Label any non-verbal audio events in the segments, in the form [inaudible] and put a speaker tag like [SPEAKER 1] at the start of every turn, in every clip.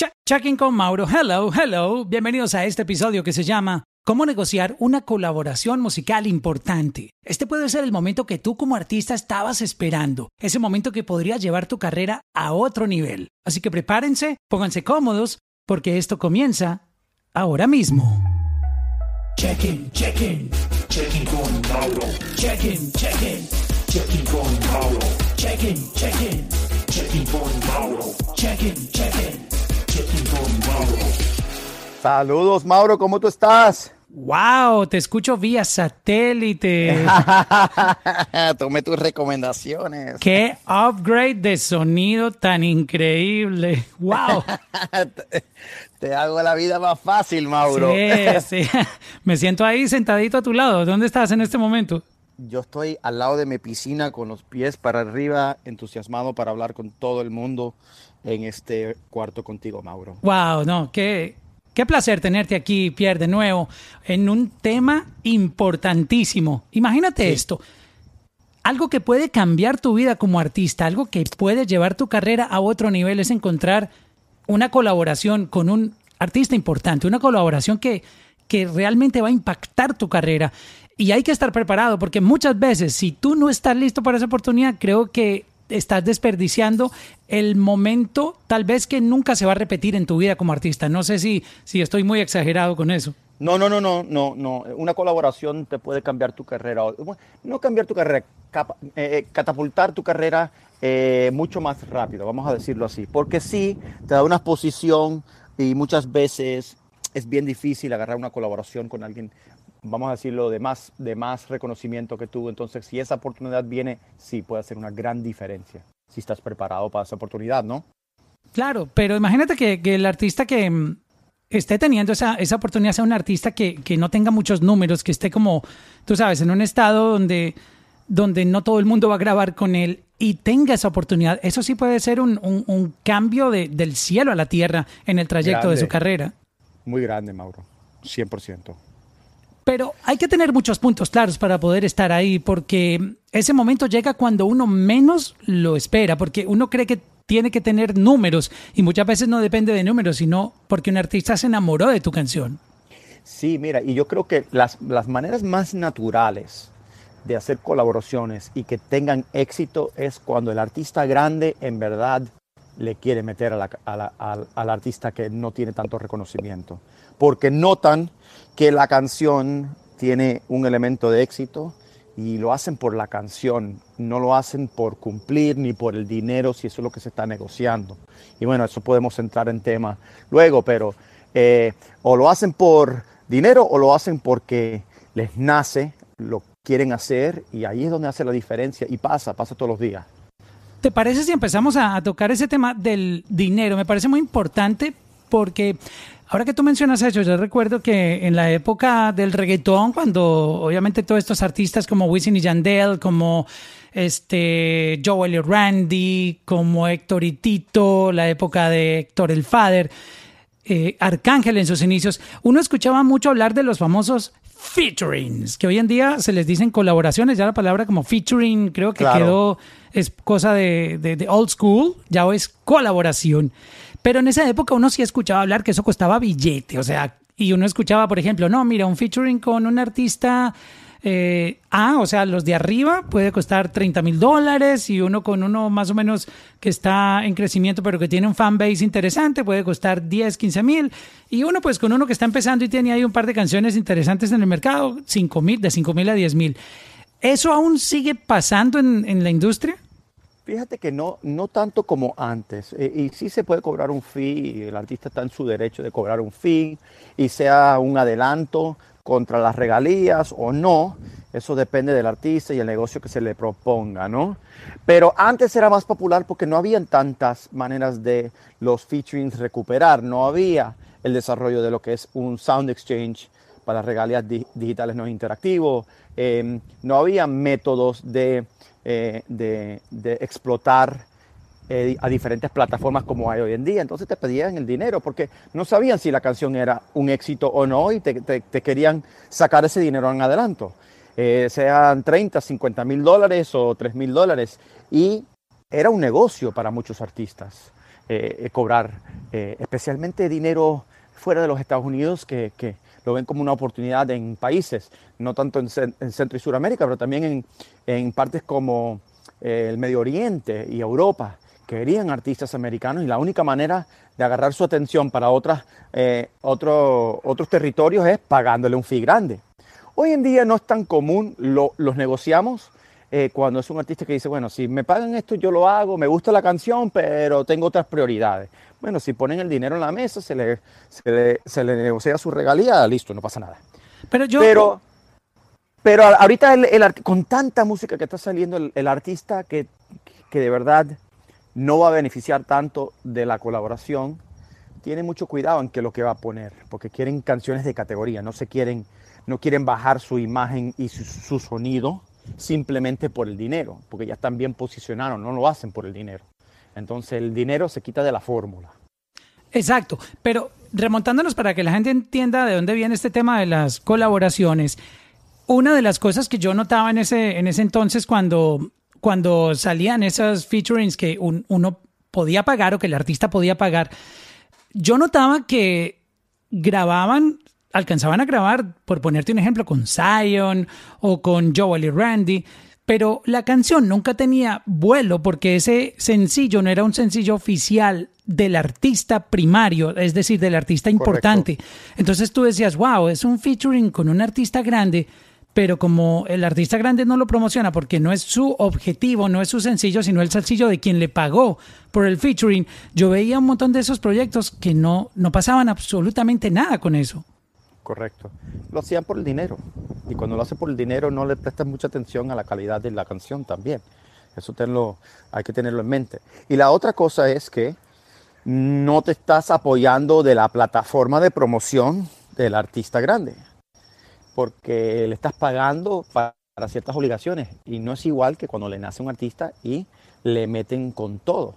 [SPEAKER 1] Check, checking con Mauro. Hello, hello. Bienvenidos a este episodio que se llama ¿Cómo negociar una colaboración musical importante? Este puede ser el momento que tú como artista estabas esperando, ese momento que podría llevar tu carrera a otro nivel. Así que prepárense, pónganse cómodos, porque esto comienza ahora mismo.
[SPEAKER 2] Check-in, check-in, con Mauro. Check-in, check-in, con Mauro. Check-in, check-in, con Mauro. Check-in.
[SPEAKER 3] Saludos, Mauro, ¿cómo tú estás?
[SPEAKER 1] ¡Wow! Te escucho vía satélite. [laughs]
[SPEAKER 3] Tomé tus recomendaciones.
[SPEAKER 1] ¡Qué upgrade de sonido tan increíble! ¡Wow! [laughs]
[SPEAKER 3] Te hago la vida más fácil, Mauro.
[SPEAKER 1] Sí, [laughs] sí. Me siento ahí sentadito a tu lado. ¿Dónde estás en este momento?
[SPEAKER 3] Yo estoy al lado de mi piscina con los pies para arriba, entusiasmado para hablar con todo el mundo en este cuarto contigo, Mauro.
[SPEAKER 1] ¡Wow! No, qué, Qué placer tenerte aquí, Pierre, de nuevo, en un tema importantísimo. Imagínate esto. Algo que puede cambiar tu vida como artista, algo que puede llevar tu carrera a otro nivel es encontrar una colaboración con un artista importante, una colaboración que, que realmente va a impactar tu carrera. Y hay que estar preparado porque muchas veces si tú no estás listo para esa oportunidad, creo que estás desperdiciando el momento tal vez que nunca se va a repetir en tu vida como artista. No sé si, si estoy muy exagerado con eso.
[SPEAKER 3] No, no, no, no, no, no. Una colaboración te puede cambiar tu carrera. No cambiar tu carrera, eh, catapultar tu carrera eh, mucho más rápido, vamos a decirlo así. Porque sí, te da una posición y muchas veces es bien difícil agarrar una colaboración con alguien vamos a decirlo, de más, de más reconocimiento que tú. Entonces, si esa oportunidad viene, sí, puede hacer una gran diferencia. Si estás preparado para esa oportunidad, ¿no?
[SPEAKER 1] Claro, pero imagínate que, el artista que mm, esté teniendo esa, esa oportunidad sea un artista que, que, no tenga muchos números, que esté como, tú sabes, en un estado donde, donde no todo el mundo va a grabar con él y tenga esa oportunidad. Eso sí puede ser un, un, cambio de, del cielo a la tierra en el trayecto de su carrera.
[SPEAKER 3] Muy grande, Mauro. 100%.
[SPEAKER 1] Pero hay que tener muchos puntos claros para poder estar ahí, porque ese momento llega cuando uno menos lo espera, porque uno cree que tiene que tener números y muchas veces no depende de números, sino porque un artista se enamoró de tu canción.
[SPEAKER 3] Sí, mira, y yo creo que las, las maneras más naturales de hacer colaboraciones y que tengan éxito es cuando el artista grande en verdad le quiere meter a la, al, al artista que no tiene tanto reconocimiento, porque notan que la canción tiene un elemento de éxito y lo hacen por la canción, no lo hacen por cumplir ni por el dinero si eso es lo que se está negociando. Y bueno, eso podemos entrar en tema luego, pero eh, o lo hacen por dinero o lo hacen porque les nace, lo quieren hacer y ahí es donde hace la diferencia y pasa, pasa todos los días.
[SPEAKER 1] ¿Te parece si empezamos a tocar ese tema del dinero? Me parece muy importante porque Ahora que tú mencionas eso, yo recuerdo que en la época del reggaetón, cuando obviamente todos estos artistas como Wisin y Yandel, como este Joel y Randy, como Héctor y Tito, la época de Héctor el Father, eh, Arcángel en sus inicios, uno escuchaba mucho hablar de los famosos featurings, que hoy en día se les dicen colaboraciones, ya la palabra como featuring creo que quedó, es cosa de, de old school, ya es colaboración. Pero en esa época uno sí escuchaba hablar que eso costaba billete, o sea, y uno escuchaba, por ejemplo, no, mira, un featuring con un artista eh, A, o sea, los de arriba puede costar 30 mil dólares y uno con uno más o menos que está en crecimiento pero que tiene un fan base interesante puede costar 10, 15 mil y uno pues con uno que está empezando y tiene ahí un par de canciones interesantes en el mercado, 5 mil, de 5 mil a 10 mil. ¿Eso aún sigue pasando en, en la industria?
[SPEAKER 3] Fíjate que no, no tanto como antes. Eh, y sí se puede cobrar un fee, el artista está en su derecho de cobrar un fee, y sea un adelanto contra las regalías o no. Eso depende del artista y el negocio que se le proponga, ¿no? Pero antes era más popular porque no habían tantas maneras de los featurings recuperar. No había el desarrollo de lo que es un sound exchange para regalías digitales no interactivos. Em, no había métodos de eh, de, explotar eh, a diferentes plataformas como hay hoy en día. Entonces te pedían el dinero porque no sabían si la canción era un éxito o no y te, querían sacar ese dinero en adelanto. Eh, sean 30, 50 mil dólares o 3 mil dólares. Y era un negocio para muchos artistas. eh, cobrar, especialmente dinero fuera de los Estados Unidos, que, lo ven como una oportunidad en países, no tanto en, en Centro y Suramérica, pero también en, partes como eh, el Medio Oriente y Europa, querían artistas americanos y la única manera de agarrar su atención para otras, eh, otro, otros territorios es pagándole un fee grande. Hoy en día no es tan común, lo, los negociamos eh, cuando es un artista que dice, bueno, si me pagan esto yo lo hago, me gusta la canción, pero tengo otras prioridades. Bueno, si ponen el dinero en la mesa, se le, se le, se le negocia su regalía, listo, no pasa nada.
[SPEAKER 1] Pero yo...
[SPEAKER 3] Pero, pero ahorita el, el, con tanta música que está saliendo, el, el artista que, que de verdad no va a beneficiar tanto de la colaboración, tiene mucho cuidado en qué lo que va a poner, porque quieren canciones de categoría, no se quieren, no quieren bajar su imagen y su, su sonido simplemente por el dinero, porque ya están bien posicionados, no lo hacen por el dinero. Entonces el dinero se quita de la fórmula.
[SPEAKER 1] Exacto, pero remontándonos para que la gente entienda de dónde viene este tema de las colaboraciones, una de las cosas que yo notaba en ese, en ese entonces cuando, cuando salían esas featurings que un, uno podía pagar o que el artista podía pagar, yo notaba que grababan, alcanzaban a grabar, por ponerte un ejemplo, con Zion o con Joel y Randy, pero la canción nunca tenía vuelo porque ese sencillo no era un sencillo oficial del artista primario, es decir, del artista importante. Correcto. Entonces tú decías, wow, es un featuring con un artista grande, pero como el artista grande no lo promociona porque no es su objetivo, no es su sencillo, sino el sencillo de quien le pagó por el featuring, yo veía un montón de esos proyectos que no, no pasaban absolutamente nada con eso.
[SPEAKER 3] Correcto. Lo hacían por el dinero. Y cuando lo hacen por el dinero no le prestan mucha atención a la calidad de la canción también. Eso tenlo, hay que tenerlo en mente. Y la otra cosa es que no te estás apoyando de la plataforma de promoción del artista grande porque le estás pagando para ciertas obligaciones y no es igual que cuando le nace un artista y le meten con todo.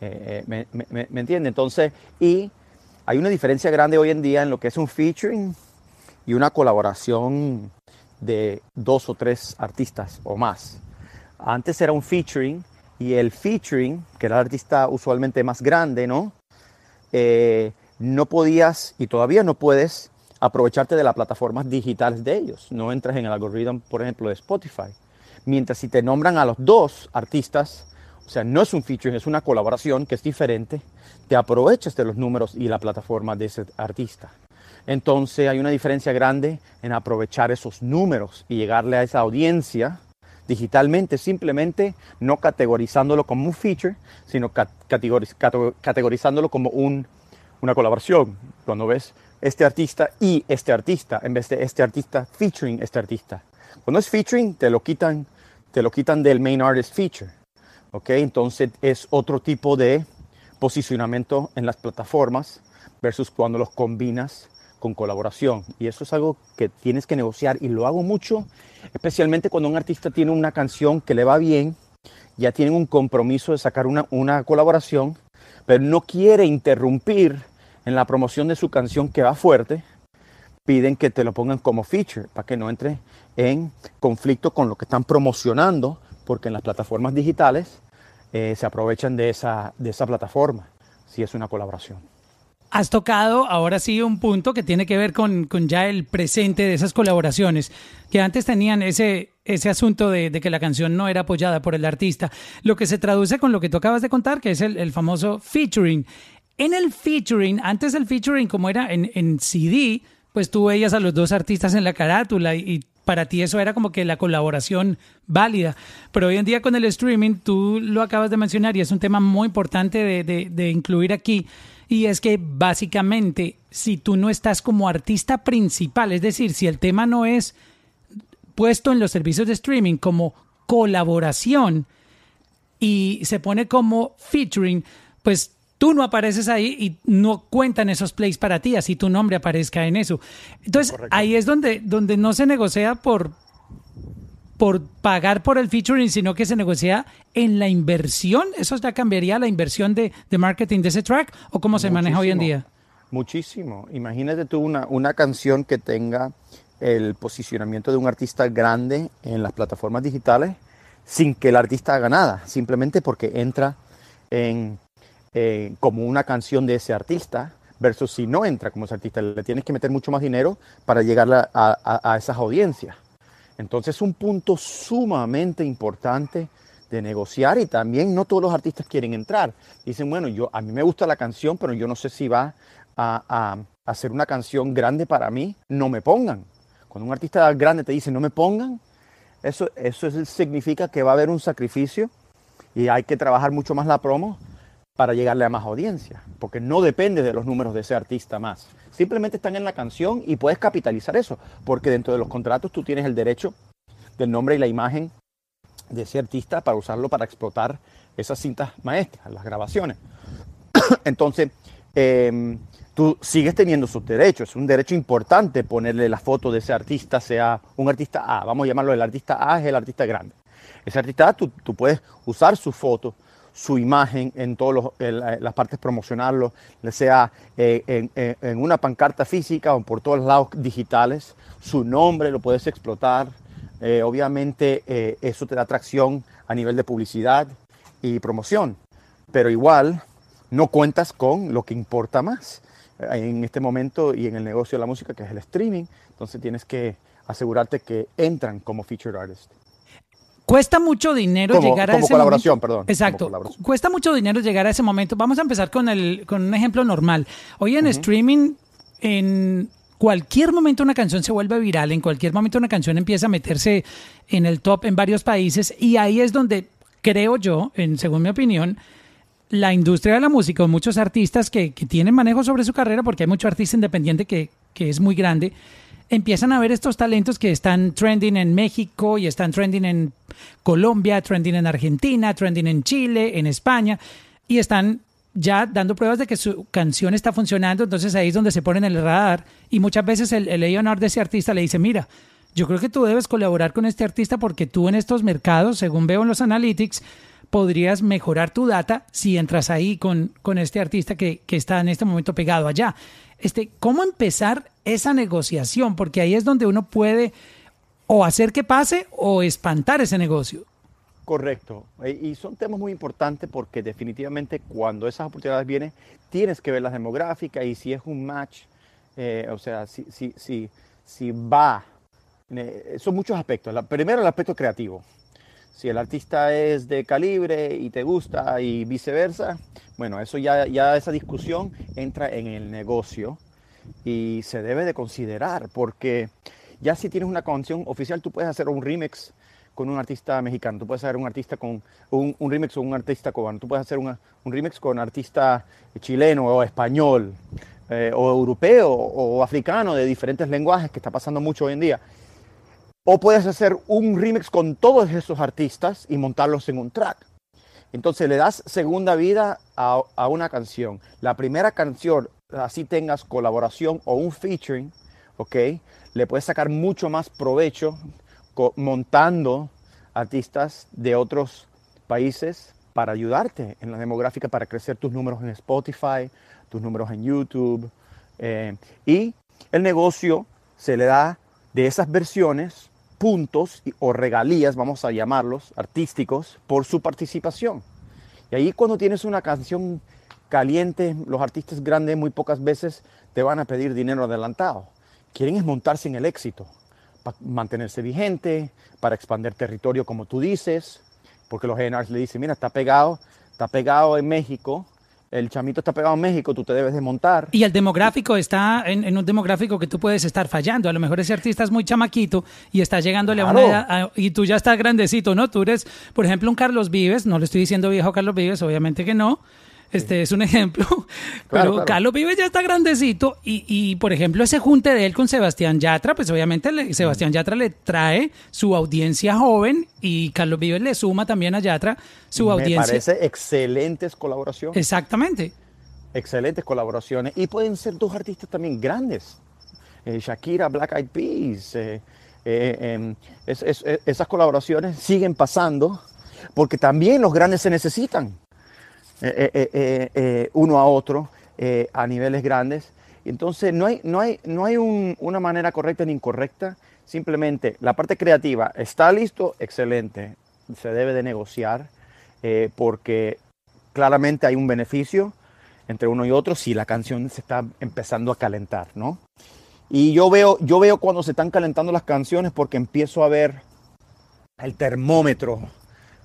[SPEAKER 3] Eh, ¿me, me, me entiende? Entonces, y hay una diferencia grande hoy en día en lo que es un featuring y una colaboración de dos o tres artistas o más. Antes era un featuring y el featuring, que era el artista usualmente más grande, ¿no? Eh, no podías y todavía no puedes aprovecharte de las plataformas digitales de ellos. No entras en el algoritmo, por ejemplo, de Spotify. Mientras si te nombran a los dos artistas, o sea, no es un feature, es una colaboración que es diferente, te aprovechas de los números y la plataforma de ese artista. Entonces hay una diferencia grande en aprovechar esos números y llegarle a esa audiencia digitalmente, simplemente no categorizándolo como un feature, sino categoriz categorizándolo como un, una colaboración. Cuando ves este artista y este artista, en vez de este artista featuring este artista. Cuando es featuring, te lo quitan, te lo quitan del main artist feature. ¿ok? Entonces es otro tipo de posicionamiento en las plataformas versus cuando los combinas con colaboración. Y eso es algo que tienes que negociar y lo hago mucho, especialmente cuando un artista tiene una canción que le va bien, ya tienen un compromiso de sacar una, una colaboración, pero no quiere interrumpir en la promoción de su canción que va fuerte, piden que te lo pongan como feature para que no entre en conflicto con lo que están promocionando, porque en las plataformas digitales eh, se aprovechan de esa, de esa plataforma, si es una colaboración.
[SPEAKER 1] Has tocado ahora sí un punto que tiene que ver con, con ya el presente de esas colaboraciones, que antes tenían ese, ese asunto de, que la canción no era apoyada por el artista, lo que se traduce con lo que tú acabas de contar, que es el, el famoso featuring. En el featuring, antes del featuring, como era en, en CD, pues tú veías a los dos artistas en la carátula y, para ti eso era como que la colaboración válida. Pero hoy en día con el streaming, tú lo acabas de mencionar y es un tema muy importante de, de, de incluir aquí. Y es que básicamente, si tú no estás como artista principal, es decir, si el tema no es puesto en los servicios de streaming como colaboración y se pone como featuring, pues tú no apareces ahí y no cuentan esos plays para ti, así tu nombre aparezca en eso. Entonces, Correcto. ahí es donde, donde no se negocia por, por pagar por el featuring, sino que se negocia en la inversión. ¿Eso ya cambiaría la inversión de, de marketing de ese track o cómo se Muchísimo. maneja hoy en día?
[SPEAKER 3] Muchísimo. Imagínate tú una, una canción que tenga el posicionamiento de un artista grande en las plataformas digitales sin que el artista haga nada, simplemente porque entra en eh, como una canción de ese artista, versus si no entra como ese artista, le tienes que meter mucho más dinero para llegar a, a, a esas audiencias. Entonces, un punto sumamente importante de negociar y también no todos los artistas quieren entrar. Dicen, bueno, yo a mí me gusta la canción, pero yo no sé si va a, a, hacer una canción grande para mí, no me pongan. Cuando un artista grande te dice no me pongan, eso, eso significa que va a haber un sacrificio y hay que trabajar mucho más la promo para llegarle a más audiencia, porque no depende de los números de ese artista más. Simplemente están en la canción y puedes capitalizar eso, porque dentro de los contratos tú tienes el derecho del nombre y la imagen de ese artista para usarlo para explotar esas cintas maestras, las grabaciones. [coughs] Entonces, eh, tú sigues teniendo sus derechos. Es un derecho importante ponerle la foto de ese artista, sea un artista A. Vamos a llamarlo el artista A, es el artista grande. Ese artista A, tú, tú puedes usar su foto, su imagen en todas las partes promocionarlo, sea eh, en, una pancarta física o por todos lados digitales. Su nombre lo puedes explotar. Eh, obviamente eh, eso te da atracción a nivel de publicidad y promoción, pero igual no cuentas con lo que importa más en este momento y en el negocio de la música, que es el streaming. Entonces tienes que asegurarte que entran como featured artist.
[SPEAKER 1] Cuesta mucho dinero llegar a
[SPEAKER 3] como
[SPEAKER 1] ese
[SPEAKER 3] colaboración,
[SPEAKER 1] momento.
[SPEAKER 3] perdón.
[SPEAKER 1] Exacto.
[SPEAKER 3] colaboración.
[SPEAKER 1] Cuesta mucho dinero llegar a ese momento. Vamos a empezar con, el, con un ejemplo normal. Hoy en streaming, en cualquier momento una canción se vuelve viral, en cualquier momento una canción empieza a meterse en el top en varios países y ahí es donde creo yo, en, según mi opinión, la industria de la música o muchos artistas que, que, tienen manejo sobre su carrera, porque hay mucho artista independiente que, que, es muy grande, empiezan a ver estos talentos que están trending en México y están trending en Colombia, trending en Argentina, trending en Chile, en España, y están ya dando pruebas de que su canción está funcionando, entonces ahí es donde se ponen el radar y muchas veces el, el de ese artista le dice, mira, yo creo que tú debes colaborar con este artista porque tú en estos mercados, según veo en los analytics, podrías mejorar tu data si entras ahí con, con este artista que, que, está en este momento pegado allá. Este, ¿Cómo empezar esa negociación? Porque ahí es donde uno puede o hacer que pase o espantar ese negocio.
[SPEAKER 3] Correcto. Y son temas muy importantes porque definitivamente cuando esas oportunidades vienen, tienes que ver las demográficas y si es un match, eh, o sea, si, si, si, si va. Eh, son muchos aspectos. Primero el aspecto creativo. Si el artista es de calibre y te gusta y viceversa, bueno, eso ya, ya esa discusión entra en el negocio y se debe de considerar porque ya si tienes una canción oficial, tú puedes hacer un remix con un artista mexicano, tú puedes hacer un artista con un, un remix con un artista cubano, tú puedes hacer un remix con artista chileno o español eh, o europeo o africano de diferentes lenguajes que está pasando mucho hoy en día. O puedes hacer un remix con todos esos artistas y montarlos en un track. Entonces le das segunda vida a, una canción. La primera canción, así tengas colaboración o un featuring, ¿ok? Le puedes sacar mucho más provecho montando artistas de otros países para ayudarte en la demográfica, para crecer tus números en Spotify, tus números en YouTube. Eh, y el negocio se le da de esas versiones puntos o regalías, vamos a llamarlos, artísticos, por su participación. Y ahí cuando tienes una canción caliente, los artistas grandes muy pocas veces te van a pedir dinero adelantado. Quieren es montarse en el éxito para mantenerse vigente, para expandir territorio como tú dices, porque los GNRs le dicen, mira, está pegado, está pegado en México, el chamito está pegado en México, tú te debes de montar.
[SPEAKER 1] Y el demográfico está en, en, un demográfico que tú puedes estar fallando. A lo mejor ese artista es muy chamaquito y está llegándole claro. a una edad a, y tú ya estás grandecito, ¿no? Tú eres, por ejemplo, un Carlos Vives, no le estoy diciendo viejo Carlos Vives, obviamente que no, este es un ejemplo. [laughs] Claro, Pero claro. Carlos Vives ya está grandecito y, y, por ejemplo, ese junte de él con Sebastián Yatra, pues obviamente le, Sebastián Yatra le trae su audiencia joven y Carlos Vives le suma también a Yatra su
[SPEAKER 3] Me
[SPEAKER 1] audiencia.
[SPEAKER 3] Me parece excelentes colaboraciones.
[SPEAKER 1] Exactamente.
[SPEAKER 3] Excelentes colaboraciones. Y pueden ser dos artistas también grandes. Eh, Shakira, Black Eyed Peas. Eh, eh, es, es, esas colaboraciones siguen pasando porque también los grandes se necesitan. Eh, eh, eh, uno a otro a niveles grandes. Entonces no hay, no hay, no hay un, una manera correcta ni incorrecta, simplemente la parte creativa está listo, excelente, se debe de negociar porque claramente hay un beneficio entre uno y otro si la canción se está empezando a calentar, ¿no? Y yo veo, yo veo cuando se están calentando las canciones porque empiezo a ver el termómetro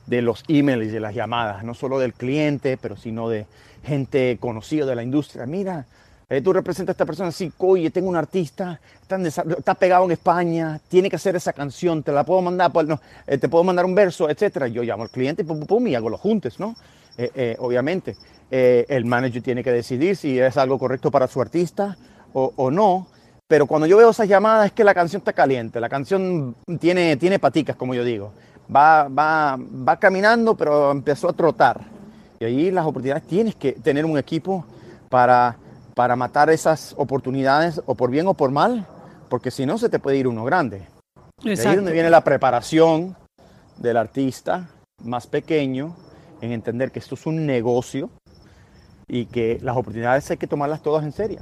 [SPEAKER 3] de los emails y de las llamadas, no solo del cliente, pero sino de gente conocida de la industria. Mira, eh, tú representas a esta persona, sí, oye, tengo un artista, está, está pegado en España, tiene que hacer esa canción, te la puedo mandar, pues, no, eh, te puedo mandar un verso, etcétera. Yo llamo al cliente pum, pum, pum, y hago los juntes, ¿no? Eh, obviamente, el manager tiene que decidir si es algo correcto para su artista o, o no. Pero cuando yo veo esas llamadas es que la canción está caliente, la canción tiene, tiene paticas, como yo digo. Va, va, va caminando, pero empezó a trotar. Y ahí las oportunidades tienes que tener un equipo para, para matar esas oportunidades, o por bien o por mal, porque si no se te puede ir uno grande. De ahí es donde viene la preparación del artista más pequeño en entender que esto es un negocio y que las oportunidades hay que tomarlas todas en serio.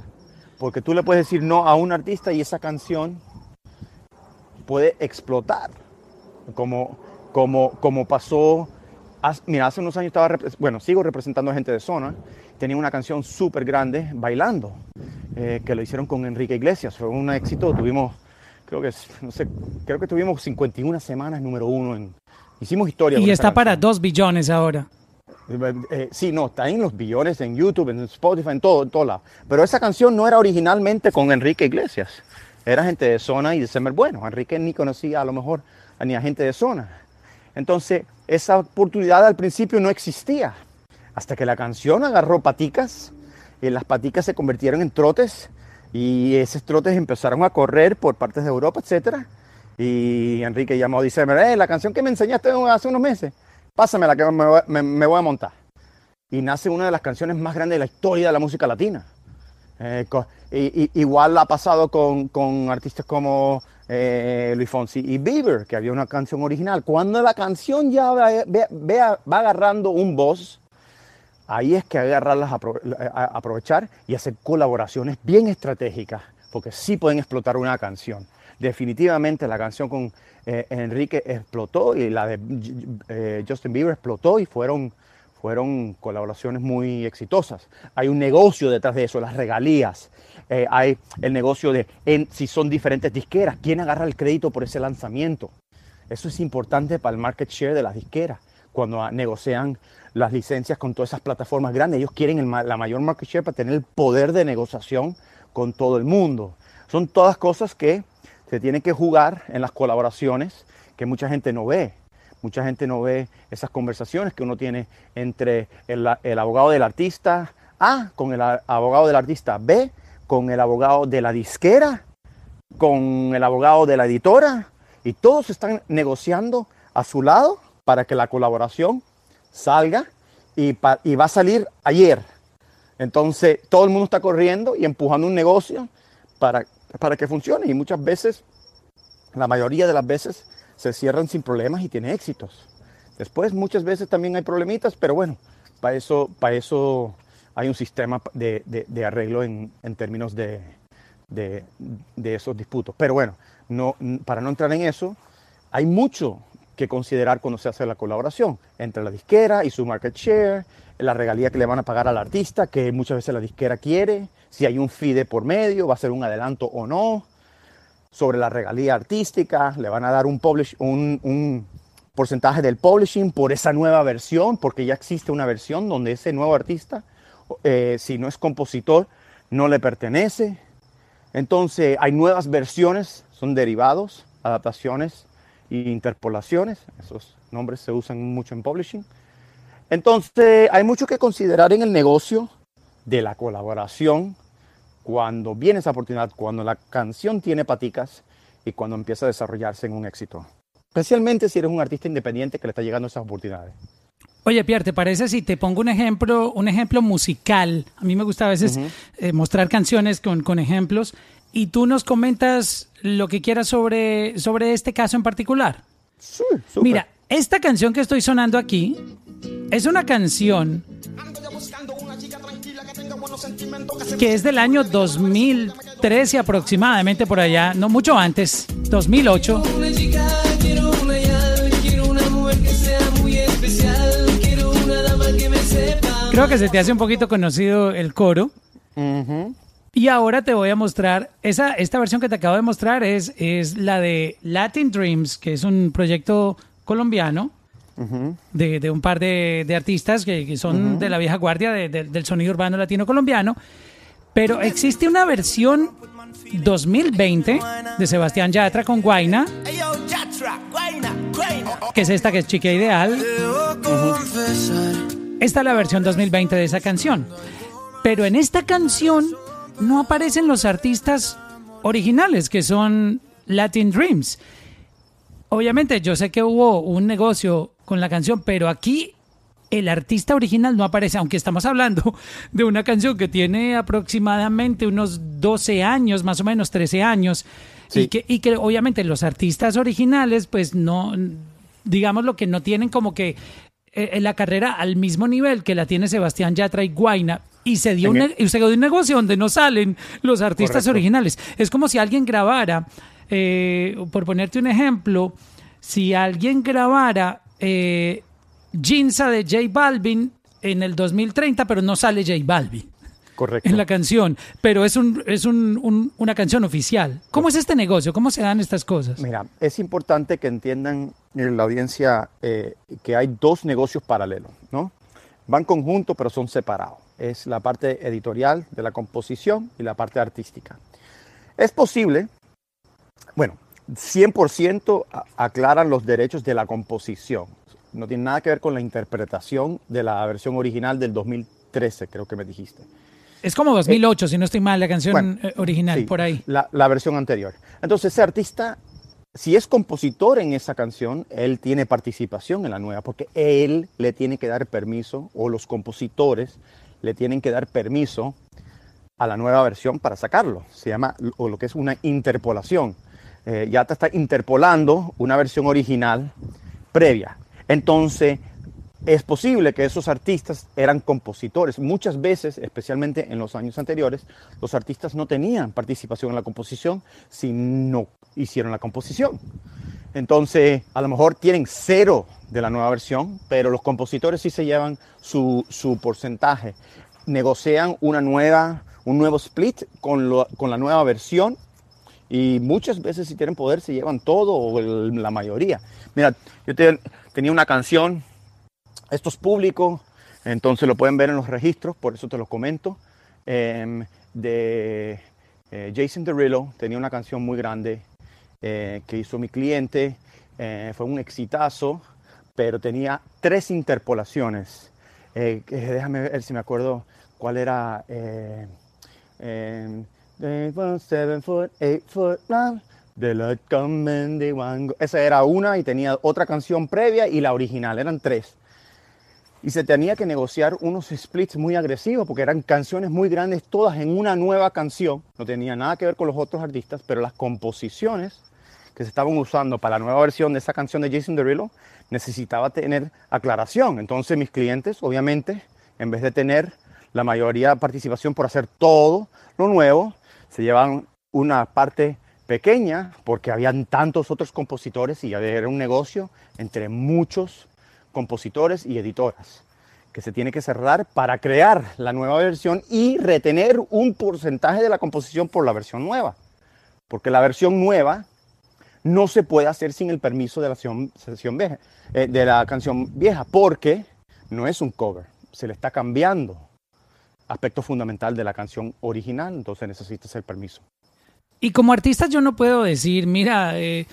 [SPEAKER 3] Porque tú le puedes decir no a un artista y esa canción puede explotar. Como, como, como pasó, haz- mira, hace unos años estaba, bueno, sigo representando a gente de zona, tenía una canción súper grande, Bailando, eh, que lo hicieron con Enrique Iglesias, fue un éxito, tuvimos, creo que, no sé, creo que tuvimos 51 semanas número uno, en, hicimos historia.
[SPEAKER 1] Y está para dos billones ahora.
[SPEAKER 3] Eh, sí, no, está en los billones en YouTube, en Spotify, en todo, en todo lado. Pero esa canción no era originalmente con Enrique Iglesias. Era gente de zona y de Semer Bueno. Enrique ni conocía a lo mejor ni a gente de zona. Entonces, esa oportunidad al principio no existía. Hasta que la canción agarró paticas y las paticas se convirtieron en trotes y esos trotes empezaron a correr por partes de Europa, etcétera. Y Enrique llamó a December, eh, la canción que me enseñaste hace unos meses, pásamela que me, voy- a montar. Y nace una de las canciones más grandes de la historia de la música latina. Eh, y- y- igual ha pasado con, con artistas como eh, Luis Fonsi y Bieber, que había una canción original. Cuando la canción ya va, agarrando un voz, ahí es que agarrarlas, aprovechar y hacer colaboraciones bien estratégicas, porque sí pueden explotar una canción. Definitivamente la canción con eh, Enrique explotó y la de eh, Justin Bieber explotó y fueron, fueron colaboraciones muy exitosas. Hay un negocio detrás de eso, las regalías. Eh, hay el negocio de si son diferentes disqueras, quién agarra el crédito por ese lanzamiento. Eso es importante para el market share de las disqueras. Cuando ah, negocian las licencias con todas esas plataformas grandes, ellos quieren la mayor market share para tener el poder de negociación con todo el mundo. Son todas cosas que se tienen que jugar en las colaboraciones que mucha gente no ve. Mucha gente no ve esas conversaciones que uno tiene entre el, abogado del artista A con el abogado del artista B, con el abogado de la disquera, con el abogado de la editora, y todos están negociando a su lado para que la colaboración salga y, y va a salir ayer. Entonces todo el mundo está corriendo y empujando un negocio para, para que funcione y muchas veces, la mayoría de las veces, se cierran sin problemas y tiene éxitos. Después muchas veces también hay problemitas, pero bueno, para eso, para eso hay un sistema de, de- de arreglo en, en términos de, de- esos disputos. Pero bueno, no, para no entrar en eso, hay mucho que considerar cuando se hace la colaboración entre la disquera y su market share, la regalía que le van a pagar al artista, que muchas veces la disquera quiere, si hay un fee de por medio, va a ser un adelanto o no, sobre la regalía artística, le van a dar un, publish, un, un porcentaje del publishing por esa nueva versión, porque ya existe una versión donde ese nuevo artista, eh, si no es compositor, no le pertenece. Entonces hay nuevas versiones, son derivados, adaptaciones e interpolaciones. Esos nombres se usan mucho en publishing. Entonces hay mucho que considerar en el negocio de la colaboración cuando viene esa oportunidad, cuando la canción tiene paticas y cuando empieza a desarrollarse en un éxito. Especialmente si eres un artista independiente que le está llegando esas oportunidades.
[SPEAKER 1] Oye, Pierre, ¿te parece si te pongo un ejemplo, un ejemplo musical? A mí me gusta a veces eh, mostrar canciones con, con ejemplos y tú nos comentas lo que quieras sobre, sobre este caso en particular.
[SPEAKER 3] Sí.
[SPEAKER 1] Mira, esta canción que estoy sonando aquí es una canción que es del año 2013 aproximadamente por allá, no mucho antes, 2008. Creo que se te hace un poquito conocido el coro.
[SPEAKER 3] Ujú.
[SPEAKER 1] Y ahora te voy a mostrar, esa, esta versión que te acabo de mostrar es, es la de Latin Dreams, que es un proyecto colombiano de, de un par de, de artistas que, que son de la vieja guardia de- de- del sonido urbano latino colombiano. Pero existe una versión 2020 de Sebastián Yatra con Guaina, que es esta que es Chica Ideal.
[SPEAKER 4] Debo confesar.
[SPEAKER 1] Esta es la versión 2020 de esa canción. Pero en esta canción no aparecen los artistas originales, que son Latin Dreams. Obviamente, yo sé que hubo un negocio con la canción, pero aquí el artista original no aparece, aunque estamos hablando de una canción que tiene aproximadamente unos 12 años, más o menos 13 años, y, que, y que obviamente los artistas originales, pues no, digamos lo que no tienen como que eh, la carrera al mismo nivel que la tiene Sebastián Yatra y Guaina. Y se dio, un, y se dio un negocio donde no salen los artistas
[SPEAKER 3] Correcto.
[SPEAKER 1] originales. Es como si alguien grabara, eh, por ponerte un ejemplo, si alguien grabara eh, Ginza de J Balvin en el 2030, pero no sale J Balvin
[SPEAKER 3] Correcto.
[SPEAKER 1] en la canción, pero es, un, es un- un- una canción oficial. ¿Cómo es este negocio? ¿Cómo se dan estas cosas?
[SPEAKER 3] Mira, es importante que entiendan en la audiencia eh, que hay dos negocios paralelos, ¿no? Van conjuntos, pero son separados. Es la parte editorial de la composición y la parte artística. Es posible, bueno, 100% a- aclaran los derechos de la composición. No tiene nada que ver con la interpretación de la versión original del 2013, creo que me dijiste.
[SPEAKER 1] Es como 2008, si no estoy mal, la canción
[SPEAKER 3] Bueno,
[SPEAKER 1] eh, original,
[SPEAKER 3] Sí,
[SPEAKER 1] por ahí.
[SPEAKER 3] La, la versión anterior. Entonces, ese artista, si es compositor en esa canción, él tiene participación en la nueva, porque él le tiene que dar permiso, o los compositores le tienen que dar permiso a la nueva versión para sacarlo. Se llama, o lo que es una interpolación. Eh, ya te está interpolando una versión original previa. Entonces, es posible que esos artistas eran compositores. Muchas veces, especialmente en los años anteriores, los artistas no tenían participación en la composición si no hicieron la composición. Entonces, a lo mejor tienen cero de la nueva versión, pero los compositores sí se llevan su, su porcentaje. Negocian una nueva, un nuevo split con, lo- con la nueva versión y muchas veces si tienen poder se llevan todo o la mayoría. Mira, yo te- tenía una canción, esto es público, entonces lo pueden ver en los registros, por eso te lo comento, em, de eh, Jason Derulo, tenía una canción muy grande eh, que hizo mi cliente, eh, fue un exitazo, pero tenía tres interpolaciones. Déjame ver si me acuerdo cuál era. em, seven foot, eight foot Esa era una y tenía otra canción previa y la original, eran tres. Y se tenía que negociar unos splits muy agresivos porque eran canciones muy grandes, todas en una nueva canción. No tenía nada que ver con los otros artistas, pero las composiciones que se estaban usando para la nueva versión de esa canción de Jason Derulo necesitaba tener aclaración. Entonces mis clientes, obviamente, en vez de tener la mayoría de participación por hacer todo lo nuevo, se llevan una parte pequeña porque habían tantos otros compositores y era un negocio entre muchos compositores y editoras que se tiene que cerrar para crear la nueva versión y retener un porcentaje de la composición por la versión nueva. Porque la versión nueva no se puede hacer sin el permiso de la sesión, vieja, eh, de la canción vieja, porque no es un cover, se le está cambiando aspecto fundamental de la canción original, entonces necesitas el permiso.
[SPEAKER 1] Y como artista yo no puedo decir, mira, eh,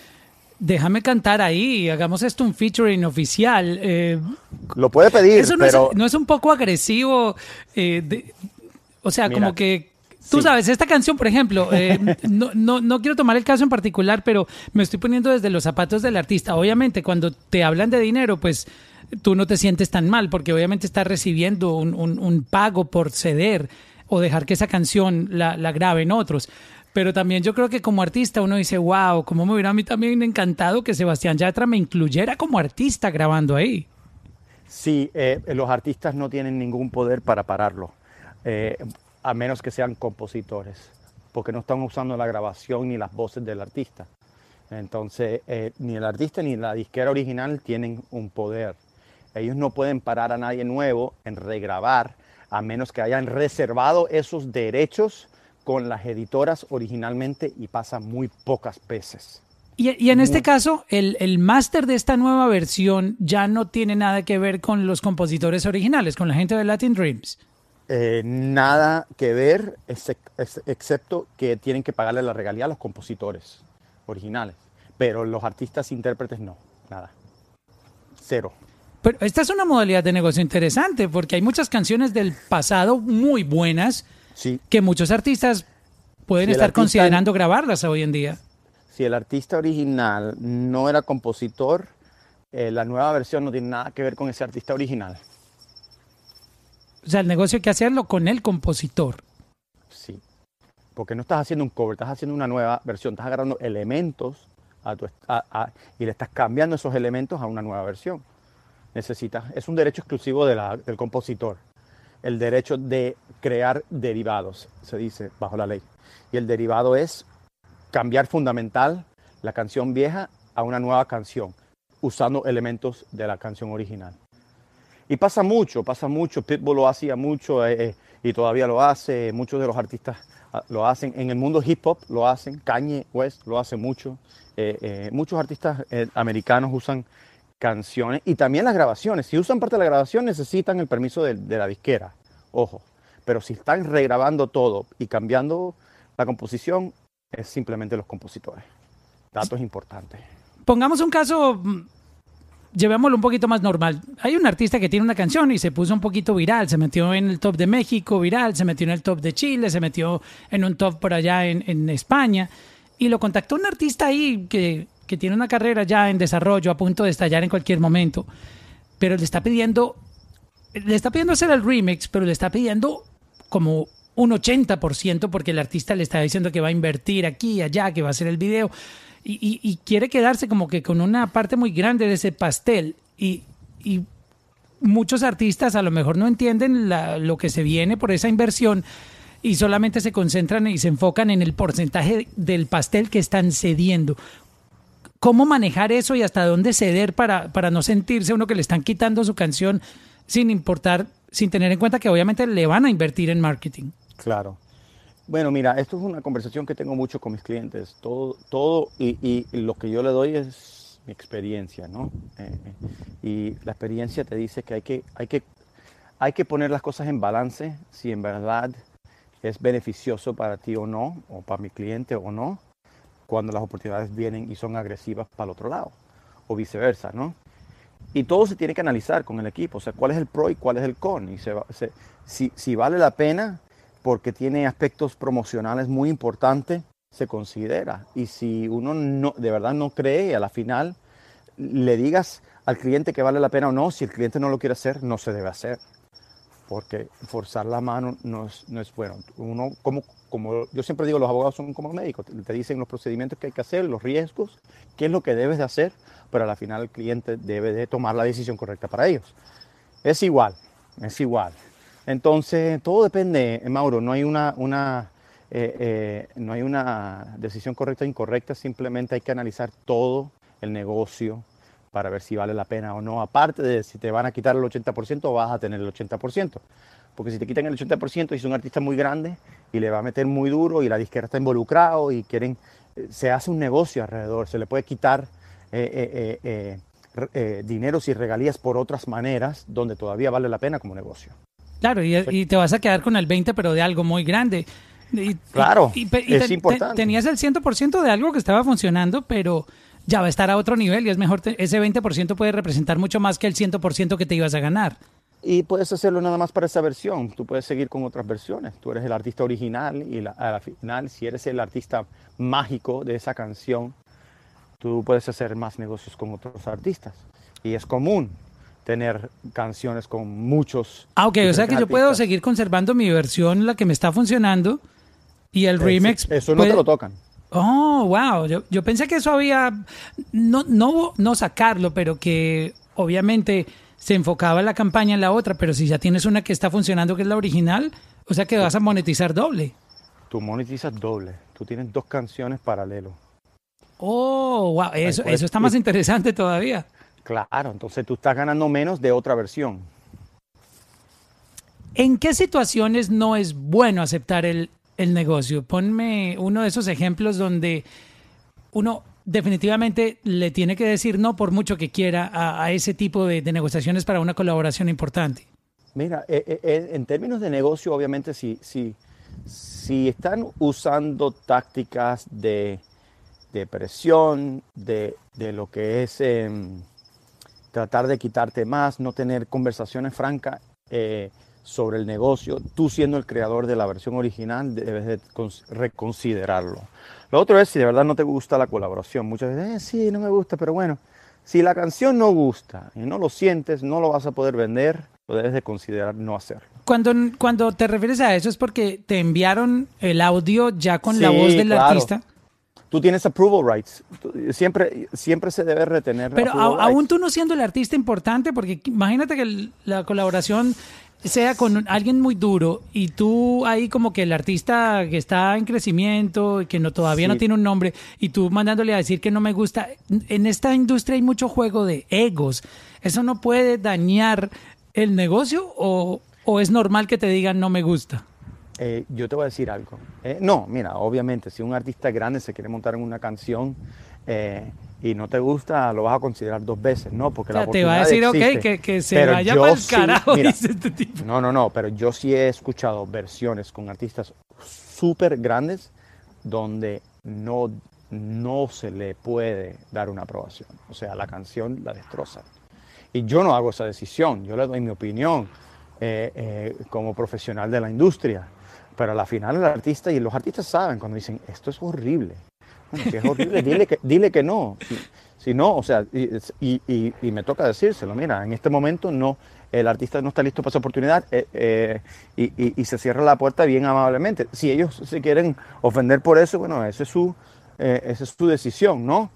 [SPEAKER 1] déjame cantar ahí, hagamos esto un featuring oficial. eh,
[SPEAKER 3] Lo puede pedir,
[SPEAKER 1] eso no,
[SPEAKER 3] pero
[SPEAKER 1] es, no es un poco agresivo. eh, de- o sea,
[SPEAKER 3] Mira,
[SPEAKER 1] como que... Tú
[SPEAKER 3] sí.
[SPEAKER 1] sabes, esta canción, por ejemplo, eh, [laughs] no, no, no quiero tomar el caso en particular, pero me estoy poniendo desde los zapatos del artista. Obviamente, cuando te hablan de dinero, pues tú no te sientes tan mal, porque obviamente estás recibiendo un, un- un pago por ceder o dejar que esa canción la, la graben otros. Pero también yo creo que como artista uno dice, wow, como me hubiera a mí también encantado que Sebastián Yatra me incluyera como artista grabando ahí.
[SPEAKER 3] Sí, eh, los artistas no tienen ningún poder para pararlo, eh, a menos que sean compositores, porque no están usando la grabación ni las voces del artista. Entonces, eh, ni el artista ni la disquera original tienen un poder. Ellos no pueden parar a nadie nuevo en regrabar a menos que hayan reservado esos derechos con las editoras originalmente y pasa muy pocas veces.
[SPEAKER 1] Y, y en este caso, el, el máster de esta nueva versión ya no tiene nada que ver con los compositores originales, con la gente de Latin Dreams.
[SPEAKER 3] Eh, nada que ver, excep- ex- excepto que tienen que pagarle la regalía a los compositores originales. Pero los artistas intérpretes no, nada. Cero.
[SPEAKER 1] Pero esta es una modalidad de negocio interesante porque hay muchas canciones del pasado muy buenas
[SPEAKER 3] Sí,
[SPEAKER 1] que muchos artistas pueden
[SPEAKER 3] Si
[SPEAKER 1] estar
[SPEAKER 3] artista-
[SPEAKER 1] considerando grabarlas hoy en día.
[SPEAKER 3] si el artista original no era compositor, eh, la nueva versión no tiene nada que ver con ese artista original.
[SPEAKER 1] O sea, el negocio hay que hacerlo con el compositor.
[SPEAKER 3] Sí. Porque no estás haciendo un cover, estás haciendo una nueva versión, estás agarrando elementos a tu est- a- a- y le estás cambiando esos elementos a una nueva versión. Necesitas, es un derecho exclusivo de la- del compositor. El derecho de crear derivados, se dice bajo la ley. Y el derivado es cambiar fundamental la canción vieja a una nueva canción, usando elementos de la canción original. Y pasa mucho, pasa mucho. Pitbull lo hacía mucho eh, eh, y todavía lo hace. Muchos de los artistas ah, lo hacen. En el mundo hip hop lo hacen. Kanye West lo hace mucho. Eh, muchos artistas americanos usan canciones y también las grabaciones. Si usan parte de la grabación necesitan el permiso de, la disquera. Ojo. Pero si están regrabando todo y cambiando la composición, es simplemente los compositores. Datos importantes.
[SPEAKER 1] Pongamos un caso, llevémoslo un poquito más normal. Hay un artista que tiene una canción y se puso un poquito viral, se metió en el top de México viral, se metió en el top de Chile, se metió en un top por allá en España y lo contactó un artista ahí que, que tiene una carrera ya en desarrollo, a punto de estallar en cualquier momento, pero le está pidiendo, le está pidiendo hacer el remix, pero le está pidiendo como un 80% porque el artista le está diciendo que va a invertir aquí y allá, que va a hacer el video y, quiere quedarse como que con una parte muy grande de ese pastel y, muchos artistas a lo mejor no entienden lo que se viene por esa inversión y solamente se concentran y se enfocan en el porcentaje del pastel que están cediendo. ¿Cómo manejar eso y hasta dónde ceder para, para no sentirse uno que le están quitando su canción sin importar, sin tener en cuenta que obviamente le van a invertir en marketing?
[SPEAKER 3] Claro. Bueno, mira, esto es una conversación que tengo mucho con mis clientes. Todo, todo y, lo que yo le doy es mi experiencia, ¿no? Eh, y la experiencia te dice que hay que, hay que hay que poner las cosas en balance si en verdad es beneficioso para ti o no, o para mi cliente o no, cuando las oportunidades vienen y son agresivas para el otro lado, o viceversa, ¿no? Y todo se tiene que analizar con el equipo, o sea, cuál es el pro y cuál es el con, y si, si vale la pena porque tiene aspectos promocionales muy importantes, se considera. Y si uno no, de verdad no cree, a la final le digas al cliente que vale la pena o no, si el cliente no lo quiere hacer, no se debe hacer. Porque forzar la mano no es, no es bueno. Uno, como, como yo siempre digo, los abogados son como médicos, te, dicen los procedimientos que hay que hacer, los riesgos, qué es lo que debes de hacer, pero a la final el cliente debe de tomar la decisión correcta para ellos. Es igual, es igual. Entonces, todo depende, eh, Mauro, no hay una, una, eh, eh, no hay una decisión correcta o incorrecta, simplemente hay que analizar todo el negocio para ver si vale la pena o no, aparte de si te van a quitar el 80% o vas a tener el 80%. Porque si te quitan el 80% y es un artista muy grande y le va a meter muy duro y la disquera está involucrado y quieren, eh, se hace un negocio alrededor, se le puede quitar eh, eh, eh, dineros y regalías por otras maneras donde todavía vale la pena como negocio.
[SPEAKER 1] Claro, y, y te vas a quedar con el 20, pero de algo muy grande. Y-
[SPEAKER 3] Claro, es importante.
[SPEAKER 1] tenías el 100% de algo que estaba funcionando, pero ya va a estar a otro nivel y es mejor, te- ese 20% puede representar mucho más que el 100% que te ibas a ganar.
[SPEAKER 3] Y puedes hacerlo nada más para esa versión. Tú puedes seguir con otras versiones. Tú eres el artista original y la- a la final, si eres el artista mágico de esa canción, tú puedes hacer más negocios con otros artistas. Y es común tener canciones con muchos.
[SPEAKER 1] Ah, ok, o sea que yo puedo seguir conservando mi versión, la que me está funcionando, y el remix.
[SPEAKER 3] Eso no
[SPEAKER 1] puede-
[SPEAKER 3] te lo tocan.
[SPEAKER 1] Oh, wow. Yo, yo pensé que eso había. No, no, no sacarlo, pero que obviamente se enfocaba la campaña en la otra. Pero si ya tienes una que está funcionando, que es la original, o sea que vas a monetizar doble.
[SPEAKER 3] Tú monetizas doble. Tú tienes dos canciones paralelos.
[SPEAKER 1] Oh, wow. Eso, eso está más interesante todavía.
[SPEAKER 3] Claro, entonces tú estás ganando menos de otra versión.
[SPEAKER 1] ¿En qué situaciones no es bueno aceptar el, el negocio? Ponme uno de esos ejemplos donde uno definitivamente le tiene que decir no por mucho que quiera a, ese tipo de, negociaciones para una colaboración importante.
[SPEAKER 3] Mira, eh, eh, en términos de negocio, obviamente, si, si, si están usando tácticas de, de presión, de, de lo que es em, tratar de quitarte más, no tener conversaciones francas eh, sobre el negocio, tú siendo el creador de la versión original, debes de cons- reconsiderarlo. Lo otro es si de verdad no te gusta la colaboración. Muchas veces, eh, sí, no me gusta, pero bueno, si la canción no gusta y no lo sientes, no lo vas a poder vender, lo debes de considerar no hacerlo.
[SPEAKER 1] Cuando, cuando te refieres a eso es porque te enviaron el audio ya con la voz del
[SPEAKER 3] claro.
[SPEAKER 1] artista.
[SPEAKER 3] Tú tienes approval rights. Siempre, siempre se debe retener.
[SPEAKER 1] Pero a- aún tú no siendo el artista importante, porque imagínate que la colaboración sea con un- alguien muy duro y tú ahí como que el artista que está en crecimiento y que no todavía no tiene un nombre y tú mandándole a decir que no me gusta. En esta industria hay mucho juego de egos. ¿Eso no puede dañar el negocio o, o es normal que te digan no me gusta?
[SPEAKER 3] Eh, yo te voy a decir algo. Eh, no, mira, obviamente, si un artista grande se quiere montar en una canción eh, y no te gusta, lo vas a considerar dos veces, ¿no? Porque
[SPEAKER 1] O sea,
[SPEAKER 3] la
[SPEAKER 1] te va a decir, ok,
[SPEAKER 3] existe.
[SPEAKER 1] que, que se vaya para el
[SPEAKER 3] sí,
[SPEAKER 1] carajo,
[SPEAKER 3] mira,
[SPEAKER 1] dice este tipo.
[SPEAKER 3] No, no, no, pero yo sí he escuchado versiones con artistas súper grandes donde no, no se le puede dar una aprobación. O sea, la canción la destroza. Y yo no hago esa decisión, yo le doy mi opinión eh, eh, como profesional de la industria. Pero a la final el artista, y los artistas saben cuando dicen, esto es horrible. Es horrible, dile que, dile que no. Si, no, o sea, y, y- me toca decírselo, mira, en este momento no, el artista no está listo para esa oportunidad eh, eh, y, y- se cierra la puerta bien amablemente. Si ellos se quieren ofender por eso, bueno, es su, eh, esa es su decisión, ¿no?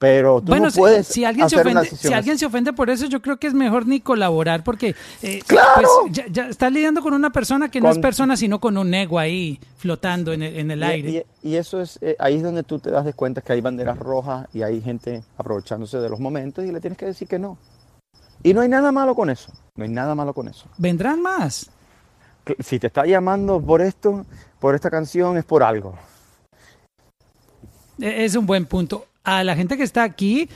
[SPEAKER 3] Pero tú
[SPEAKER 1] Bueno,
[SPEAKER 3] no
[SPEAKER 1] si-
[SPEAKER 3] puedes
[SPEAKER 1] si, alguien se
[SPEAKER 3] hacer
[SPEAKER 1] ofende, si alguien se ofende por eso, yo creo que es mejor ni colaborar porque eh,
[SPEAKER 3] ¡Claro!
[SPEAKER 1] pues, ya, ya está lidiando con una persona que no es persona, sino con un ego ahí flotando en el, en el
[SPEAKER 3] Y-
[SPEAKER 1] aire.
[SPEAKER 3] Y, y eso es, eh, ahí es donde tú te das de cuenta que hay banderas rojas y hay gente aprovechándose de los momentos y le tienes que decir que no. Y no hay nada malo con eso, no hay nada malo con eso.
[SPEAKER 1] Vendrán más.
[SPEAKER 3] Si te está llamando por esto, por esta canción, es por algo.
[SPEAKER 1] E- Es un buen punto. A la gente que está aquí,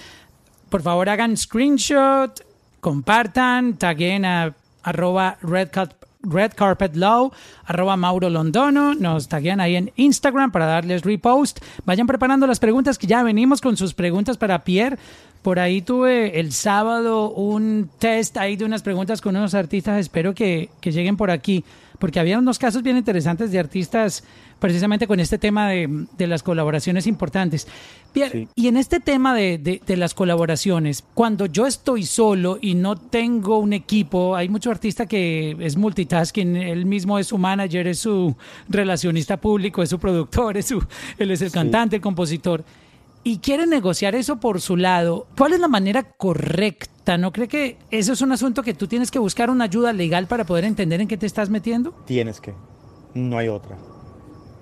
[SPEAKER 1] por favor hagan screenshot, compartan, taguen a arroba red, Car- Red Carpet Low, arroba Mauro Londono, nos taguean ahí en Instagram para darles repost. Vayan preparando las preguntas que ya venimos con sus preguntas para Pierre. Por ahí tuve el sábado un test ahí de unas preguntas con unos artistas. Espero que, que lleguen por aquí, porque había unos casos bien interesantes de artistas precisamente con este tema de, de las colaboraciones importantes.
[SPEAKER 3] Sí.
[SPEAKER 1] y en este tema de, de- de las colaboraciones, cuando yo estoy solo y no tengo un equipo, hay mucho artista que es multitasking, él mismo es su manager, es su relacionista público, es su productor, es su, él es el
[SPEAKER 3] Sí.
[SPEAKER 1] cantante, el compositor, y quiere negociar eso por su lado. ¿Cuál es la manera correcta? ¿No cree que eso es un asunto que tú tienes que buscar una ayuda legal para poder entender en qué te estás metiendo?
[SPEAKER 3] Tienes que, no hay otra.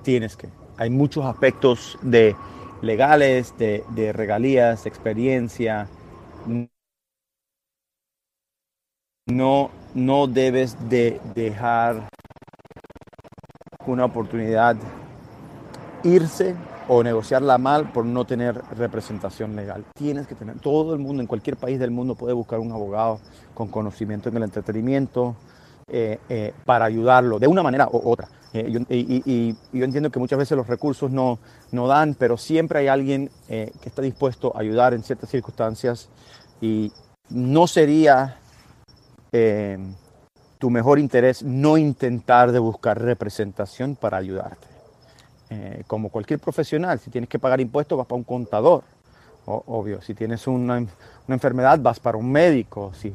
[SPEAKER 3] Tienes que. Hay muchos aspectos de legales, de, regalías, de experiencia. No, no debes de dejar una oportunidad irse o negociarla mal por no tener representación legal. Tienes que tener, todo el mundo, en cualquier país del mundo puede buscar un abogado con conocimiento en el entretenimiento eh, eh, para ayudarlo de una manera u otra. Eh, yo- y, yo entiendo que muchas veces los recursos no, no dan, pero siempre hay alguien eh, que está dispuesto a ayudar en ciertas circunstancias y no sería eh, tu mejor interés no intentar de buscar representación para ayudarte. Como cualquier profesional, si tienes que pagar impuestos, vas para un contador, obvio. Si tienes una, una enfermedad, vas para un médico. Si,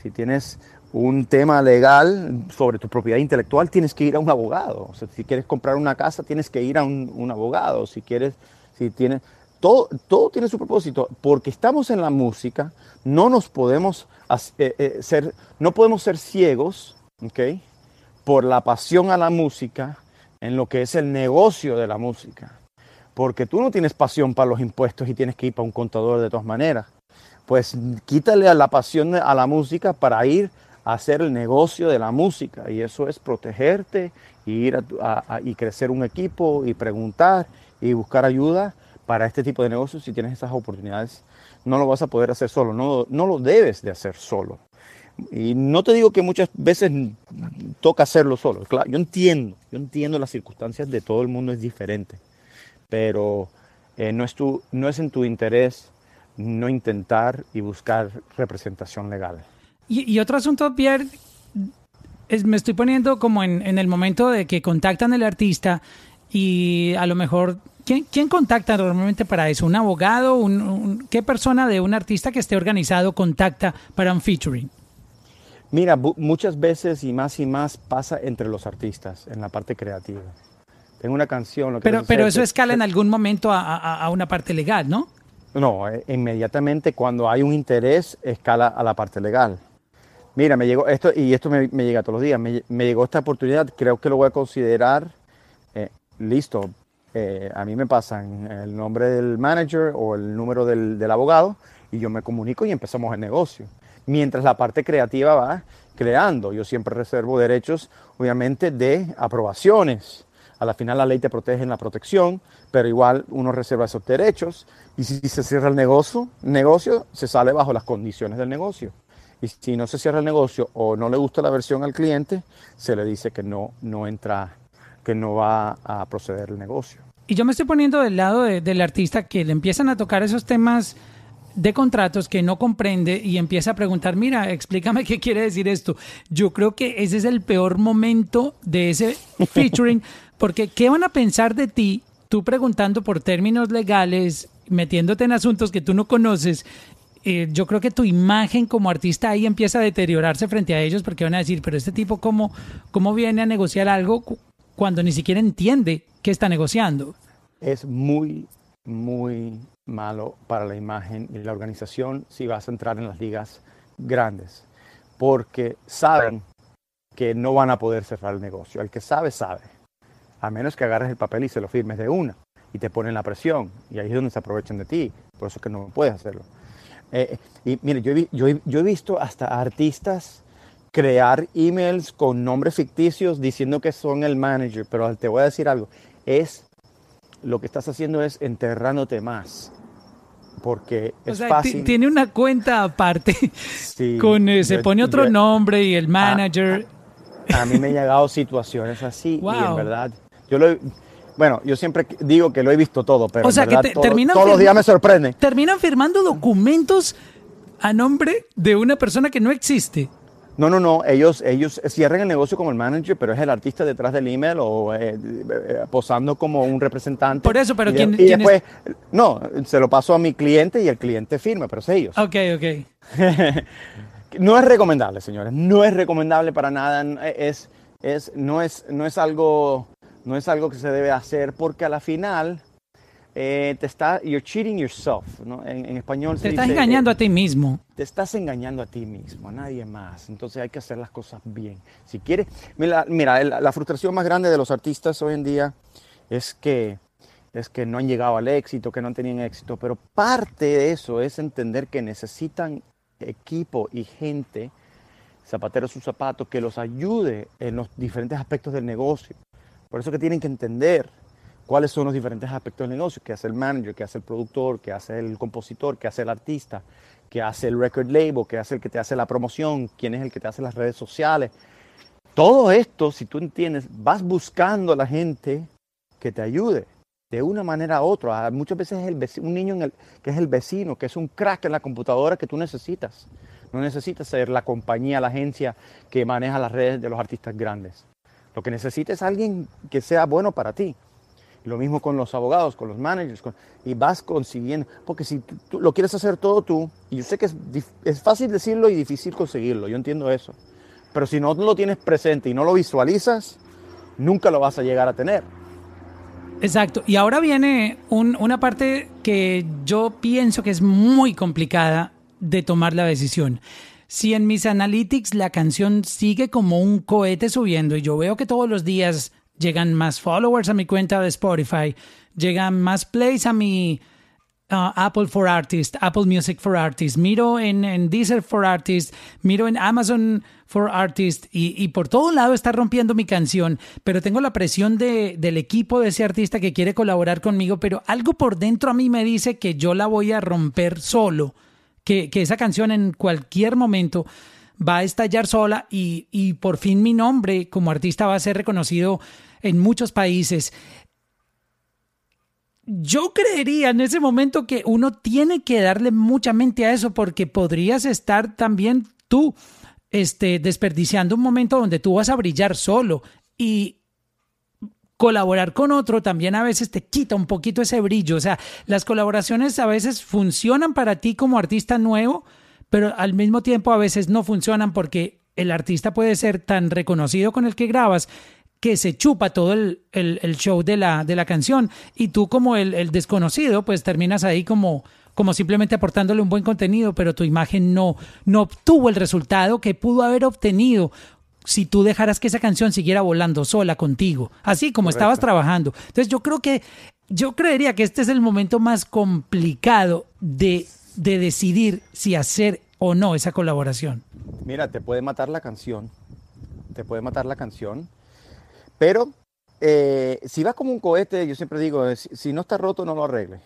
[SPEAKER 3] si tienes un tema legal sobre tu propiedad intelectual, tienes que ir a un abogado. O sea, si quieres comprar una casa, tienes que ir a un, un abogado. Si quieres, si tienes, todo, todo tiene su propósito. Porque estamos en la música, no nos podemos eh, eh, ser, no podemos ser ciegos, ¿ok? Por la pasión a la música en lo que es el negocio de la música. Porque tú no tienes pasión para los impuestos y tienes que ir para un contador de todas maneras. pues quítale a la pasión a la música para ir hacer el negocio de la música. Y eso es protegerte y ir a- a- y crecer un equipo y preguntar y buscar ayuda para este tipo de negocios si tienes esas oportunidades. No lo vas a poder hacer solo, no, no lo debes de hacer solo. Y no te digo que muchas veces toca hacerlo solo. Claro, yo entiendo, yo entiendo las circunstancias de todo el mundo es diferente, pero eh, no, es tu, no es en tu interés no intentar y buscar representación legal.
[SPEAKER 1] Y, y otro asunto, Pierre, es, me estoy poniendo como en, en el momento de que contactan al artista y a lo mejor, ¿quién, quién contacta normalmente para eso? ¿Un abogado? Un, un- ¿Qué persona de un artista que esté organizado contacta para un featuring?
[SPEAKER 3] Mira, muchas veces y más y más pasa entre los artistas en la parte creativa. Tengo una canción. Lo que
[SPEAKER 1] Pero, pero
[SPEAKER 3] es
[SPEAKER 1] eso escala en algún momento a, a- a una parte legal, ¿no?
[SPEAKER 3] No, eh, inmediatamente cuando hay un interés escala a la parte legal. Mira, me llegó esto y esto me, llega todos los días. Me, me llegó esta oportunidad, creo que lo voy a considerar eh, listo. Eh, a mí me pasan el nombre del manager o el número del, del abogado y yo me comunico y empezamos el negocio. Mientras la parte creativa va creando, yo siempre reservo derechos, obviamente, de aprobaciones. A la final la ley te protege en la protección, pero igual uno reserva esos derechos y si se cierra el negocio, negocio se sale bajo las condiciones del negocio. Y si no se cierra el negocio o no le gusta la versión al cliente, se le dice que no, no entra, que no va a proceder el negocio.
[SPEAKER 1] Y yo me estoy poniendo del lado de- del artista que le empiezan a tocar esos temas de contratos que no comprende y empieza a preguntar, mira, explícame qué quiere decir esto. Yo creo que ese es el peor momento de ese [laughs] featuring, porque ¿qué van a pensar de ti tú preguntando por términos legales, metiéndote en asuntos que tú no conoces? Eh, yo creo que tu imagen como artista ahí empieza a deteriorarse frente a ellos porque van a decir, pero este tipo cómo, cómo viene a negociar algo cu- cuando ni siquiera entiende qué está negociando.
[SPEAKER 3] Es muy, muy malo para la imagen y la organización si vas a entrar en las ligas grandes, porque saben que no van a poder cerrar el negocio. El que sabe, sabe. A menos que agarres el papel y se lo firmes de una y te ponen la presión y ahí es donde se aprovechan de ti. Por eso es que no puedes hacerlo. Eh, y mire, yo he, yo, he, yo he visto hasta artistas crear emails con nombres ficticios diciendo que son el manager, pero te voy a decir algo, es lo que estás haciendo es enterrándote más, porque
[SPEAKER 1] O
[SPEAKER 3] es
[SPEAKER 1] sea,
[SPEAKER 3] fácil.
[SPEAKER 1] tiene una cuenta aparte
[SPEAKER 3] Sí, [laughs]
[SPEAKER 1] con eh, se
[SPEAKER 3] yo-
[SPEAKER 1] pone otro
[SPEAKER 3] yo-
[SPEAKER 1] nombre y el manager.
[SPEAKER 3] A mí me han llegado situaciones así y en verdad, yo lo bueno, yo siempre digo que lo he visto todo, pero
[SPEAKER 1] O
[SPEAKER 3] en
[SPEAKER 1] sea, que
[SPEAKER 3] verdad
[SPEAKER 1] te-
[SPEAKER 3] todo-
[SPEAKER 1] terminan
[SPEAKER 3] todos los días me sorprende.
[SPEAKER 1] Terminan firmando documentos a nombre de una persona que no existe.
[SPEAKER 3] No, no, no, ellos, ellos cierran el negocio como el manager, pero es el artista detrás del email o eh, eh, posando como un representante.
[SPEAKER 1] Por eso, pero
[SPEAKER 3] y, de-
[SPEAKER 1] ¿quién-
[SPEAKER 3] y
[SPEAKER 1] quién es?
[SPEAKER 3] después, no, se lo paso a mi cliente y el cliente firma, pero es ellos.
[SPEAKER 1] Ok, ok. [laughs]
[SPEAKER 3] No es recomendable, señores. No es recomendable para nada. Es, es, no, es, no, es algo, no es algo que se debe hacer porque a la final eh, te está, you're cheating yourself. ¿no? En, en español se
[SPEAKER 1] Te estás
[SPEAKER 3] dice,
[SPEAKER 1] engañando
[SPEAKER 3] eh,
[SPEAKER 1] a ti mismo.
[SPEAKER 3] te estás engañando a ti mismo, a nadie más. Entonces hay que hacer las cosas bien. Si quieres, mira, mira, el- la frustración más grande de los artistas hoy en día es que es que no han llegado al éxito, que no tenían éxito, pero parte de eso es entender que necesitan equipo y gente, zapatero sus zapatos, que los ayude en los diferentes aspectos del negocio. Por eso que tienen que entender cuáles son los diferentes aspectos del negocio, qué hace el manager, qué hace el productor, qué hace el compositor, qué hace el artista, qué hace el record label, qué hace el que te hace la promoción, quién es el que te hace las redes sociales. Todo esto, si tú entiendes, vas buscando a la gente que te ayude de una manera u otra. Ah, Muchas veces es el veci- un niño que es el vecino, que es un crack en la computadora que tú necesitas. No necesitas ser la compañía, la agencia que maneja las redes de los artistas grandes. Lo que necesitas es alguien que sea bueno para ti. Lo mismo con los abogados, con los managers, y vas consiguiendo. Porque si tú, lo quieres hacer todo tú, y yo sé que es, es fácil decirlo y difícil conseguirlo, yo entiendo eso. Pero si no lo tienes presente y no lo visualizas, nunca lo vas a llegar a tener.
[SPEAKER 1] Exacto. Y ahora viene un- una parte que yo pienso que es muy complicada de tomar la decisión. Si en mis analytics la canción sigue como un cohete subiendo y yo veo que todos los días llegan más followers a mi cuenta de Spotify, llegan más plays a mi uh, Apple for Artists, Apple Music for Artists, miro en, Deezer for Artists, miro en Amazon for Artists y, y por todo lado está rompiendo mi canción, pero tengo la presión de, del equipo de ese artista que quiere colaborar conmigo, pero algo por dentro a mí me dice que yo la voy a romper solo, que, que esa canción en cualquier momento va a estallar sola y, y por fin mi nombre como artista va a ser reconocido en muchos países. Yo creería en ese momento que uno tiene que darle mucha mente a eso porque podrías estar también tú este, desperdiciando un momento donde tú vas a brillar solo y colaborar con otro también a veces te quita un poquito ese brillo. O sea, las colaboraciones a veces funcionan para ti como artista nuevo, pero al mismo tiempo a veces no funcionan porque el artista puede ser tan reconocido con el que grabas que se chupa todo el, el, show de la, de la canción y tú como el, el, desconocido pues terminas ahí como, como simplemente aportándole un buen contenido, pero tu imagen no, no obtuvo el resultado que pudo haber obtenido si tú dejaras que esa canción siguiera volando sola contigo, así como Correcto. estabas trabajando. Entonces yo creo que, yo creería que este es el momento más complicado de, de decidir si hacer o no esa colaboración.
[SPEAKER 3] Mira, te puede matar la canción, te puede matar la canción, pero eh, si vas como un cohete, yo siempre digo, si, si, no está roto, no lo arregle.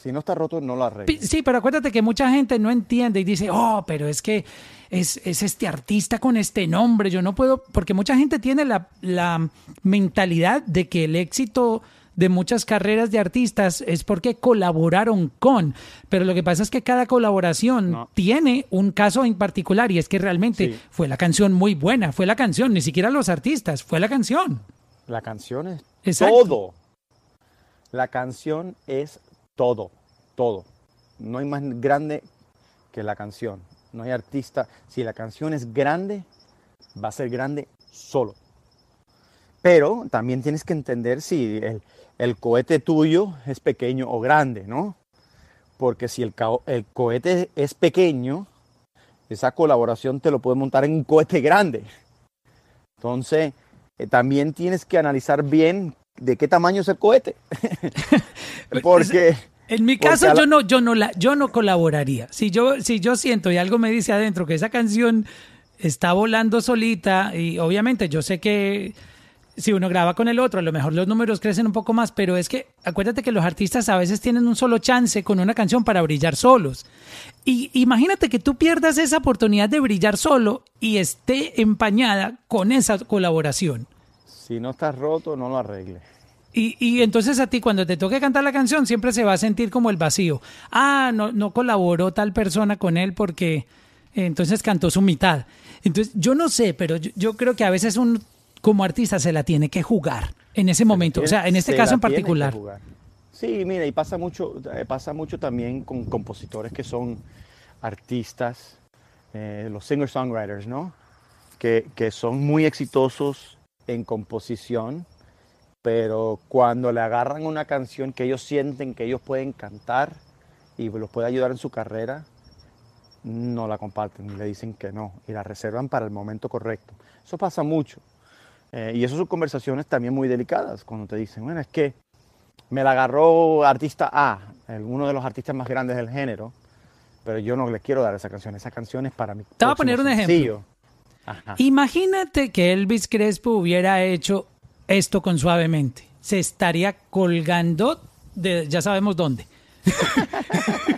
[SPEAKER 3] Si no está roto, no lo arregle.
[SPEAKER 1] Sí, pero acuérdate que mucha gente no entiende y dice, oh, pero es que es, es este artista con este nombre, yo no puedo, porque mucha gente tiene la, la mentalidad de que el éxito de muchas carreras de artistas es porque colaboraron con, pero lo que pasa es que cada colaboración no. tiene un caso en particular y es que realmente sí. fue la canción muy buena, fue la canción, ni siquiera los artistas, fue la canción.
[SPEAKER 3] La canción es Exacto. todo. La canción es todo, todo. No hay más grande que la canción. No hay artista. Si la canción es grande, va a ser grande solo. Pero también tienes que entender si el, cohete tuyo es pequeño o grande, ¿no? Porque si el, el, cohete es pequeño, esa colaboración te lo puede montar en un cohete grande. Entonces, eh, también tienes que analizar bien de qué tamaño es el cohete. [laughs] porque...
[SPEAKER 1] En mi caso, yo no, yo no la, yo no colaboraría. Si yo, si yo siento y algo me dice adentro que esa canción está volando solita, y obviamente yo sé que si uno graba con el otro, a lo mejor los números crecen un poco más, pero es que acuérdate que los artistas a veces tienen un solo chance con una canción para brillar solos. Y imagínate que tú pierdas esa oportunidad de brillar solo y esté empañada con esa colaboración.
[SPEAKER 3] Si no estás roto, no lo arregle.
[SPEAKER 1] Y, y, entonces a ti cuando te toque cantar la canción siempre se va a sentir como el vacío. Ah, no, no colaboró tal persona con él porque entonces cantó su mitad. Entonces yo no sé, pero yo, yo creo que a veces un como artista se la tiene que jugar en ese momento, o sea, en este caso en particular.
[SPEAKER 3] Sí, mira, y pasa mucho, pasa mucho también con compositores que son artistas, eh, los singer-songwriters, ¿no? Que, que son muy exitosos en composición, pero cuando le agarran una canción que ellos sienten que ellos pueden cantar y los puede ayudar en su carrera, no la comparten, le dicen que no y la reservan para el momento correcto. Eso pasa mucho. Eh, y esas son conversaciones también muy delicadas cuando te dicen, bueno, es que me la agarró artista A, uno de los artistas más grandes del género, pero yo no le quiero dar esa canción. Esa canción es para mí.
[SPEAKER 1] Te voy a poner un ejemplo. Ajá. Imagínate que Elvis Crespo hubiera hecho esto con suavemente. Se estaría colgando de ya sabemos dónde. [laughs]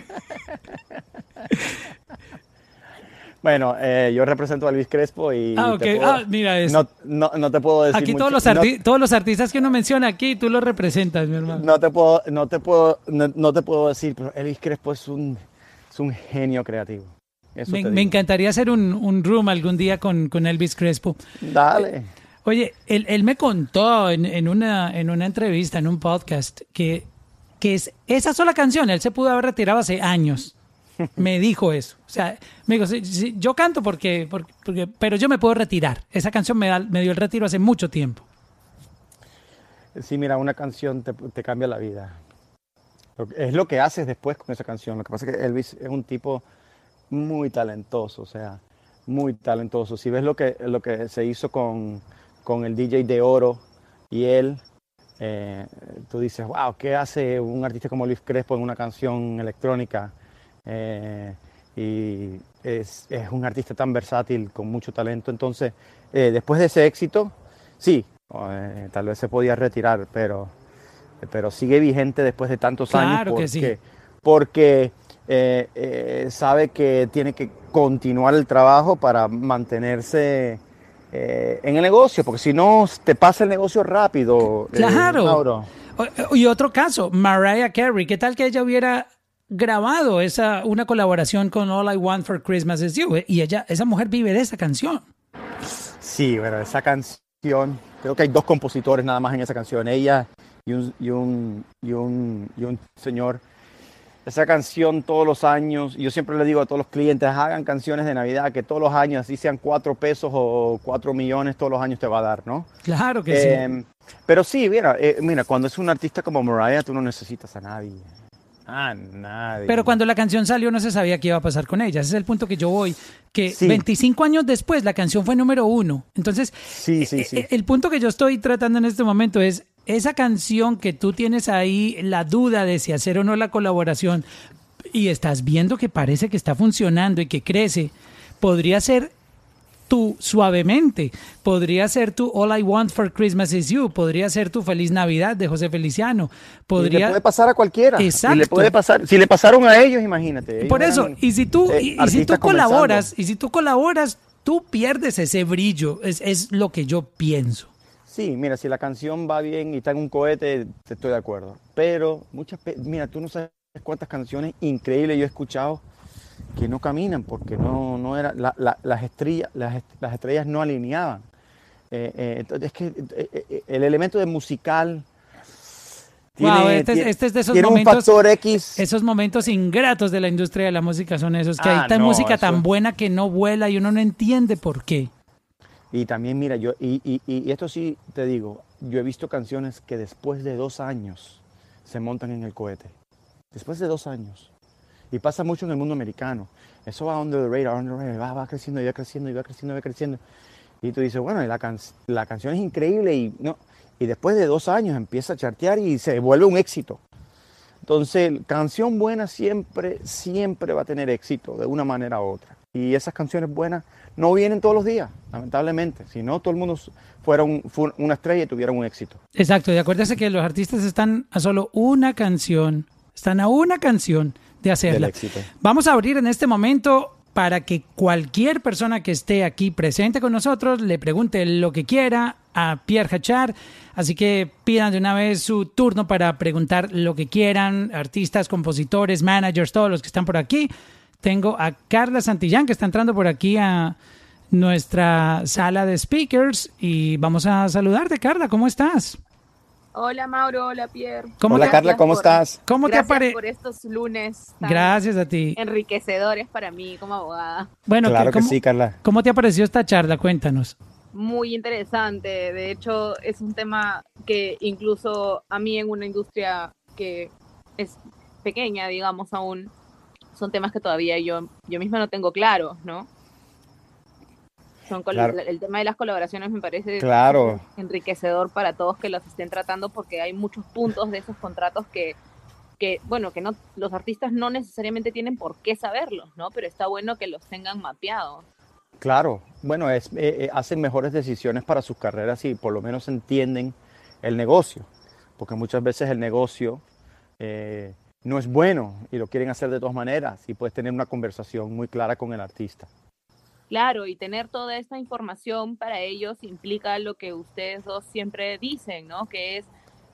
[SPEAKER 3] Bueno, eh, yo represento a Luis Crespo y
[SPEAKER 1] ah, puedo, ah, mira eso.
[SPEAKER 3] No, no, no, te puedo decir
[SPEAKER 1] Aquí
[SPEAKER 3] mucho.
[SPEAKER 1] todos los, arti no, todos los artistas que uno menciona aquí, tú los representas, mi hermano.
[SPEAKER 3] No te puedo, no te puedo, no, no te puedo decir, pero Elvis Crespo es un, es un genio creativo.
[SPEAKER 1] Me, me, encantaría hacer un, un, room algún día con, con Elvis Crespo.
[SPEAKER 3] Dale.
[SPEAKER 1] Oye, él, él me contó en, en, una, en una entrevista, en un podcast, que, que es esa sola canción, él se pudo haber retirado hace años [laughs] me dijo eso. O sea, me dijo, sí, sí, yo canto porque, porque, porque, pero yo me puedo retirar. Esa canción me, da, me dio el retiro hace mucho tiempo.
[SPEAKER 3] Sí, mira, una canción te, te cambia la vida. Es lo que haces después con esa canción. Lo que pasa es que Elvis es un tipo muy talentoso, o sea, muy talentoso. Si ves lo que, lo que se hizo con, con el DJ de Oro y él, eh, tú dices, wow, ¿qué hace un artista como Luis Crespo en una canción electrónica? Eh, y es, es un artista tan versátil, con mucho talento. Entonces, eh, después de ese éxito, sí, tal vez se podía retirar, pero, pero sigue vigente después de tantos años
[SPEAKER 1] Claro que
[SPEAKER 3] porque,
[SPEAKER 1] sí.
[SPEAKER 3] porque eh, eh, sabe que tiene que continuar el trabajo para mantenerse eh, en el negocio, porque si no te pasa el negocio rápido.
[SPEAKER 1] Claro.
[SPEAKER 3] Mauro.
[SPEAKER 1] Y otro caso, Mariah Carey, ¿qué tal que ella hubiera grabado esa una colaboración con All I Want for Christmas Is You? Y ella, esa mujer vive de esa canción.
[SPEAKER 3] Sí, bueno, esa canción, creo que hay dos compositores nada más en esa canción, ella y un, y un, y un, y un señor. Esa canción todos los años, yo siempre le digo a todos los clientes, hagan canciones de Navidad que todos los años, así sean cuatro pesos o cuatro millones, todos los años te va a dar, ¿no?
[SPEAKER 1] Claro que sí.
[SPEAKER 3] Eh, pero sí, mira, eh, mira, cuando es un artista como Mariah, tú no necesitas a nadie. A nadie.
[SPEAKER 1] Pero cuando la canción salió no se sabía qué iba a pasar con ella. Ese es el punto que yo voy. Que
[SPEAKER 3] Sí.
[SPEAKER 1] 25 años después la canción fue número uno. Entonces,
[SPEAKER 3] Sí, sí, sí.
[SPEAKER 1] eh, el punto que yo estoy tratando en este momento es esa canción que tú tienes ahí, la duda de si hacer o no la colaboración, y estás viendo que parece que está funcionando y que crece, podría ser tu suavemente, podría ser tu All I Want for Christmas is You, podría ser tu Feliz Navidad de José Feliciano,
[SPEAKER 3] Y le
[SPEAKER 1] podría...
[SPEAKER 3] puede pasar a cualquiera. Y
[SPEAKER 1] Exacto.
[SPEAKER 3] le puede pasar, si le pasaron a ellos, imagínate. ellos
[SPEAKER 1] Por eso, y si tú,
[SPEAKER 3] eh,
[SPEAKER 1] y, y si tú colaboras,
[SPEAKER 3] comenzando.
[SPEAKER 1] y si tú colaboras, tú pierdes ese brillo, es, es lo que yo pienso.
[SPEAKER 3] Sí, mira, si la canción va bien y está en un cohete, te estoy de acuerdo. Pero muchas, mira, tú no sabes cuántas canciones increíbles yo he escuchado que no caminan porque no, no era, la- la- las estrellas, las, est- las estrellas no alineaban. Eh, eh, entonces, es que eh, el elemento de musical
[SPEAKER 1] Wow, este
[SPEAKER 3] tiene-
[SPEAKER 1] este es de esos
[SPEAKER 3] tiene
[SPEAKER 1] momentos-
[SPEAKER 3] un factor X.
[SPEAKER 1] Esos momentos ingratos de la industria de la música son esos, que
[SPEAKER 3] Ah,
[SPEAKER 1] hay tan
[SPEAKER 3] no,
[SPEAKER 1] música
[SPEAKER 3] eso-
[SPEAKER 1] tan buena que no vuela y uno no entiende por qué.
[SPEAKER 3] Y también, mira, yo, y, y- y esto sí te digo, yo he visto canciones que después de dos años se montan en el cohete. Después de dos años. Y pasa mucho en el mundo americano. Eso va under the radar, under the radar, va, va creciendo, y va creciendo, y va creciendo, y va creciendo. Y tú dices, bueno, la, can- la canción es increíble y, no, y después de dos años empieza a chartear y se vuelve un éxito. Entonces, canción buena siempre, siempre va a tener éxito de una manera u otra. Y esas canciones buenas no vienen todos los días, lamentablemente. Si no, todo el mundo fuera un- fu- una estrella y tuviera un éxito.
[SPEAKER 1] Exacto, y acuérdese que los artistas están a solo una canción, están a una canción de hacerla.
[SPEAKER 3] Del éxito.
[SPEAKER 1] Vamos a abrir en este momento para que cualquier persona que esté aquí presente con nosotros le pregunte lo que quiera a Pierre Hachar. Así que pidan de una vez su turno para preguntar lo que quieran, artistas, compositores, managers, todos los que están por aquí. Tengo a Carla Santillán que está entrando por aquí a nuestra sala de speakers y vamos a saludarte, Carla, ¿cómo estás?
[SPEAKER 5] Hola Mauro, hola Pierre.
[SPEAKER 1] ¿Cómo
[SPEAKER 3] Hola
[SPEAKER 1] te-
[SPEAKER 3] Carla, ¿cómo
[SPEAKER 5] por-
[SPEAKER 3] estás?
[SPEAKER 1] ¿Cómo te
[SPEAKER 5] Gracias
[SPEAKER 1] apare-
[SPEAKER 5] por estos lunes tan
[SPEAKER 1] Gracias a ti.
[SPEAKER 5] enriquecedores para mí como abogada.
[SPEAKER 1] Bueno,
[SPEAKER 3] claro que
[SPEAKER 1] ¿cómo,
[SPEAKER 3] sí, Carla.
[SPEAKER 1] ¿cómo te apareció esta charla? Cuéntanos.
[SPEAKER 5] Muy interesante. De hecho, es un tema que incluso a mí en una industria que es pequeña, digamos, aún, son temas que todavía yo, yo misma no tengo claros, ¿no? Son
[SPEAKER 3] Claro.
[SPEAKER 5] El tema de las colaboraciones me parece
[SPEAKER 3] Claro.
[SPEAKER 5] enriquecedor para todos que los estén tratando porque hay muchos puntos de esos contratos que, que bueno, que no los artistas no necesariamente tienen por qué saberlos, ¿no? Pero está bueno que los tengan mapeados.
[SPEAKER 3] Claro, bueno, es, eh, eh, hacen mejores decisiones para sus carreras y por lo menos entienden el negocio, porque muchas veces el negocio eh, no es bueno y lo quieren hacer de todas maneras y puedes tener una conversación muy clara con el artista.
[SPEAKER 5] Claro, y tener toda esta información para ellos implica lo que ustedes dos siempre dicen, ¿no? Que es,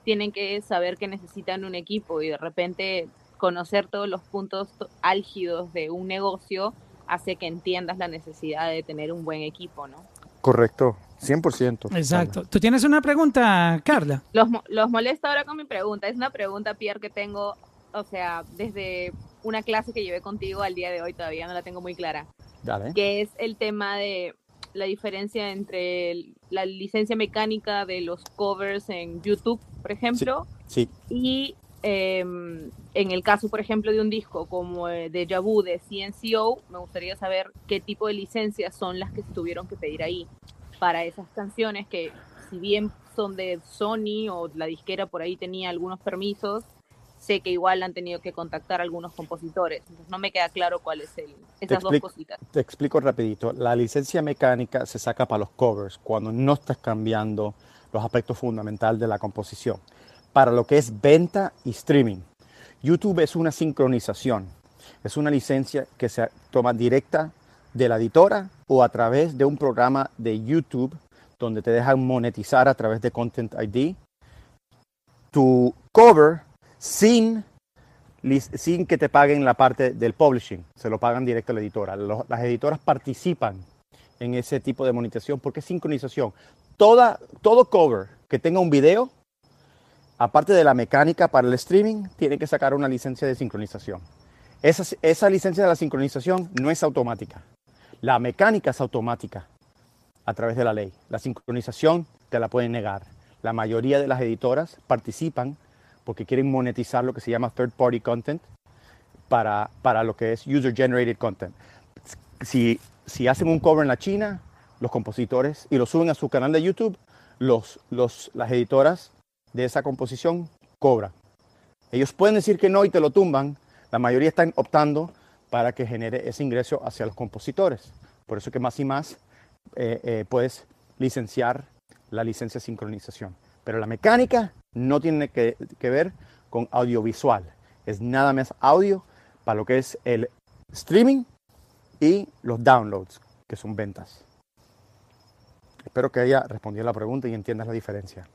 [SPEAKER 5] tienen que saber que necesitan un equipo y de repente conocer todos los puntos to- álgidos de un negocio hace que entiendas la necesidad de tener un buen equipo, ¿no?
[SPEAKER 3] Correcto, 100%.
[SPEAKER 1] Exacto. ¿Tú tienes una pregunta, Carla?
[SPEAKER 5] Los, mo- los molesto ahora con mi pregunta. Es una pregunta, Pierre, que tengo, o sea, desde una clase que llevé contigo al día de hoy, todavía no la tengo muy clara,
[SPEAKER 3] Dale.
[SPEAKER 5] que es el tema de la diferencia entre la licencia mecánica de los covers en YouTube, por ejemplo,
[SPEAKER 3] Sí,
[SPEAKER 5] y em, en el caso, por ejemplo, de un disco como eh, Deja Vu de CNCO, me gustaría saber qué tipo de licencias son las que se tuvieron que pedir ahí para esas canciones que, si bien son de Sony o la disquera por ahí tenía algunos permisos, sé que igual han tenido que contactar a algunos compositores. Entonces no me queda claro cuál es el, esas dos
[SPEAKER 3] explico.
[SPEAKER 5] cositas.
[SPEAKER 3] Te explico rapidito. La licencia mecánica se saca para los covers cuando no estás cambiando los aspectos fundamentales de la composición. Para lo que es venta y streaming. YouTube es una sincronización. Es una licencia que se toma directa de la editora o a través de un programa de YouTube donde te dejan monetizar a través de Content ID tu cover sin, sin que te paguen la parte del publishing, se lo pagan directo a la editora. Las editoras participan en ese tipo de monetización porque es sincronización. Toda, todo cover que tenga un video, aparte de la mecánica para el streaming, tiene que sacar una licencia de sincronización. Esa, esa licencia de la sincronización no es automática. La mecánica es automática a través de la ley. La sincronización te la pueden negar. La mayoría de las editoras participan porque quieren monetizar lo que se llama third party content para, para lo que es user generated content. Si, si hacen un cover en la China, los compositores, y lo suben a su canal de YouTube, los, los, las editoras de esa composición cobran. Ellos pueden decir que no y te lo tumban. La mayoría están optando para que genere ese ingreso hacia los compositores. Por eso que más y más eh, eh, puedes licenciar la licencia de sincronización. Pero la mecánica no tiene que, que ver con audiovisual. Es nada más audio para lo que es el streaming y los downloads, que son ventas. Espero que haya respondido la pregunta y entiendas la diferencia.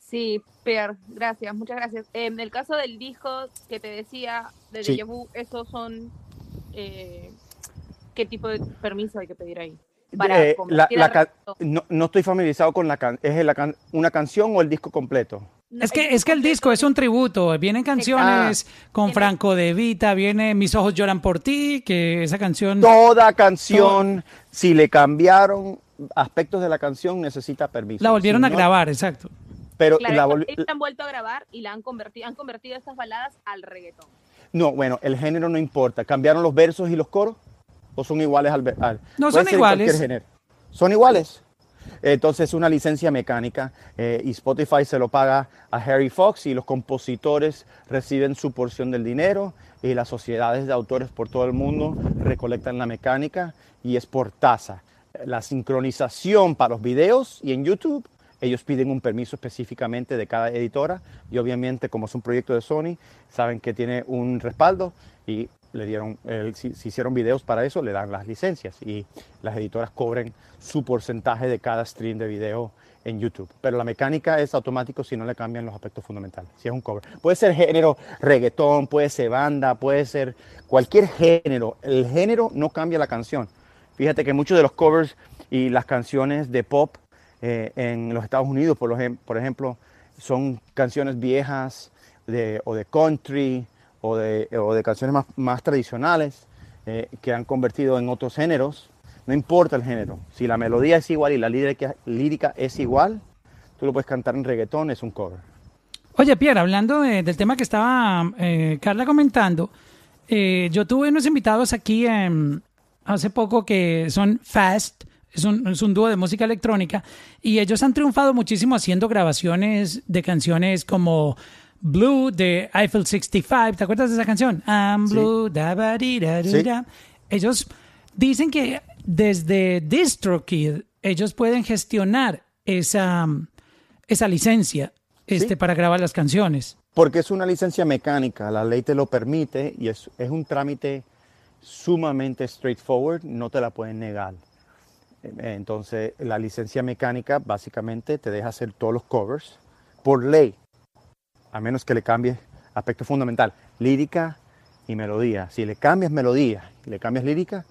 [SPEAKER 5] Sí, Pierre, gracias, muchas gracias. En el caso del disco que te decía de
[SPEAKER 3] Sí.
[SPEAKER 5] Deja Vu, esos son... eh, ¿Qué tipo de permiso hay que pedir ahí? Para
[SPEAKER 3] Eh, la- la no, no estoy familiarizado con la canción. ¿Es la can- una canción o el disco completo?
[SPEAKER 5] No,
[SPEAKER 1] Es que, es que el disco es un tributo. Vienen canciones con
[SPEAKER 5] Tiene-
[SPEAKER 1] Franco De Vita, viene Mis ojos lloran por ti, que esa canción.
[SPEAKER 3] Toda canción, si le cambiaron aspectos de la canción, necesita permiso.
[SPEAKER 1] La volvieron
[SPEAKER 3] Si
[SPEAKER 1] a
[SPEAKER 3] no-
[SPEAKER 1] grabar, exacto.
[SPEAKER 3] Pero
[SPEAKER 5] Claro,
[SPEAKER 3] la
[SPEAKER 5] ellos han vuelto a grabar y la han convertido, han convertido estas baladas al reggaetón.
[SPEAKER 3] No, bueno, el género no importa. ¿Cambiaron los versos y los coros? ¿O son iguales al, al-
[SPEAKER 1] No, son iguales.
[SPEAKER 3] cualquier género. Son iguales. Entonces es una licencia mecánica eh, y Spotify se lo paga a Harry Fox y los compositores reciben su porción del dinero y las sociedades de autores por todo el mundo recolectan la mecánica y es por tasa. La sincronización para los videos y en YouTube, ellos piden un permiso específicamente de cada editora y obviamente como es un proyecto de Sony, saben que tiene un respaldo y le dieron, si, hicieron videos para eso, le dan las licencias y las editoras cobren su porcentaje de cada stream de video en YouTube. Pero la mecánica es automático si no le cambian los aspectos fundamentales, si es un cover. Puede ser género reggaetón, puede ser banda, puede ser cualquier género. El género no cambia la canción. Fíjate que muchos de los covers y las canciones de pop eh, en los Estados Unidos, por, lo ejem- por ejemplo, son canciones viejas de, o de country o de, o de canciones más, más tradicionales eh, que han convertido en otros géneros. No importa el género, si la melodía es igual y la lírica, lírica es igual, tú lo puedes cantar en reggaetón, es un cover.
[SPEAKER 1] Oye, Pierre, hablando de- del tema que estaba eh, Carla comentando, eh, yo tuve unos invitados aquí hace poco que son Fast, es un, es un dúo de música electrónica, y ellos han triunfado muchísimo haciendo grabaciones de canciones como Blue de Eiffel 65. ¿Te acuerdas de esa canción? I'm
[SPEAKER 3] Sí.
[SPEAKER 1] blue, da ba di da di da. Ellos dicen que desde DistroKid ellos pueden gestionar esa, esa licencia este,
[SPEAKER 3] Sí.
[SPEAKER 1] para grabar las canciones.
[SPEAKER 3] Porque es una licencia mecánica, la ley te lo permite y es, es un trámite sumamente straightforward, no te la pueden negar. Entonces, la licencia mecánica básicamente te deja hacer todos los covers por ley, a menos que le cambies aspecto fundamental, lírica y melodía. Si le cambias melodía y le cambias lírica,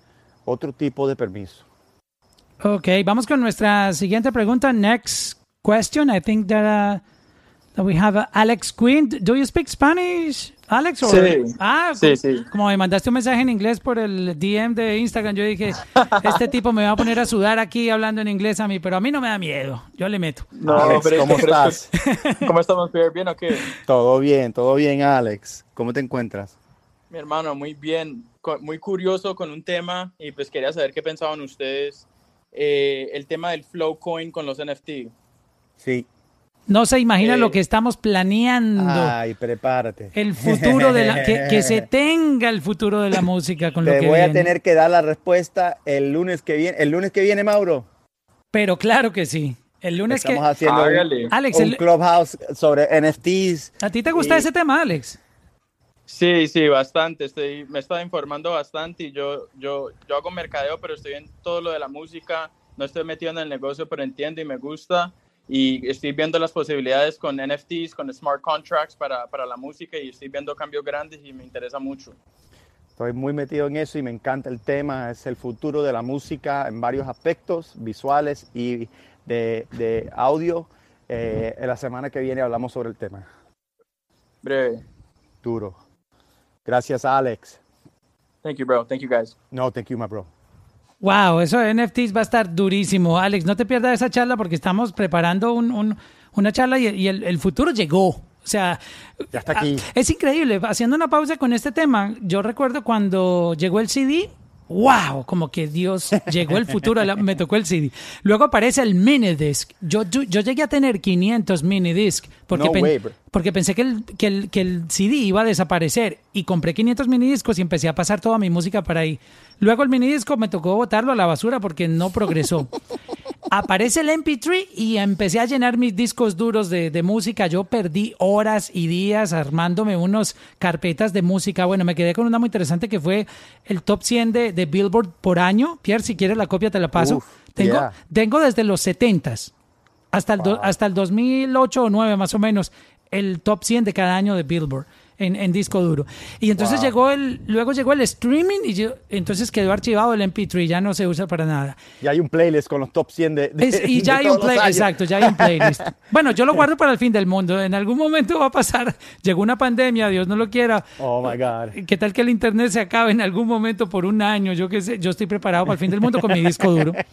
[SPEAKER 3] otro tipo de permiso.
[SPEAKER 1] Ok, vamos con nuestra siguiente pregunta. Next question. I think that, uh, we have uh, Alex Quinn. Do you speak Spanish, Alex?
[SPEAKER 6] Sí.
[SPEAKER 1] Ah,
[SPEAKER 6] Sí,
[SPEAKER 1] como,
[SPEAKER 6] sí.
[SPEAKER 1] como me mandaste un mensaje en inglés por el DM de Instagram, yo dije, este tipo me va a poner a sudar aquí hablando en inglés a mí, pero a mí no me da miedo. Yo le meto.
[SPEAKER 6] No,
[SPEAKER 3] Alex,
[SPEAKER 6] pero-
[SPEAKER 3] ¿cómo estás? [laughs]
[SPEAKER 6] ¿Cómo estamos, Pierre? ¿Bien o qué?
[SPEAKER 3] Todo bien, todo bien, Alex. ¿Cómo te encuentras?
[SPEAKER 6] Mi hermano, muy bien. Muy curioso con un tema y pues quería saber qué pensaban ustedes. Eh, el tema del Flow Coin con los NFT.
[SPEAKER 3] Sí.
[SPEAKER 1] No se imagina
[SPEAKER 6] Eh,
[SPEAKER 1] lo que estamos planeando.
[SPEAKER 3] Ay, prepárate.
[SPEAKER 1] El futuro de la. Que, que se [laughs] tenga el futuro de la música con lo
[SPEAKER 3] Te
[SPEAKER 1] que
[SPEAKER 3] voy a tener que dar la respuesta el lunes que viene. El lunes que viene, Mauro.
[SPEAKER 1] Pero claro que sí. El lunes
[SPEAKER 3] Estamos
[SPEAKER 1] que.
[SPEAKER 3] haciendo un-
[SPEAKER 6] Hágale.
[SPEAKER 1] Alex,
[SPEAKER 3] un
[SPEAKER 1] el-
[SPEAKER 3] clubhouse sobre NFTs.
[SPEAKER 1] ¿a ti te gusta
[SPEAKER 3] y-
[SPEAKER 1] ese tema, Alex?
[SPEAKER 6] Sí, sí, bastante. Estoy, me estado informando bastante y yo, yo, yo hago mercadeo, pero estoy en todo lo de la música. No estoy metido en el negocio, pero entiendo y me gusta. Y estoy viendo las posibilidades con NFTs, con smart contracts para, para la música y estoy viendo cambios grandes y me interesa mucho.
[SPEAKER 3] Estoy muy metido en eso y me encanta el tema. Es el futuro de la música en varios aspectos, visuales y de, de audio. Eh, en la semana que viene hablamos sobre el tema.
[SPEAKER 6] Breve.
[SPEAKER 3] Duro. Gracias, Alex.
[SPEAKER 6] Thank you, bro. Thank you, guys.
[SPEAKER 3] No, thank you, my bro.
[SPEAKER 1] Wow, eso de NFTs va a estar durísimo. Alex, no te pierdas esa charla porque estamos preparando un- un- una charla y, y el, el futuro llegó. O sea,
[SPEAKER 3] Ya está aquí.
[SPEAKER 1] ah, es increíble. Haciendo una pausa con este tema, yo recuerdo cuando llegó el CD. Wow, como que Dios llegó el futuro, la- me tocó el CD. Luego aparece el minidisc. Yo, yo, yo llegué a tener 500 minidisc porque,
[SPEAKER 3] No way, bro.
[SPEAKER 1] Porque pensé que el, que, el, que el CD iba a desaparecer y compré 500 minidiscos y empecé a pasar toda mi música para ahí. Luego el minidisco me tocó botarlo a la basura porque no progresó. [laughs] Aparece el MP3 y empecé a llenar mis discos duros de, de música. Yo perdí horas y días armándome unos carpetas de música. Bueno, me quedé con una muy interesante que fue el top 100 de, de Billboard por año. Pierre, si quieres la copia te la paso.
[SPEAKER 3] Uf,
[SPEAKER 1] tengo,
[SPEAKER 3] yeah.
[SPEAKER 1] tengo desde los 70s hasta el, do- hasta el 2008 o 2009 más o menos el top 100 de cada año de Billboard en, en disco duro. Y entonces
[SPEAKER 3] Wow.
[SPEAKER 1] llegó el, luego llegó el streaming y yo- entonces quedó archivado el MP3, ya no se usa para nada.
[SPEAKER 3] Y hay un playlist con los top 100 de, de-
[SPEAKER 1] Es- y
[SPEAKER 3] de
[SPEAKER 1] ya hay un
[SPEAKER 3] todos los
[SPEAKER 1] play,
[SPEAKER 3] años.
[SPEAKER 1] exacto, ya hay un playlist. [laughs] Bueno, yo lo guardo para el fin del mundo. En algún momento va a pasar. [laughs] Llegó una pandemia, Dios no lo quiera.
[SPEAKER 3] Oh my God.
[SPEAKER 1] ¿Qué tal que el internet se acabe en algún momento por un año? Yo qué sé, yo estoy preparado para el fin del mundo con mi disco duro. [laughs]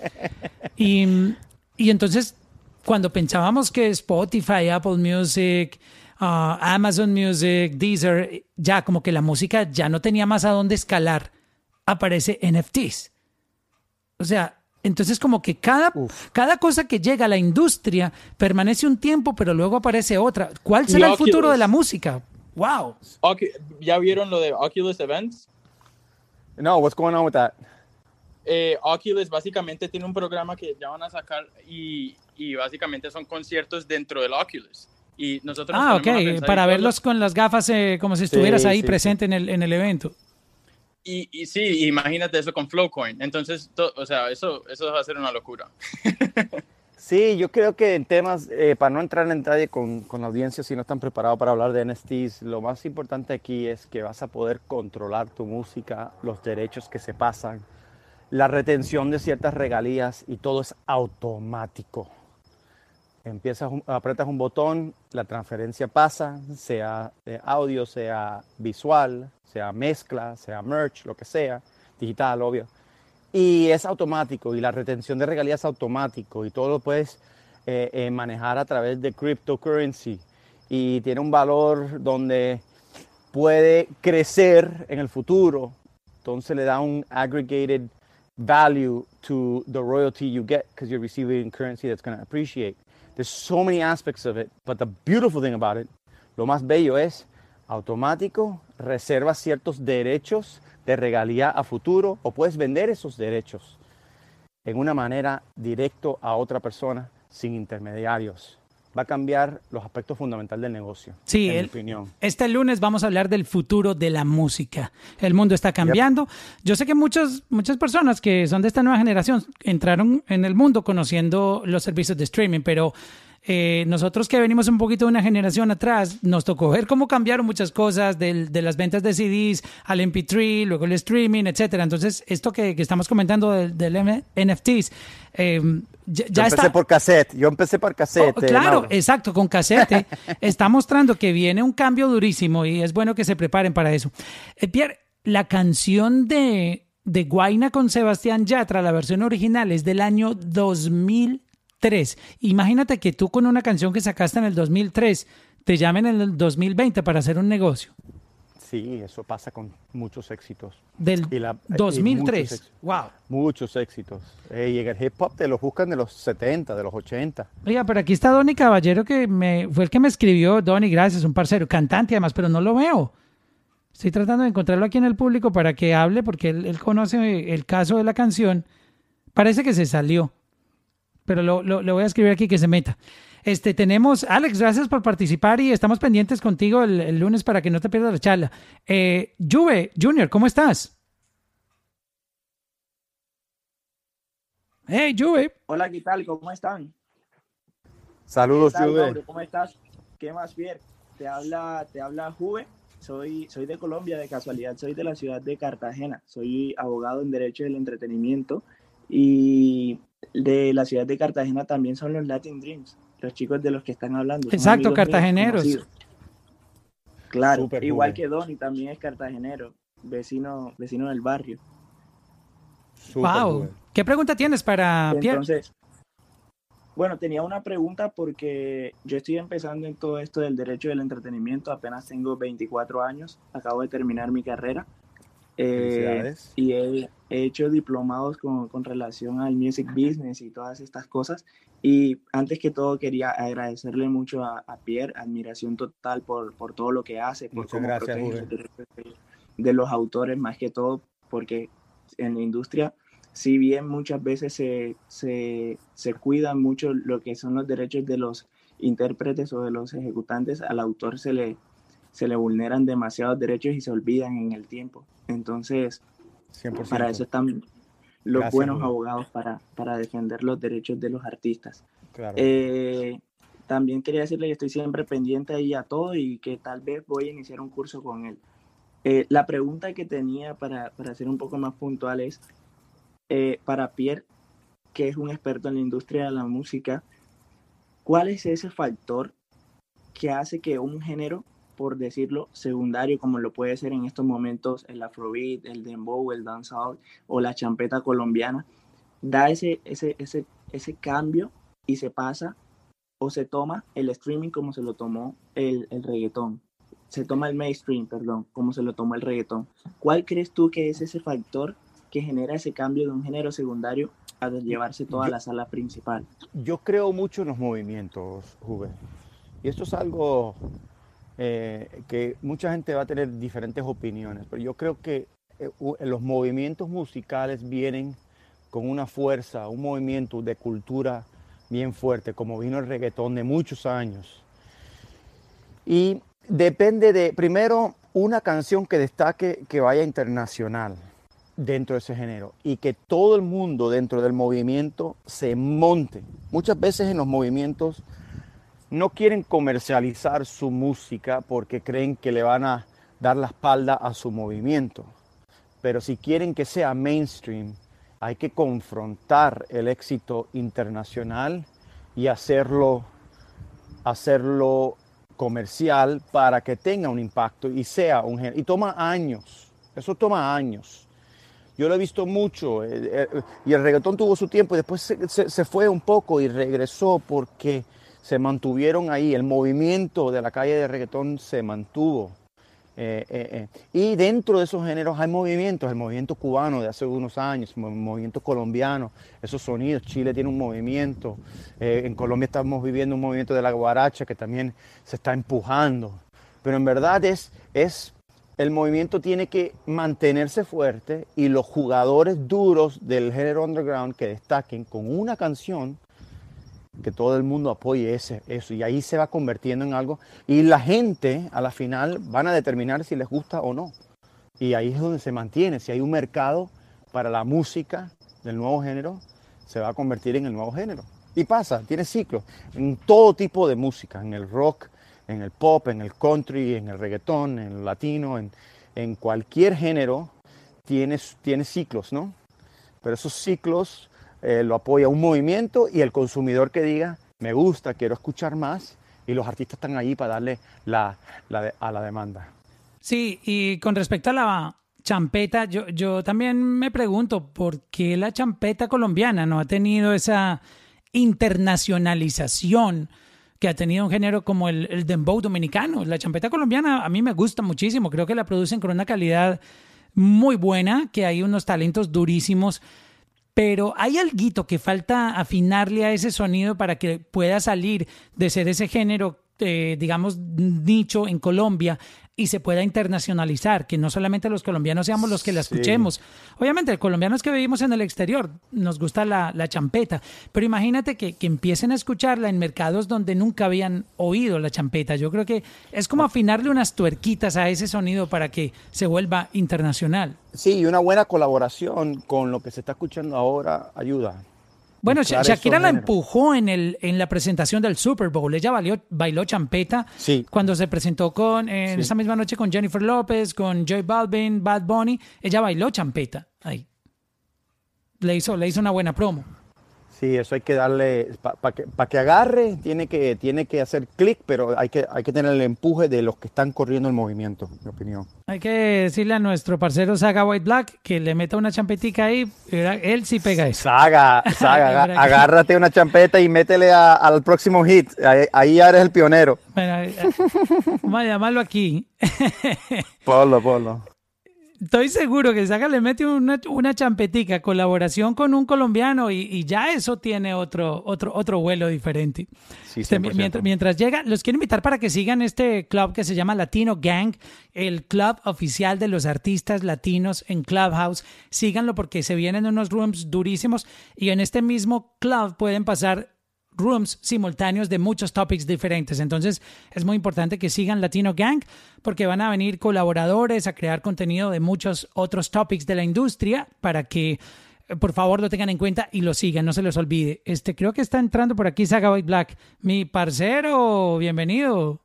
[SPEAKER 1] Y, y entonces, cuando pensábamos que Spotify, Apple Music, ah, Amazon Music, Deezer, ya como que la música ya no tenía más a dónde escalar, aparece NFTs. O sea, entonces como que cada, cada cosa que llega a la industria permanece un tiempo, pero luego aparece otra. ¿Cuál será el
[SPEAKER 6] Oculus.
[SPEAKER 1] futuro de la música? Wow.
[SPEAKER 6] Ocu- ¿Ya vieron lo de Oculus Events?
[SPEAKER 3] No, what's going on with that?
[SPEAKER 6] Eh, Oculus básicamente tiene un programa que ya van a sacar y, y básicamente son conciertos dentro del Oculus. Y nosotros nos
[SPEAKER 1] Ah, ok, para verlos con las gafas eh, como si estuvieras
[SPEAKER 3] Sí,
[SPEAKER 1] ahí
[SPEAKER 3] sí,
[SPEAKER 1] presente En, el, en el evento.
[SPEAKER 6] Y, y sí, imagínate eso con Flowcoin. Entonces, to- o sea, eso, eso va a ser una locura. [laughs]
[SPEAKER 3] Sí, yo creo que en temas, eh, para no entrar en detalle con, con la audiencia si no están preparados para hablar de NFTs, lo más importante aquí es que vas a poder controlar tu música, los derechos que se pasan, la retención de ciertas regalías y todo es automático. Empiezas, apretas un botón, la transferencia pasa, sea eh, audio, sea visual, sea mezcla, sea merch, lo que sea, digital, obvio. Y es automático y la retención de regalías es automático y todo lo puedes eh, eh, manejar a través de cryptocurrency y tiene un valor donde puede crecer en el futuro. Entonces le da un aggregated value to the royalty you get because you're receiving currency that's going to appreciate. There's so many aspects of it, but the beautiful thing about it, lo más bello es automático, reserva ciertos derechos de regalía a futuro o puedes vender esos derechos en una manera directo a otra persona sin intermediarios. Va a cambiar los aspectos fundamentales del negocio,
[SPEAKER 1] Sí,
[SPEAKER 3] en mi opinión.
[SPEAKER 1] Este lunes vamos a hablar del futuro de la música. El mundo está cambiando. Yo sé que muchas, muchas personas que son de esta nueva generación entraron en el mundo conociendo los servicios de streaming, pero eh, nosotros que venimos un poquito de una generación atrás, nos tocó ver cómo cambiaron muchas cosas del- de las ventas de CDs al MP3, luego el streaming, etcétera. Entonces, esto que, que estamos comentando del, del NFTs, eh, ya,
[SPEAKER 3] Yo
[SPEAKER 1] ya
[SPEAKER 3] empecé
[SPEAKER 1] está.
[SPEAKER 3] por cassette, yo empecé por cassette.
[SPEAKER 1] Oh, claro,
[SPEAKER 3] Mauro.
[SPEAKER 1] exacto, con casete. [laughs] está mostrando que viene un cambio durísimo y es bueno que se preparen para eso. Eh, Pierre, la canción de, de Guaina con Sebastián Yatra, la versión original, es del año 2003. Imagínate que tú con una canción que sacaste en el 2003 te llamen en el 2020 para hacer un negocio.
[SPEAKER 3] Sí, eso pasa con muchos éxitos.
[SPEAKER 1] Del
[SPEAKER 3] Y la- y
[SPEAKER 1] 2003.
[SPEAKER 3] muchos éxitos.
[SPEAKER 1] Wow.
[SPEAKER 3] Muchos éxitos. Eh, y en el hip hop te los buscan de los 70, de los 80.
[SPEAKER 1] Oiga, pero aquí está Donny Caballero, que me, fue el que me escribió. Donny, gracias, un parcero, cantante además, pero no lo veo. Estoy tratando de encontrarlo aquí en el público para que hable, porque él, él conoce el caso de la canción. Parece que se salió, pero lo, lo- le voy a escribir aquí que se meta. Este, tenemos, Alex, gracias por participar y estamos pendientes contigo el, el lunes para que no te pierdas la charla. Eh, Juve, Junior, ¿cómo estás? Hey, Juve.
[SPEAKER 7] Hola, ¿qué tal? ¿Cómo están?
[SPEAKER 3] Saludos,
[SPEAKER 7] ¿Qué tal,
[SPEAKER 3] Juve.
[SPEAKER 7] Mauro? ¿Cómo estás? ¿Qué más, Pierre? Te habla, te habla Juve. Soy, soy de Colombia, de casualidad. Soy de la ciudad de Cartagena. Soy abogado en Derecho del Entretenimiento. Y de la ciudad de Cartagena también son los Latin Dreams, los chicos de los que están hablando.
[SPEAKER 1] Exacto,
[SPEAKER 7] míos,
[SPEAKER 1] cartageneros.
[SPEAKER 7] Claro, igual que Donny también es cartagenero, vecino, vecino del barrio.
[SPEAKER 1] Wow. ¿Qué pregunta tienes para Pierre?
[SPEAKER 7] Entonces, bueno, tenía una pregunta porque yo estoy empezando en todo esto del derecho del entretenimiento, apenas tengo 24 años, acabo de terminar mi carrera eh, y he, he hecho diplomados con, con relación al music business y todas estas cosas. Y antes que todo quería agradecerle mucho a, a Pierre, admiración total por, por todo lo que hace, por
[SPEAKER 3] Muchas
[SPEAKER 7] cómo
[SPEAKER 3] gracias,
[SPEAKER 7] protege de, de los autores más que todo, porque en la industria si bien muchas veces se, se, se cuidan mucho lo que son los derechos de los intérpretes o de los ejecutantes, al autor se le, se le vulneran demasiados derechos y se olvidan en el tiempo. Entonces,
[SPEAKER 3] 100%.
[SPEAKER 7] para eso están los
[SPEAKER 3] Gracias,
[SPEAKER 7] buenos abogados para, para defender los derechos de los artistas.
[SPEAKER 3] Claro.
[SPEAKER 7] Eh, también quería decirle que estoy siempre pendiente ahí a todo y que tal vez voy a iniciar un curso con él. Eh, la pregunta que tenía para, para ser un poco más puntual es, eh, para Pierre, que es un experto en la industria de la música, ¿cuál es ese factor que hace que un género, por decirlo, secundario, como lo puede ser en estos momentos el afrobeat, el dembow, el dancehall o la champeta colombiana, da ese, ese, ese, ese cambio y se pasa o se toma el streaming como se lo tomó el, el reggaetón? Se toma el mainstream, perdón, como se lo tomó el reggaetón. ¿Cuál crees tú que es ese factor que genera ese cambio de un género secundario a llevarse toda
[SPEAKER 3] Yo-
[SPEAKER 7] la sala principal?
[SPEAKER 3] Yo creo mucho en los movimientos, Juve. Y esto es algo eh, que mucha gente va a tener diferentes opiniones, pero yo creo que eh, los movimientos musicales vienen con una fuerza, un movimiento de cultura bien fuerte, como vino el reggaetón de muchos años. Y depende de, primero, una canción que destaque que vaya internacional dentro de ese género y que todo el mundo dentro del movimiento se monte. Muchas veces en los movimientos no quieren comercializar su música porque creen que le van a dar la espalda a su movimiento. Pero si quieren que sea mainstream, hay que confrontar el éxito internacional y hacerlo, hacerlo comercial para que tenga un impacto y sea un género. Y toma años, eso toma años. Yo lo he visto mucho eh, eh, y el reggaetón tuvo su tiempo y después se, fue un poco y regresó porque se mantuvieron ahí. El movimiento de la calle de reggaetón se mantuvo. Eh, eh, eh. Y dentro de esos géneros hay movimientos, el movimiento cubano de hace unos años, el movimiento colombiano, esos sonidos, Chile tiene un movimiento, en Colombia estamos viviendo un movimiento de la guaracha que también se está empujando, pero en verdad es, es el movimiento tiene que mantenerse fuerte y los jugadores duros del género underground que destaquen con una canción que todo el mundo apoye ese, eso. Y ahí se va convirtiendo en algo. Y la gente a la final van a determinar si les gusta o no. Y ahí es donde se mantiene. Si hay un mercado para la música del nuevo género se va a convertir en el nuevo género. Y pasa tiene ciclos. En todo tipo de música en el rock en el pop en el country en el reggaetón en el latino en, en cualquier género tiene, tiene ciclos no pero esos ciclos eh, lo apoya un movimiento y el consumidor que diga, me gusta, quiero escuchar más, y los artistas están allí para darle la, a la demanda.
[SPEAKER 1] Sí, y con respecto a la champeta, yo, yo también me pregunto por qué la champeta colombiana no ha tenido esa internacionalización que ha tenido un género como el, el dembow dominicano. La champeta colombiana a mí me gusta muchísimo, creo que la producen con una calidad muy buena, que hay unos talentos durísimos, pero hay algo que falta afinarle a ese sonido para que pueda salir de ser ese género, eh, digamos, nicho en Colombia y se pueda internacionalizar, que no solamente los colombianos seamos los que la
[SPEAKER 3] Sí.
[SPEAKER 1] escuchemos. Obviamente, colombianos que vivimos en el exterior nos gusta la, la champeta, pero imagínate que, que empiecen a escucharla en mercados donde nunca habían oído la champeta. Yo creo que es como afinarle unas tuerquitas a ese sonido para que se vuelva internacional.
[SPEAKER 3] Sí, y una buena colaboración con lo que se está escuchando ahora ayuda.
[SPEAKER 1] Bueno, Shakira la
[SPEAKER 3] géneros.
[SPEAKER 1] empujó en, el, en la presentación del Super Bowl. Ella bailó, bailó champeta
[SPEAKER 3] Sí.
[SPEAKER 1] cuando se presentó con, en
[SPEAKER 3] Sí.
[SPEAKER 1] esa misma noche con Jennifer López, con Joy Balvin, Bad Bunny. Ella bailó champeta ahí. Le hizo, le hizo una buena promo.
[SPEAKER 3] Sí, eso hay que darle, para que, pa que agarre, tiene que, tiene que hacer clic, pero hay que, hay que tener el empuje de los que están corriendo el movimiento, en mi opinión.
[SPEAKER 1] Hay que decirle a nuestro parcero Saga White Black que le meta una champetica ahí. Él sí pega eso.
[SPEAKER 3] Saga, Saga, [laughs] agárrate una champeta y métele a- al próximo hit. Ahí, ahí ya eres el pionero.
[SPEAKER 1] Bueno, eh, vamos a llamarlo aquí. [laughs]
[SPEAKER 3] Polo, polo.
[SPEAKER 1] Estoy seguro que Saga le mete una, una champetica, colaboración con un colombiano y, y ya eso tiene otro, otro, otro vuelo diferente.
[SPEAKER 3] Sí,
[SPEAKER 1] Este,
[SPEAKER 3] 100%.
[SPEAKER 1] mientras, mientras llega, los quiero invitar para que sigan este club que se llama Latino Gang, el club oficial de los artistas latinos en Clubhouse. Síganlo porque se vienen unos rooms durísimos y en este mismo club pueden pasar rooms simultáneos de muchos topics diferentes. Entonces es muy importante que sigan Latino Gang porque van a venir colaboradores a crear contenido de muchos otros topics de la industria para que eh, por favor lo tengan en cuenta y lo sigan, no se les olvide. Este creo que está entrando por aquí Saga White Black. Mi parcero, bienvenido.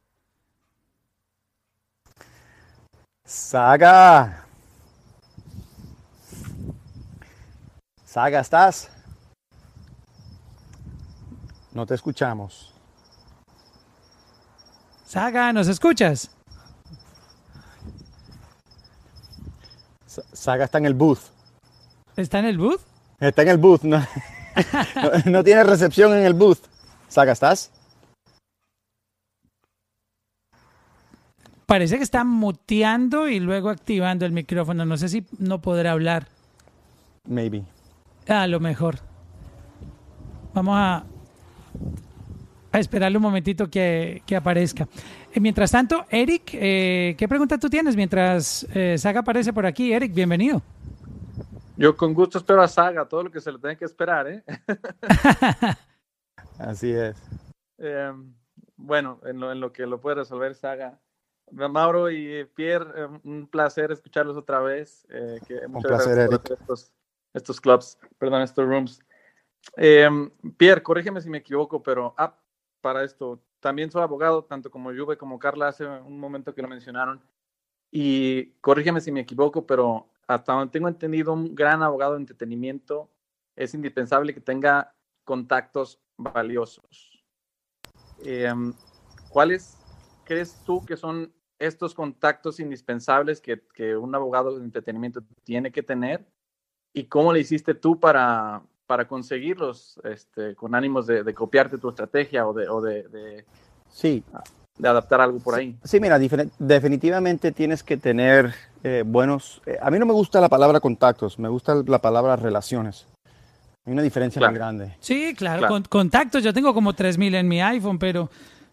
[SPEAKER 3] Saga. Saga, ¿estás? No te escuchamos.
[SPEAKER 1] Saga, ¿nos escuchas?
[SPEAKER 3] Sa- Saga está en el booth.
[SPEAKER 1] ¿Está en el booth?
[SPEAKER 3] Está en el booth. No, no, [laughs] no tiene recepción en el booth. Saga, ¿estás?
[SPEAKER 1] Parece que está muteando y luego activando el micrófono. No sé si no podrá hablar.
[SPEAKER 3] Maybe.
[SPEAKER 1] A lo mejor. Vamos a, a esperarle un momentito que, que aparezca. Eh, mientras tanto, Eric, eh, ¿qué pregunta tú tienes mientras eh, Saga aparece por aquí? Eric, bienvenido.
[SPEAKER 8] Yo con gusto espero a Saga, todo lo que se le tiene que esperar, ¿eh? [laughs]
[SPEAKER 3] Así es.
[SPEAKER 8] Eh, bueno, en lo, en lo que lo puede resolver Saga. Mauro y Pierre, eh, un placer escucharlos otra vez. eh, que muchas
[SPEAKER 3] placer,
[SPEAKER 8] gracias por
[SPEAKER 3] Eric.
[SPEAKER 8] Estos, estos clubs, perdón, estos rooms. Eh, Pierre, corrígeme si me equivoco, pero ah, para esto, también soy abogado, tanto como Juve como Carla hace un momento que lo mencionaron. Y corrígeme si me equivoco, pero hasta donde tengo entendido, un gran abogado de entretenimiento es indispensable que tenga contactos valiosos. Eh, ¿Cuáles crees tú que son estos contactos indispensables que, que un abogado de entretenimiento tiene que tener? ¿Y cómo le hiciste tú para, para conseguirlos este, con ánimos de, de copiarte tu estrategia o de, o de, de-
[SPEAKER 3] Sí,
[SPEAKER 8] de adaptar algo por ahí?
[SPEAKER 3] Sí, mira, definitivamente tienes que tener eh, buenos... eh, a mí no me gusta la palabra contactos, me gusta la palabra relaciones. Hay una diferencia
[SPEAKER 8] Claro.
[SPEAKER 3] muy grande.
[SPEAKER 1] Sí, claro,
[SPEAKER 8] Claro.
[SPEAKER 1] con- contactos. Yo tengo como 3.000 en mi iPhone, pero,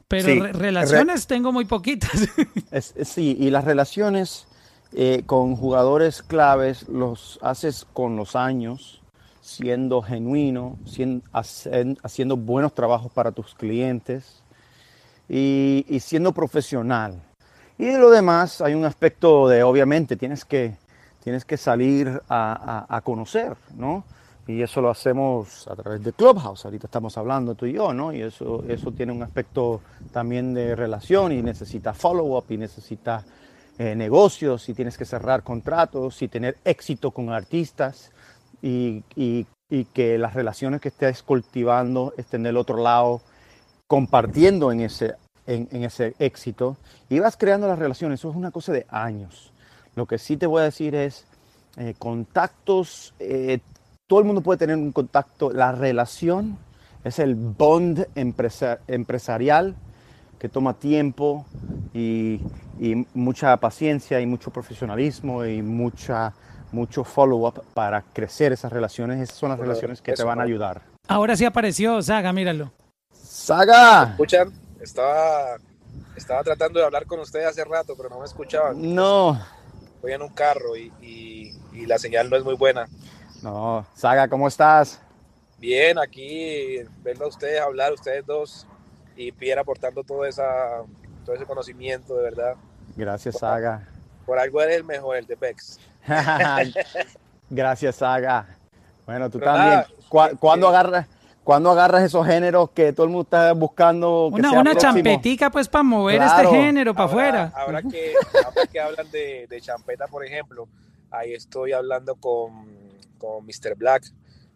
[SPEAKER 1] pero
[SPEAKER 3] Sí,
[SPEAKER 1] re- relaciones tengo muy poquitas. [laughs]
[SPEAKER 3] Es- es- sí, y las relaciones eh, con jugadores claves los haces con los años, siendo genuino, haciendo buenos trabajos para tus clientes y, siendo profesional. Y de lo demás hay un aspecto de, obviamente, tienes que, tienes que salir a, a- a conocer, ¿no? Y eso lo hacemos a través de Clubhouse. Ahorita estamos hablando tú y yo, ¿no? Y eso, eso tiene un aspecto también de relación y necesita follow-up y necesita eh, negocios y tienes que cerrar contratos y tener éxito con artistas y, y- y que las relaciones que estés cultivando estén del otro lado compartiendo en ese, en, en ese éxito y vas creando las relaciones. Eso es una cosa de años. Lo que sí te voy a decir es eh, contactos. eh, todo el mundo puede tener un contacto. La relación es el bond empresa- empresarial que toma tiempo y, y mucha paciencia y mucho profesionalismo y mucha, mucho follow-up para crecer esas relaciones. Esas son las relaciones que te van a ayudar.
[SPEAKER 1] Ahora sí apareció Saga, míralo.
[SPEAKER 3] ¡Saga!
[SPEAKER 9] ¿Escuchan? Estaba, estaba tratando de hablar con ustedes hace rato, pero no me escuchaban.
[SPEAKER 3] No,
[SPEAKER 9] Voy en un carro y, y- y la señal no es muy buena.
[SPEAKER 3] no. Saga, ¿cómo estás?
[SPEAKER 9] Bien, aquí verlo a ustedes hablar, ustedes dos, y Pierre aportando todo, esa, todo ese conocimiento, de verdad.
[SPEAKER 3] Gracias, Saga.
[SPEAKER 9] Por algo eres el mejor, el de Bex. [laughs]
[SPEAKER 3] Gracias, Saga. Bueno, tú
[SPEAKER 9] Pero
[SPEAKER 3] también.
[SPEAKER 9] nada,
[SPEAKER 3] ¿Cuá-
[SPEAKER 9] que-
[SPEAKER 3] ¿Cuándo
[SPEAKER 9] que-
[SPEAKER 3] agarras, cuándo agarras esos géneros que todo el mundo está buscando? Que
[SPEAKER 1] Una,
[SPEAKER 3] sea
[SPEAKER 1] una champetica pues para mover
[SPEAKER 3] Claro.
[SPEAKER 1] este género para afuera.
[SPEAKER 9] Ahora que, [laughs] ahora que hablan de, de champeta, por ejemplo, ahí estoy hablando con, con Mr. Black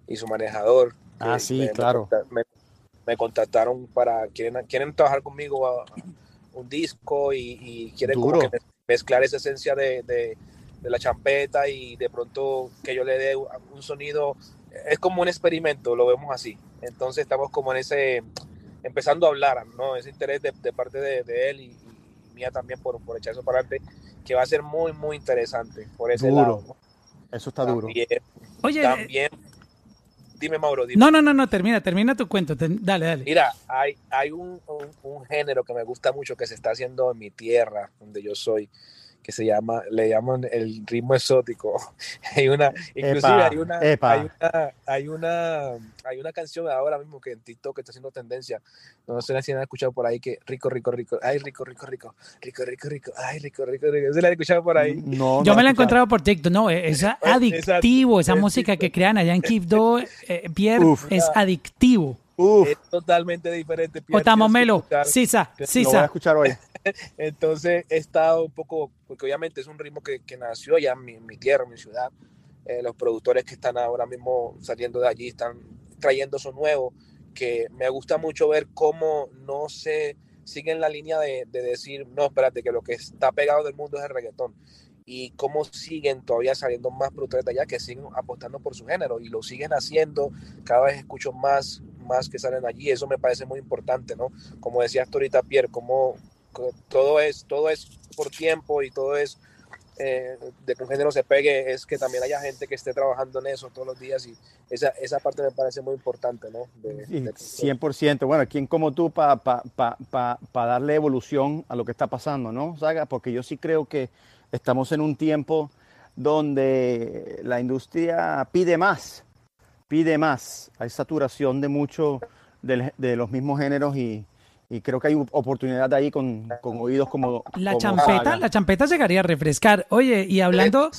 [SPEAKER 9] y su manejador.
[SPEAKER 3] Ah, sí, claro.
[SPEAKER 9] conta- Me, me contactaron para, quieren, quieren trabajar conmigo a, un disco y, y quieren como que mezclar esa esencia de, de- de la champeta y de pronto que yo le dé un sonido, es como un experimento, lo vemos así. Entonces estamos como en ese, empezando a hablar, ¿no? Ese interés de, de parte de, de él y, y mía también por, por echar eso para adelante, que va a ser muy, muy interesante por ese
[SPEAKER 3] Duro.
[SPEAKER 9] lado.
[SPEAKER 3] Eso está duro.
[SPEAKER 9] También,
[SPEAKER 1] Oye, eh,
[SPEAKER 9] también, dime Mauro, dime.
[SPEAKER 1] no, no, no, no, termina, termina tu cuento. ten- dale, dale.
[SPEAKER 9] Mira, hay, hay un, un- un género que me gusta mucho que se está haciendo en mi tierra, donde yo soy, que se llama, le llaman el ritmo exótico. [laughs] hay una, inclusive
[SPEAKER 3] Epa,
[SPEAKER 9] hay una,
[SPEAKER 3] epa.
[SPEAKER 9] hay una, hay una, hay una canción ahora mismo que en TikTok está haciendo tendencia. No sé si la han escuchado por ahí que rico, rico, rico, ay, rico, rico, rico, rico, rico, rico, ay, rico, rico, rico. ¿Se la han escuchado por ahí?
[SPEAKER 3] No,
[SPEAKER 1] Yo
[SPEAKER 3] no
[SPEAKER 1] me la he encontrado por TikTok. No, eh, es [laughs] adictivo. Esa
[SPEAKER 9] es
[SPEAKER 1] música que crean allá en Quibdó, [laughs] eh, Pierre,
[SPEAKER 3] Uf.
[SPEAKER 1] es adictivo.
[SPEAKER 3] Uf,
[SPEAKER 9] Es totalmente diferente. Pierre,
[SPEAKER 1] Otamo Melo,
[SPEAKER 9] escuchar.
[SPEAKER 1] Sisa,
[SPEAKER 3] lo voy a
[SPEAKER 1] Sisa.
[SPEAKER 3] escuchar hoy. [laughs]
[SPEAKER 9] Entonces he estado un poco, porque obviamente es un ritmo que, que nació ya en mi, mi tierra, en mi ciudad. Eh, los productores que están ahora mismo saliendo de allí están trayendo eso nuevo, que me gusta mucho ver cómo no se siguen la línea de, de decir, no, espérate, que lo que está pegado del mundo es el reggaetón. Y cómo siguen todavía saliendo más productores de allá que siguen apostando por su género y lo siguen haciendo. Cada vez escucho más, más que salen allí. Eso me parece muy importante, ¿no? Como decías tú ahorita, Pierre, cómo todo es, todo es por tiempo y todo es eh, de que un género se pegue, es que también haya gente que esté trabajando en eso todos los días y esa, esa parte me parece muy importante, ¿no? De- de-
[SPEAKER 3] 100%. Bueno, ¿quién como tú para pa, pa, pa- pa darle evolución a lo que está pasando, no, Saga? Porque yo sí creo que estamos en un tiempo donde la industria pide más, pide más. Hay saturación de mucho del- de, los mismos géneros y, y creo que hay oportunidad ahí con, con oídos como
[SPEAKER 1] La
[SPEAKER 3] como
[SPEAKER 1] champeta,
[SPEAKER 3] Saga.
[SPEAKER 1] la champeta llegaría a refrescar. Oye, y hablando,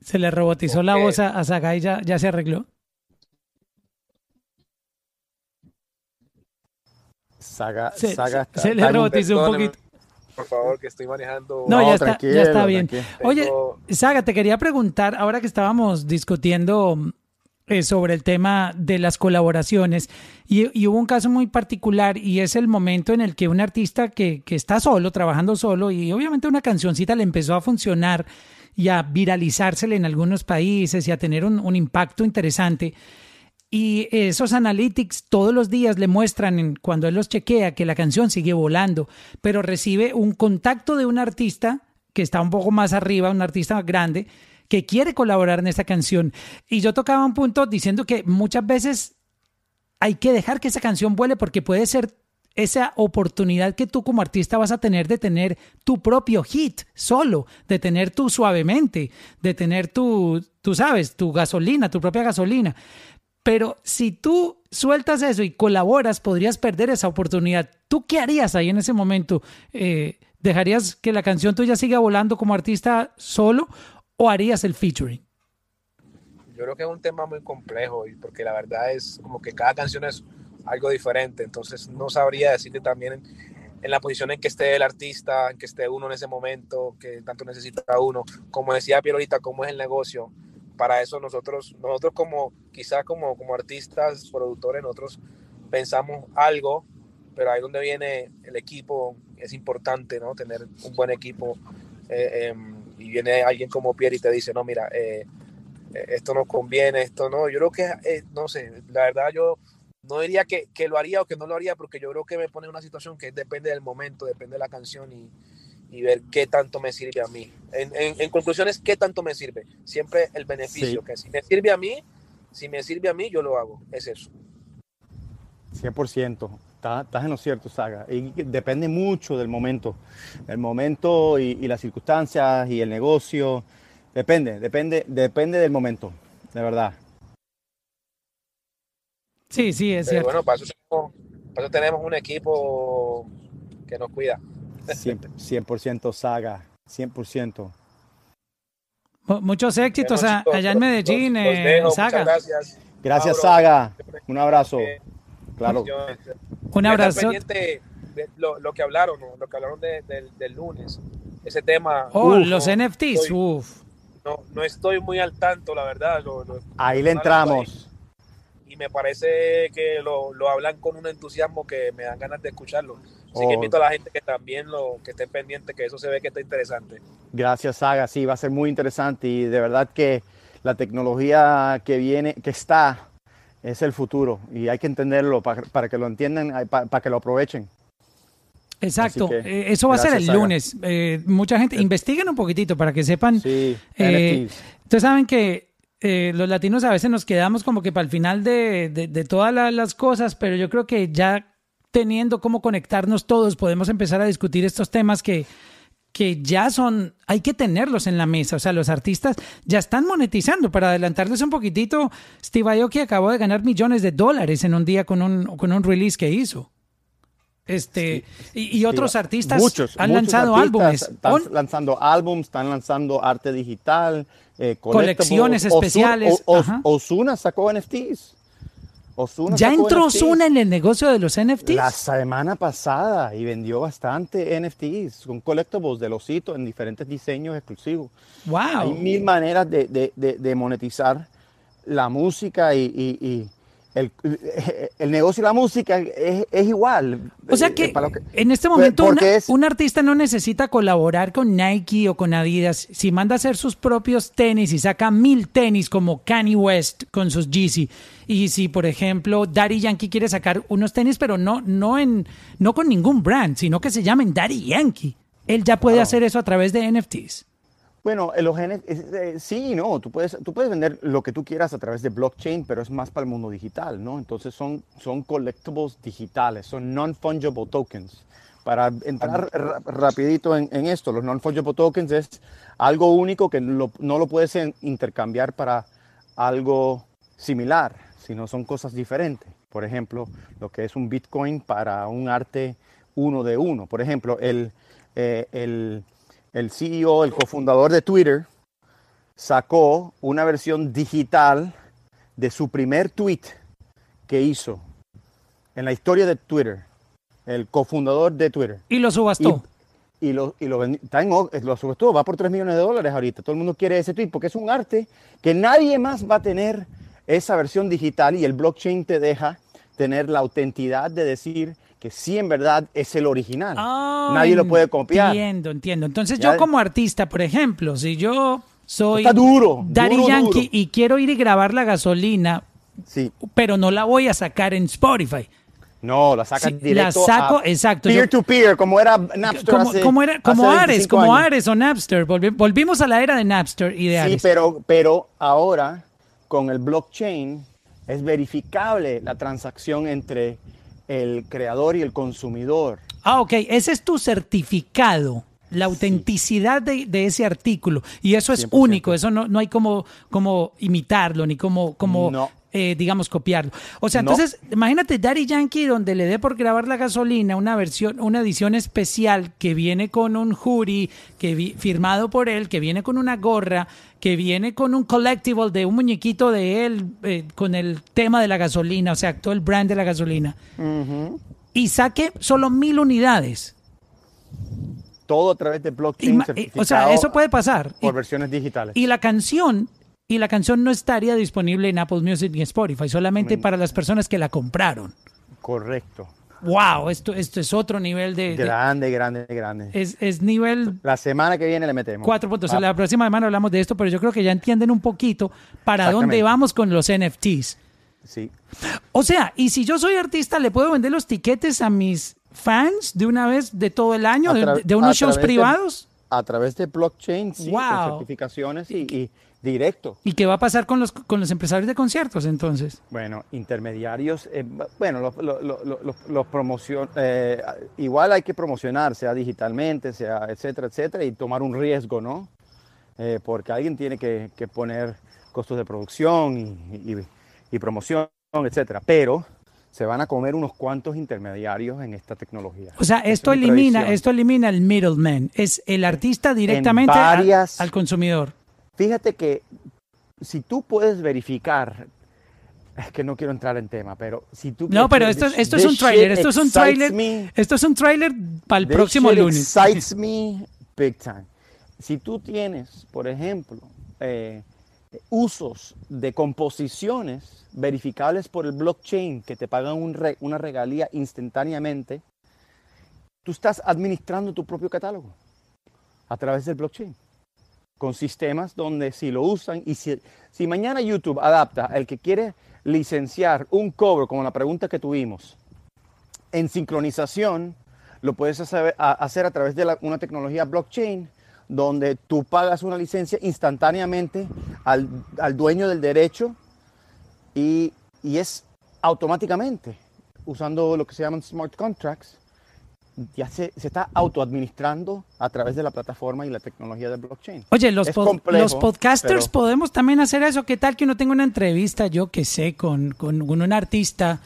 [SPEAKER 1] se le robotizó la voz a, a Saga y ya, ya se arregló.
[SPEAKER 3] Saga,
[SPEAKER 1] Se,
[SPEAKER 3] Saga está-
[SPEAKER 1] se le
[SPEAKER 3] está en un-
[SPEAKER 1] robotizó un poquito.
[SPEAKER 9] Por favor, que estoy manejando.
[SPEAKER 1] No, ya está, ya está bien.
[SPEAKER 3] tranquilo.
[SPEAKER 1] Oye, Saga, te quería preguntar, ahora que estábamos discutiendo eh, sobre el tema de las colaboraciones, y, hubo un caso muy particular, y es el momento en el que un artista que, que está solo, trabajando solo, y obviamente una cancioncita le empezó a funcionar y a viralizársele en algunos países y a tener un, un impacto interesante. Y esos analytics todos los días le muestran cuando él los chequea que la canción sigue volando, pero recibe un contacto de un artista que está un poco más arriba, un artista grande, que quiere colaborar en esta canción. Y yo tocaba un punto diciendo que muchas veces hay que dejar que esa canción vuele porque puede ser esa oportunidad que tú como artista vas a tener de tener tu propio hit solo, de tener tu suavemente, de tener tu, tú sabes, tu gasolina, tu propia gasolina. Pero si tú sueltas eso y colaboras, podrías perder esa oportunidad. ¿Tú qué harías ahí en ese momento? Eh, ¿Dejarías que la canción tuya siga volando como artista solo o harías el featuring?
[SPEAKER 9] Yo creo que es un tema muy complejo y porque la verdad es como que cada canción es algo diferente, entonces no sabría decirte también en, en la posición en que esté el artista, en que esté uno en ese momento, que tanto necesita uno, como decía Piero ahorita, cómo es el negocio. Para eso nosotros, nosotros como quizás como, como artistas, productores, nosotros pensamos algo, pero ahí donde viene el equipo, es importante, ¿no? Tener un buen equipo. eh, em, y viene alguien como Pierre y te dice, no, mira, eh, eh, esto no conviene, esto no. Yo creo que, eh, no sé, la verdad yo no diría que, que, lo haría o que no lo haría, porque yo creo que me pone en una situación que depende del momento, depende de la canción y, y ver qué tanto me sirve a mí. En, en, en, conclusiones, qué tanto me sirve. Siempre el beneficio, sí. que si me sirve a mí, si me sirve a mí, yo lo hago. Es eso.
[SPEAKER 3] 100%. Estás, estás en lo cierto, Saga. Y depende mucho del momento. El momento y, y, las circunstancias y el negocio. Depende, depende, depende del momento, de verdad.
[SPEAKER 1] Sí, sí, es cierto.
[SPEAKER 9] Bueno, para eso, tenemos, para eso tenemos un equipo que nos cuida.
[SPEAKER 3] 100%, 100% Saga, 100%.
[SPEAKER 1] Muchos éxitos bueno, chicos, allá en Medellín, los, los dejo,
[SPEAKER 9] Saga. gracias.
[SPEAKER 3] Saga. Un abrazo. Eh, claro.
[SPEAKER 1] Un abrazo.
[SPEAKER 9] De lo, lo, que hablaron, ¿no? lo que hablaron de, de, del lunes. Ese tema.
[SPEAKER 1] Oh, uf, los no, NFTs.
[SPEAKER 9] Estoy,
[SPEAKER 1] uf.
[SPEAKER 9] No, no estoy muy al tanto, la verdad. Lo,
[SPEAKER 3] ahí le entramos.
[SPEAKER 9] Ahí. Y me parece que lo, lo hablan con un entusiasmo que me dan ganas de escucharlo. Así oh. que invito a la gente que también lo que esté pendiente, que eso se ve que está interesante.
[SPEAKER 3] Gracias, Saga. Sí, va a ser muy interesante y de verdad que la tecnología que viene, que está, es el futuro y hay que entenderlo para, para que lo entiendan, para, para, que lo aprovechen.
[SPEAKER 1] Exacto, que, eso va a ser el lunes. Eh, mucha gente, investiguen un poquitito para que sepan.
[SPEAKER 3] Sí,
[SPEAKER 1] eh, ustedes saben que eh, los latinos a veces nos quedamos como que para el final de, de, de todas la, las cosas, pero yo creo que ya teniendo cómo conectarnos todos, podemos empezar a discutir estos temas que, que ya son, hay que tenerlos en la mesa. O sea, los artistas ya están monetizando. Para adelantarles un poquitito, Steve Aoki acabó de ganar millones de dólares en un día con un, con un release que hizo. Este, sí, y, y, otros sí, artistas
[SPEAKER 3] muchos,
[SPEAKER 1] han
[SPEAKER 3] muchos
[SPEAKER 1] lanzado álbumes.
[SPEAKER 3] Están On, lanzando álbumes, están lanzando arte digital, eh,
[SPEAKER 1] colecciones especiales.
[SPEAKER 3] Ozuna, Ozuna sacó NFTs.
[SPEAKER 1] Ozuna ya entró Ozuna en el negocio de los NFTs.
[SPEAKER 3] La semana pasada y vendió bastante NFTs con collectibles de osito en diferentes diseños exclusivos.
[SPEAKER 1] Wow.
[SPEAKER 3] Hay mil maneras de, de, de, de monetizar la música y, y, y el, el, negocio y la música es, es igual.
[SPEAKER 1] O sea que, que en este momento una, es, un artista no necesita colaborar con Nike o con Adidas. Si manda a hacer sus propios tenis y saca mil tenis como Kanye West con sus Yeezy. Y si, por ejemplo, Daddy Yankee quiere sacar unos tenis, pero no, no, en, no con ningún brand, sino que se llamen Daddy Yankee. Él ya puede hacer eso a través de NFTs.
[SPEAKER 3] Bueno, los genes, eh, sí, no, tú puedes, tú puedes vender lo que tú quieras a través de blockchain, pero es más para el mundo digital, ¿no? Entonces son, son collectibles digitales, son non-fungible tokens. Para entrar rapidito en, en, esto, los non-fungible tokens es algo único que lo, no lo puedes intercambiar para algo similar, sino son cosas diferentes. Por ejemplo, lo que es un Bitcoin para un arte uno de uno. Por ejemplo, el, eh, el el CEO, el cofundador de Twitter, sacó una versión digital de su primer tweet que hizo en la historia de Twitter, el cofundador de Twitter.
[SPEAKER 1] Y lo subastó.
[SPEAKER 3] Y, y lo, y lo, está en, lo subastó, va por 3 millones de dólares ahorita. Todo el mundo quiere ese tweet porque es un arte que nadie más va a tener esa versión digital y el blockchain te deja tener la autenticidad de decir que sí en verdad es el original.
[SPEAKER 1] Oh,
[SPEAKER 3] Nadie lo puede copiar.
[SPEAKER 1] Entiendo, entiendo. Entonces ya yo como artista, por ejemplo, si yo soy
[SPEAKER 3] Está duro,
[SPEAKER 1] Daddy
[SPEAKER 3] duro,
[SPEAKER 1] Yankee
[SPEAKER 3] duro.
[SPEAKER 1] y quiero ir y grabar la gasolina,
[SPEAKER 3] sí.
[SPEAKER 1] pero no la voy a sacar en Spotify.
[SPEAKER 3] No, la sacas
[SPEAKER 1] sí,
[SPEAKER 3] directo
[SPEAKER 1] la saco,
[SPEAKER 3] a
[SPEAKER 1] exacto.
[SPEAKER 3] peer
[SPEAKER 1] yo,
[SPEAKER 3] to peer, como era Napster
[SPEAKER 1] como,
[SPEAKER 3] hace,
[SPEAKER 1] como era, como
[SPEAKER 3] hace
[SPEAKER 1] Ares, como
[SPEAKER 3] años.
[SPEAKER 1] Ares o Napster. Volvi, volvimos a la era de Napster y de
[SPEAKER 3] Sí,
[SPEAKER 1] Ares.
[SPEAKER 3] pero, pero ahora con el blockchain es verificable la transacción entre el creador y el consumidor.
[SPEAKER 1] Ah, ok. Ese es tu certificado. La autenticidad sí. de, de, ese artículo. Y eso es 100%. único. Eso no, no hay como, como imitarlo, ni como, como
[SPEAKER 3] no.
[SPEAKER 1] eh, digamos, copiarlo. O sea, no. entonces, imagínate Daddy Yankee, donde le dé por grabar la gasolina una versión, una edición especial que viene con un jury que vi, firmado por él, que viene con una gorra, que viene con un collectible de un muñequito de él eh, con el tema de la gasolina, o sea, todo el brand de la gasolina.
[SPEAKER 3] Uh -huh.
[SPEAKER 1] Y saque solo mil unidades.
[SPEAKER 3] Todo a través de blockchain.
[SPEAKER 1] Y, o sea, eso puede pasar.
[SPEAKER 3] Por
[SPEAKER 1] y,
[SPEAKER 3] versiones digitales.
[SPEAKER 1] Y la canción, y la canción no estaría disponible en Apple Music ni Spotify, solamente para las personas que la compraron.
[SPEAKER 3] Correcto.
[SPEAKER 1] wow, esto, esto es otro nivel de... de-
[SPEAKER 3] Grande, grande, grande.
[SPEAKER 1] es, es nivel
[SPEAKER 3] La semana que viene le metemos.
[SPEAKER 1] Cuatro puntos.
[SPEAKER 3] Ah,
[SPEAKER 1] La próxima semana hablamos de esto, pero yo creo que ya entienden un poquito para dónde vamos con los NFTs.
[SPEAKER 3] Sí.
[SPEAKER 1] O sea, y si yo soy artista, ¿le puedo vender los tiquetes a mis fans de una vez de todo el año, de, unos shows
[SPEAKER 3] de-
[SPEAKER 1] privados?
[SPEAKER 3] A través de blockchain, sí,
[SPEAKER 1] Wow.
[SPEAKER 3] con certificaciones y, y directo.
[SPEAKER 1] ¿Y qué va a pasar con los, con los empresarios de conciertos entonces?
[SPEAKER 3] Bueno, intermediarios, eh, bueno, los, los, los, los- los promocion- eh, igual hay que promocionar, sea digitalmente, sea etcétera, etcétera, y tomar un riesgo, ¿no? Eh, porque alguien tiene que, que poner costos de producción y, y- y promoción, etcétera. Pero se van a comer unos cuantos intermediarios en esta tecnología.
[SPEAKER 1] O sea, esto
[SPEAKER 3] es mi
[SPEAKER 1] elimina, esto elimina el middleman. Es el artista directamente
[SPEAKER 3] varias-
[SPEAKER 1] al consumidor.
[SPEAKER 3] Fíjate que si tú puedes verificar, es que no quiero entrar en tema, pero si tú...
[SPEAKER 1] No, pero esto, esto es un trailer, esto es un trailer,
[SPEAKER 3] me.
[SPEAKER 1] esto es un trailer para el próximo lunes.
[SPEAKER 3] excites me big time. Si tú tienes, por ejemplo, eh, usos de composiciones verificables por el blockchain que te pagan una regalía instantáneamente, tú estás administrando tu propio catálogo a través del blockchain con sistemas donde si lo usan y si, mañana YouTube adapta el que quiere licenciar un cobro, como la pregunta que tuvimos, en sincronización, lo puedes hacer a, través de una tecnología blockchain donde tú pagas una licencia instantáneamente al, al dueño del derecho y, y es automáticamente, usando lo que se llaman smart contracts, ya se, se está autoadministrando a través de la plataforma y la tecnología de blockchain.
[SPEAKER 1] Oye, los,
[SPEAKER 3] Es
[SPEAKER 1] pod-
[SPEAKER 3] complejo,
[SPEAKER 1] los podcasters
[SPEAKER 3] pero-
[SPEAKER 1] podemos también hacer eso. ¿Qué tal que uno tenga una entrevista, yo que sé, con, con, con un artista?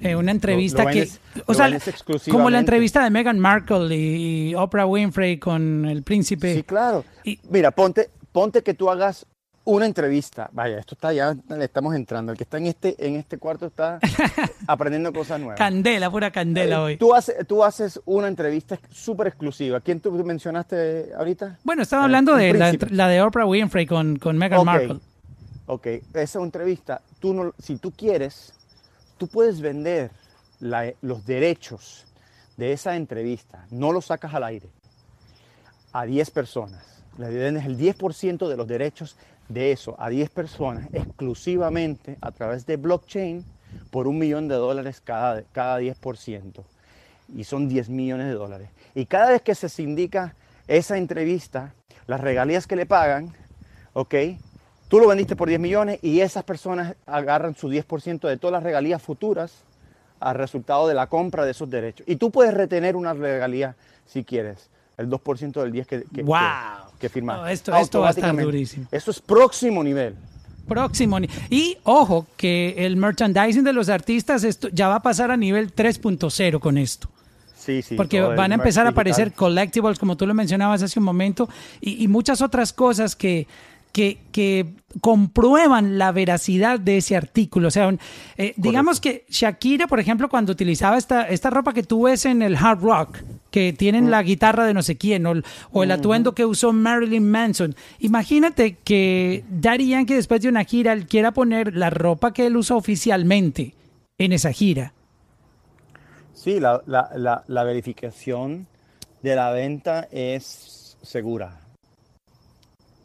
[SPEAKER 1] Eh, una entrevista
[SPEAKER 3] lo
[SPEAKER 1] que. o
[SPEAKER 3] lo
[SPEAKER 1] sea,
[SPEAKER 3] vendes
[SPEAKER 1] como la entrevista de Meghan Markle y, y Oprah Winfrey con el príncipe.
[SPEAKER 3] Sí, claro.
[SPEAKER 1] Y-
[SPEAKER 3] Mira, ponte, ponte que tú hagas una entrevista. Vaya, esto está ya, le estamos entrando. El que está en este, en este cuarto está [laughs] aprendiendo cosas nuevas.
[SPEAKER 1] Candela, pura candela
[SPEAKER 3] Eh,
[SPEAKER 1] hoy.
[SPEAKER 3] Tú, haces, tú haces una entrevista súper exclusiva. ¿Quién tú mencionaste ahorita?
[SPEAKER 1] Bueno, estaba
[SPEAKER 3] Eh,
[SPEAKER 1] hablando de la, la de Oprah Winfrey con, con Meghan Markle.
[SPEAKER 3] Ok, esa entrevista, tú no, si tú quieres, tú puedes vender los derechos de esa entrevista, no los sacas al aire, a 10 personas. Le vendes el 10% de los derechos de eso a 10 personas exclusivamente a través de blockchain por un millón de dólares cada, cada 10%. Y son 10 millones de dólares. Y cada vez que se sindica esa entrevista, las regalías que le pagan, ¿ok? Tú lo vendiste por 10 millones y esas personas agarran su 10% de todas las regalías futuras al resultado de la compra de esos derechos. Y tú puedes retener una regalía si quieres, el 2% del 10 que, que,
[SPEAKER 1] ¡Wow!
[SPEAKER 3] que, que firmaste.
[SPEAKER 1] No, esto- esto va a estar durísimo.
[SPEAKER 3] Eso es próximo nivel.
[SPEAKER 1] Próximo. ni- Y ojo, que el merchandising de los artistas esto ya va a pasar a nivel 3.0 con esto.
[SPEAKER 3] Sí, sí.
[SPEAKER 1] Porque van a empezar a aparecer collectibles, como tú lo mencionabas hace un momento, y, y muchas otras cosas que, que, que comprueban la veracidad de ese artículo. O sea, eh, digamos que Shakira, por ejemplo, cuando utilizaba esta, esta ropa que tú ves en el hard rock, que tienen
[SPEAKER 3] Mm.
[SPEAKER 1] la guitarra de no sé quién, o, el- o el atuendo que usó Marilyn Manson. Imagínate que Daddy Yankee después de una gira él quiera poner la ropa que él usó oficialmente en esa gira.
[SPEAKER 3] Sí, la, la, la, la verificación de la venta es segura.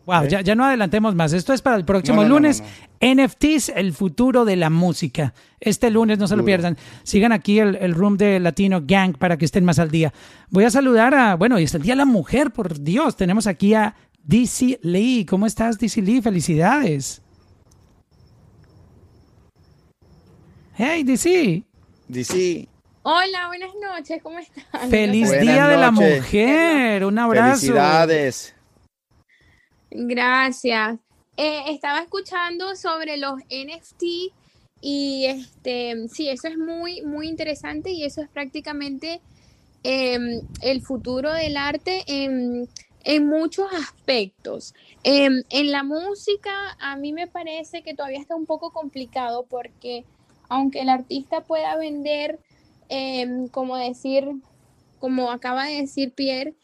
[SPEAKER 1] Wow,
[SPEAKER 3] ¿Eh?
[SPEAKER 1] ya, ya no adelantemos más. Esto es para el próximo
[SPEAKER 3] No, no, no,
[SPEAKER 1] lunes.
[SPEAKER 3] no,
[SPEAKER 1] NFTs, el futuro de la música. Este lunes no se lo pierdan. Sigan aquí el, el room de Latino Gang para que estén más al día. Voy a saludar a, bueno, y es el Día de la Mujer, por Dios. Tenemos aquí a DC Lee. ¿Cómo estás, DC Lee? Felicidades. Hey, DC.
[SPEAKER 3] DC,
[SPEAKER 10] Hola, buenas noches, ¿cómo están?
[SPEAKER 1] Feliz
[SPEAKER 3] Buenas
[SPEAKER 1] Día de la. Mujer. Un abrazo.
[SPEAKER 3] felicidades.
[SPEAKER 10] Gracias. Eh, estaba escuchando sobre los NFT y este, sí, eso es muy, muy interesante y eso es prácticamente em, el futuro del arte en, en muchos aspectos. Em, en la música a mí me parece que todavía está un poco complicado porque aunque el artista pueda vender, em, como decir, como acaba de decir Pierre,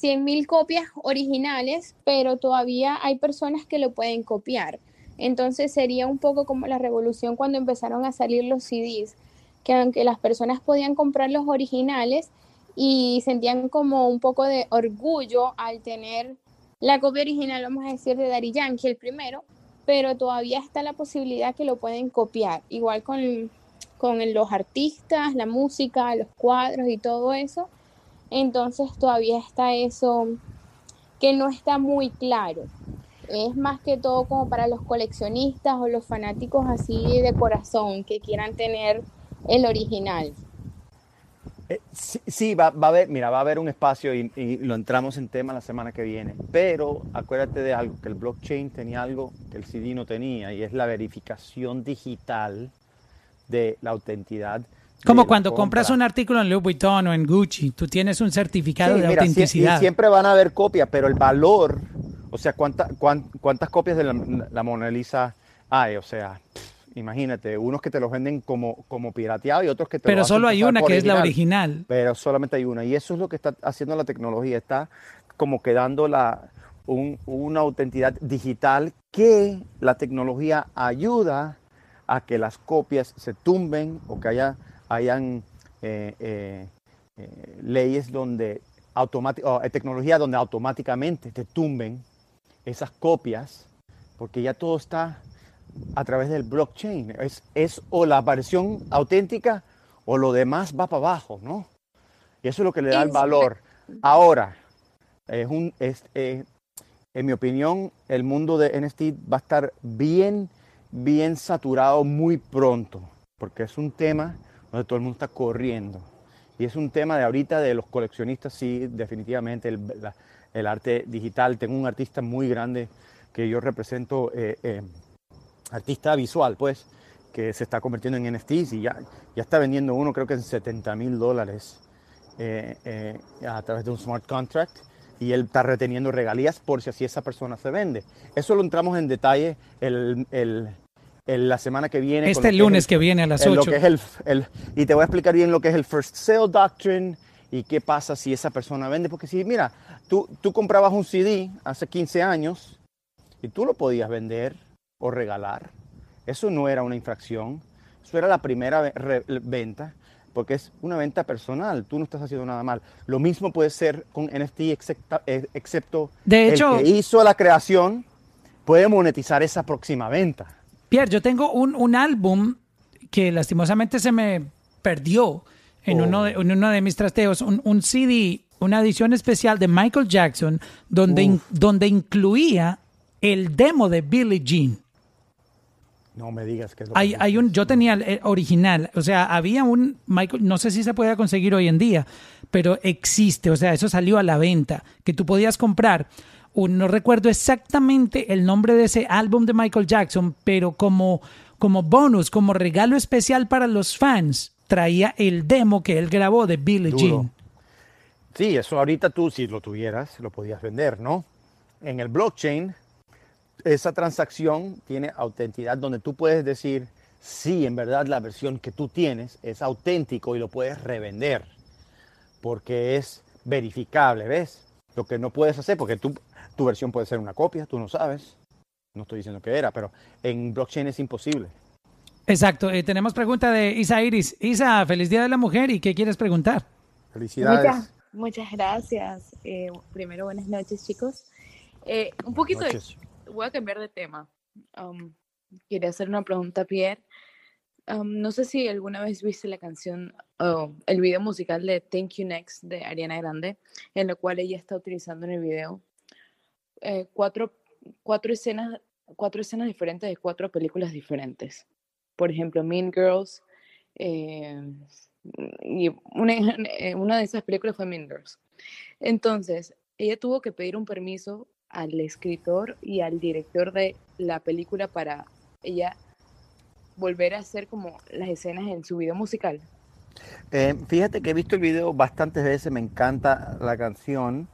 [SPEAKER 10] 100.000 copias originales, pero todavía hay personas que lo pueden copiar. Entonces sería un poco como la revolución cuando empezaron a salir los CDs, que aunque las personas podían comprar los originales y sentían como un poco de orgullo al tener la copia original, vamos a decir, de Daddy Yankee, el primero, pero todavía está la posibilidad que lo pueden copiar, igual con, con los artistas, la música, los cuadros y todo eso. Entonces todavía está eso que no está muy claro. Es más que todo como para los coleccionistas o los fanáticos así de corazón que quieran tener el original.
[SPEAKER 3] Eh, sí, va a haber, mira, va a haber un espacio y, y lo entramos en tema la semana que viene. Pero acuérdate de algo, que el blockchain tenía algo que el CD no tenía y es la verificación digital de la autenticidad.
[SPEAKER 1] Como cuando compras
[SPEAKER 3] compra.
[SPEAKER 1] un artículo en Louis Vuitton o en Gucci, tú tienes un certificado
[SPEAKER 3] Sí,
[SPEAKER 1] de
[SPEAKER 3] mira, sie- y
[SPEAKER 1] autenticidad.
[SPEAKER 3] siempre van a haber copias, pero el valor, o sea, ¿cuánta- cuán- ¿cuántas copias de la, la Mona Lisa hay? O sea, pff, imagínate, unos que te los venden como, como pirateado y otros que te
[SPEAKER 1] Pero solo hay una que es la original.
[SPEAKER 3] Pero solamente hay una. Y eso es lo que está haciendo la tecnología. Está como que dando la, un- una autenticidad digital que la tecnología ayuda a que las copias se tumben o que haya, hayan eh, eh, eh, leyes donde o, tecnología donde automáticamente te tumben esas copias, porque ya todo está a través del blockchain. Es, es o la versión auténtica o lo demás va para abajo, ¿no? Y eso es lo que le da el valor. Ahora, es un, es, eh, en mi opinión, el mundo de NFT va a estar bien, bien saturado muy pronto, porque es un tema donde todo el mundo está corriendo. Y es un tema de ahorita de los coleccionistas, sí, definitivamente, el, arte digital. Tengo un artista muy grande que yo represento, eh, eh, artista visual, pues, que se está convirtiendo en NFTs y ya, ya está vendiendo uno, creo que en 70 mil dólares eh, a través de un smart contract y él está reteniendo regalías por si así esa persona se vende. Eso lo entramos en detalle el, el- el- la semana que viene.
[SPEAKER 1] Este
[SPEAKER 3] lo que es
[SPEAKER 1] lunes
[SPEAKER 3] el-
[SPEAKER 1] que viene a las
[SPEAKER 3] en lo
[SPEAKER 1] 8.
[SPEAKER 3] que es el, el- y te voy a explicar bien lo que es el first sale doctrine y qué pasa si esa persona vende. Porque si, mira, tú, tú comprabas un CD hace 15 años y tú lo podías vender o regalar. Eso no era una infracción. Eso era la primera venta porque es una venta personal. Tú no estás haciendo nada mal. Lo mismo puede ser con NFT, excepta- eh, excepto
[SPEAKER 1] De hecho-
[SPEAKER 3] el que hizo la creación puede monetizar esa próxima venta.
[SPEAKER 1] Pierre, yo tengo un, un álbum que lastimosamente se me perdió en,
[SPEAKER 3] Oh.
[SPEAKER 1] uno, de, en uno de mis trasteos, un, un CD, una edición especial de Michael Jackson, donde, in- donde incluía el demo de Billie Jean.
[SPEAKER 3] No me digas que es lo que
[SPEAKER 1] Hay, hay un, yo tenía el original, o sea, había un Michael, no sé si se puede conseguir hoy en día, pero existe, o sea, eso salió a la venta, que tú podías comprar. Un, no recuerdo exactamente el nombre de ese álbum de Michael Jackson, pero como, como bonus, como regalo especial para los fans, traía el demo que él grabó de Billie
[SPEAKER 3] Duro.
[SPEAKER 1] Jean.
[SPEAKER 3] Sí, eso ahorita tú, si lo tuvieras, lo podías vender, ¿no? En el blockchain, esa transacción tiene autenticidad donde tú puedes decir, sí, en verdad la versión que tú tienes es auténtico y lo puedes revender, porque es verificable, ¿ves? Lo que no puedes hacer, porque tú, tu versión puede ser una copia, tú no sabes, no estoy diciendo que era, pero en blockchain es imposible.
[SPEAKER 1] Exacto, eh, tenemos pregunta de Isa Iris. Isa, feliz Día de la Mujer, ¿y qué quieres preguntar?
[SPEAKER 3] Felicidades.
[SPEAKER 11] Muchas, muchas gracias. Eh, primero, buenas noches, chicos. Eh, un poquito de- voy a cambiar de tema. Um, quería hacer una pregunta a Pierre. Um, no sé si alguna vez viste la canción, o el video musical de Thank You Next de Ariana Grande, en la cual ella está utilizando en el video eh, cuatro, cuatro, escenas, cuatro escenas diferentes de cuatro películas diferentes. Por ejemplo, Mean Girls, eh, y una, eh, una de esas películas fue Mean Girls. Entonces, ella tuvo que pedir un permiso al escritor y al director de la película para ella volver a hacer como las escenas en su video musical.
[SPEAKER 3] Eh, fíjate que he visto el video bastantes veces, me encanta la canción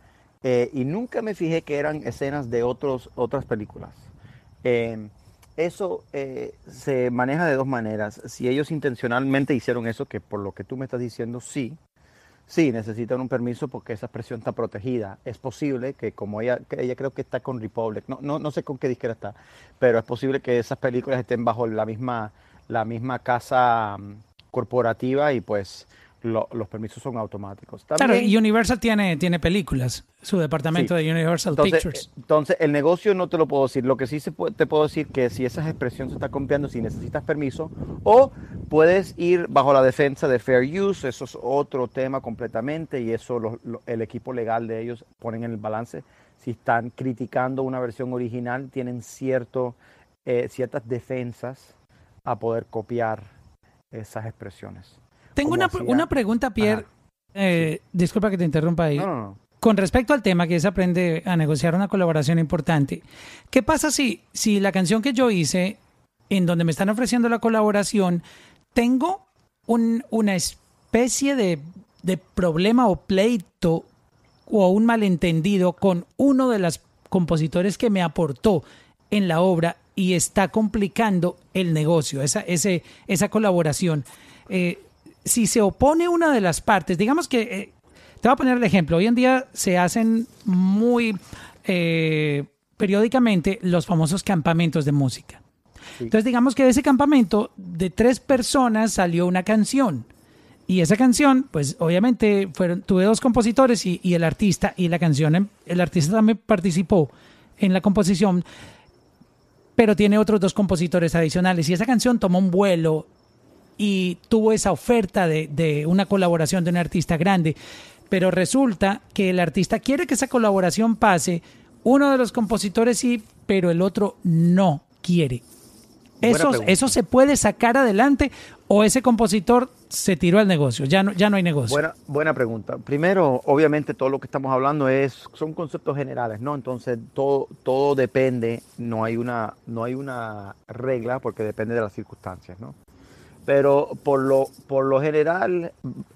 [SPEAKER 3] eh, y nunca me fijé que eran escenas de otros, otras películas. Eh, eso eh, se maneja de dos maneras. Si ellos intencionalmente hicieron eso, que por lo que tú me estás diciendo, sí, sí, necesitan un permiso porque esa expresión está protegida. Es posible que como ella, ella creo que está con Republic, no, no, no sé con qué disquera está, pero es posible que esas películas estén bajo la misma, la misma casa mm, corporativa y pues lo- los permisos son automáticos.
[SPEAKER 1] Claro,
[SPEAKER 3] También-
[SPEAKER 1] y Universal tiene, tiene películas, su departamento
[SPEAKER 3] Sí.
[SPEAKER 1] de Universal
[SPEAKER 3] entonces,
[SPEAKER 1] Pictures.
[SPEAKER 3] eh, Entonces, el negocio no te lo puedo decir. Lo que sí se puede- te puedo decir que si esas expresiones se están copiando, si necesitas permiso, o puedes ir bajo la defensa de fair use, eso es otro tema completamente, y eso lo- lo- el equipo legal de ellos ponen en el balance. Si están criticando una versión original, tienen cierto, eh, ciertas defensas a poder copiar esas expresiones.
[SPEAKER 1] Tengo una,
[SPEAKER 3] hacía-
[SPEAKER 1] una pregunta, Pierre. Eh, Disculpa que te interrumpa ahí.
[SPEAKER 3] No, no, no.
[SPEAKER 1] Con respecto al tema que es aprende a negociar una colaboración importante, ¿qué pasa si, si la canción que yo hice, en donde me están ofreciendo la colaboración, tengo un- una especie de, de problema o pleito o un malentendido con uno de los compositores que me aportó en la obra y está complicando el negocio, esa, ese, esa colaboración? Eh, si se opone una de las partes, digamos que eh, te voy a poner el ejemplo. Hoy en día se hacen muy eh, periódicamente los famosos campamentos de música. Entonces, digamos que de ese campamento, de tres personas salió una canción. Y esa canción, pues obviamente fueron, tuve dos compositores y, y el artista, y la canción, el artista también participó en la composición, pero tiene otros dos compositores adicionales. Y esa canción tomó un vuelo y tuvo esa oferta de, de una colaboración de un artista grande. Pero resulta que el artista quiere que esa colaboración pase, uno de los compositores sí, pero el otro no quiere. ¿Eso. ¿Eso se puede sacar adelante o ese compositor se tiró al negocio? Ya no, ya no hay negocio.
[SPEAKER 3] Buena, buena pregunta. Primero, obviamente todo lo que estamos hablando es, son conceptos generales, ¿no? Entonces todo, todo depende, no hay, una, no hay una regla porque depende de las circunstancias, ¿no? Pero por lo, por lo general,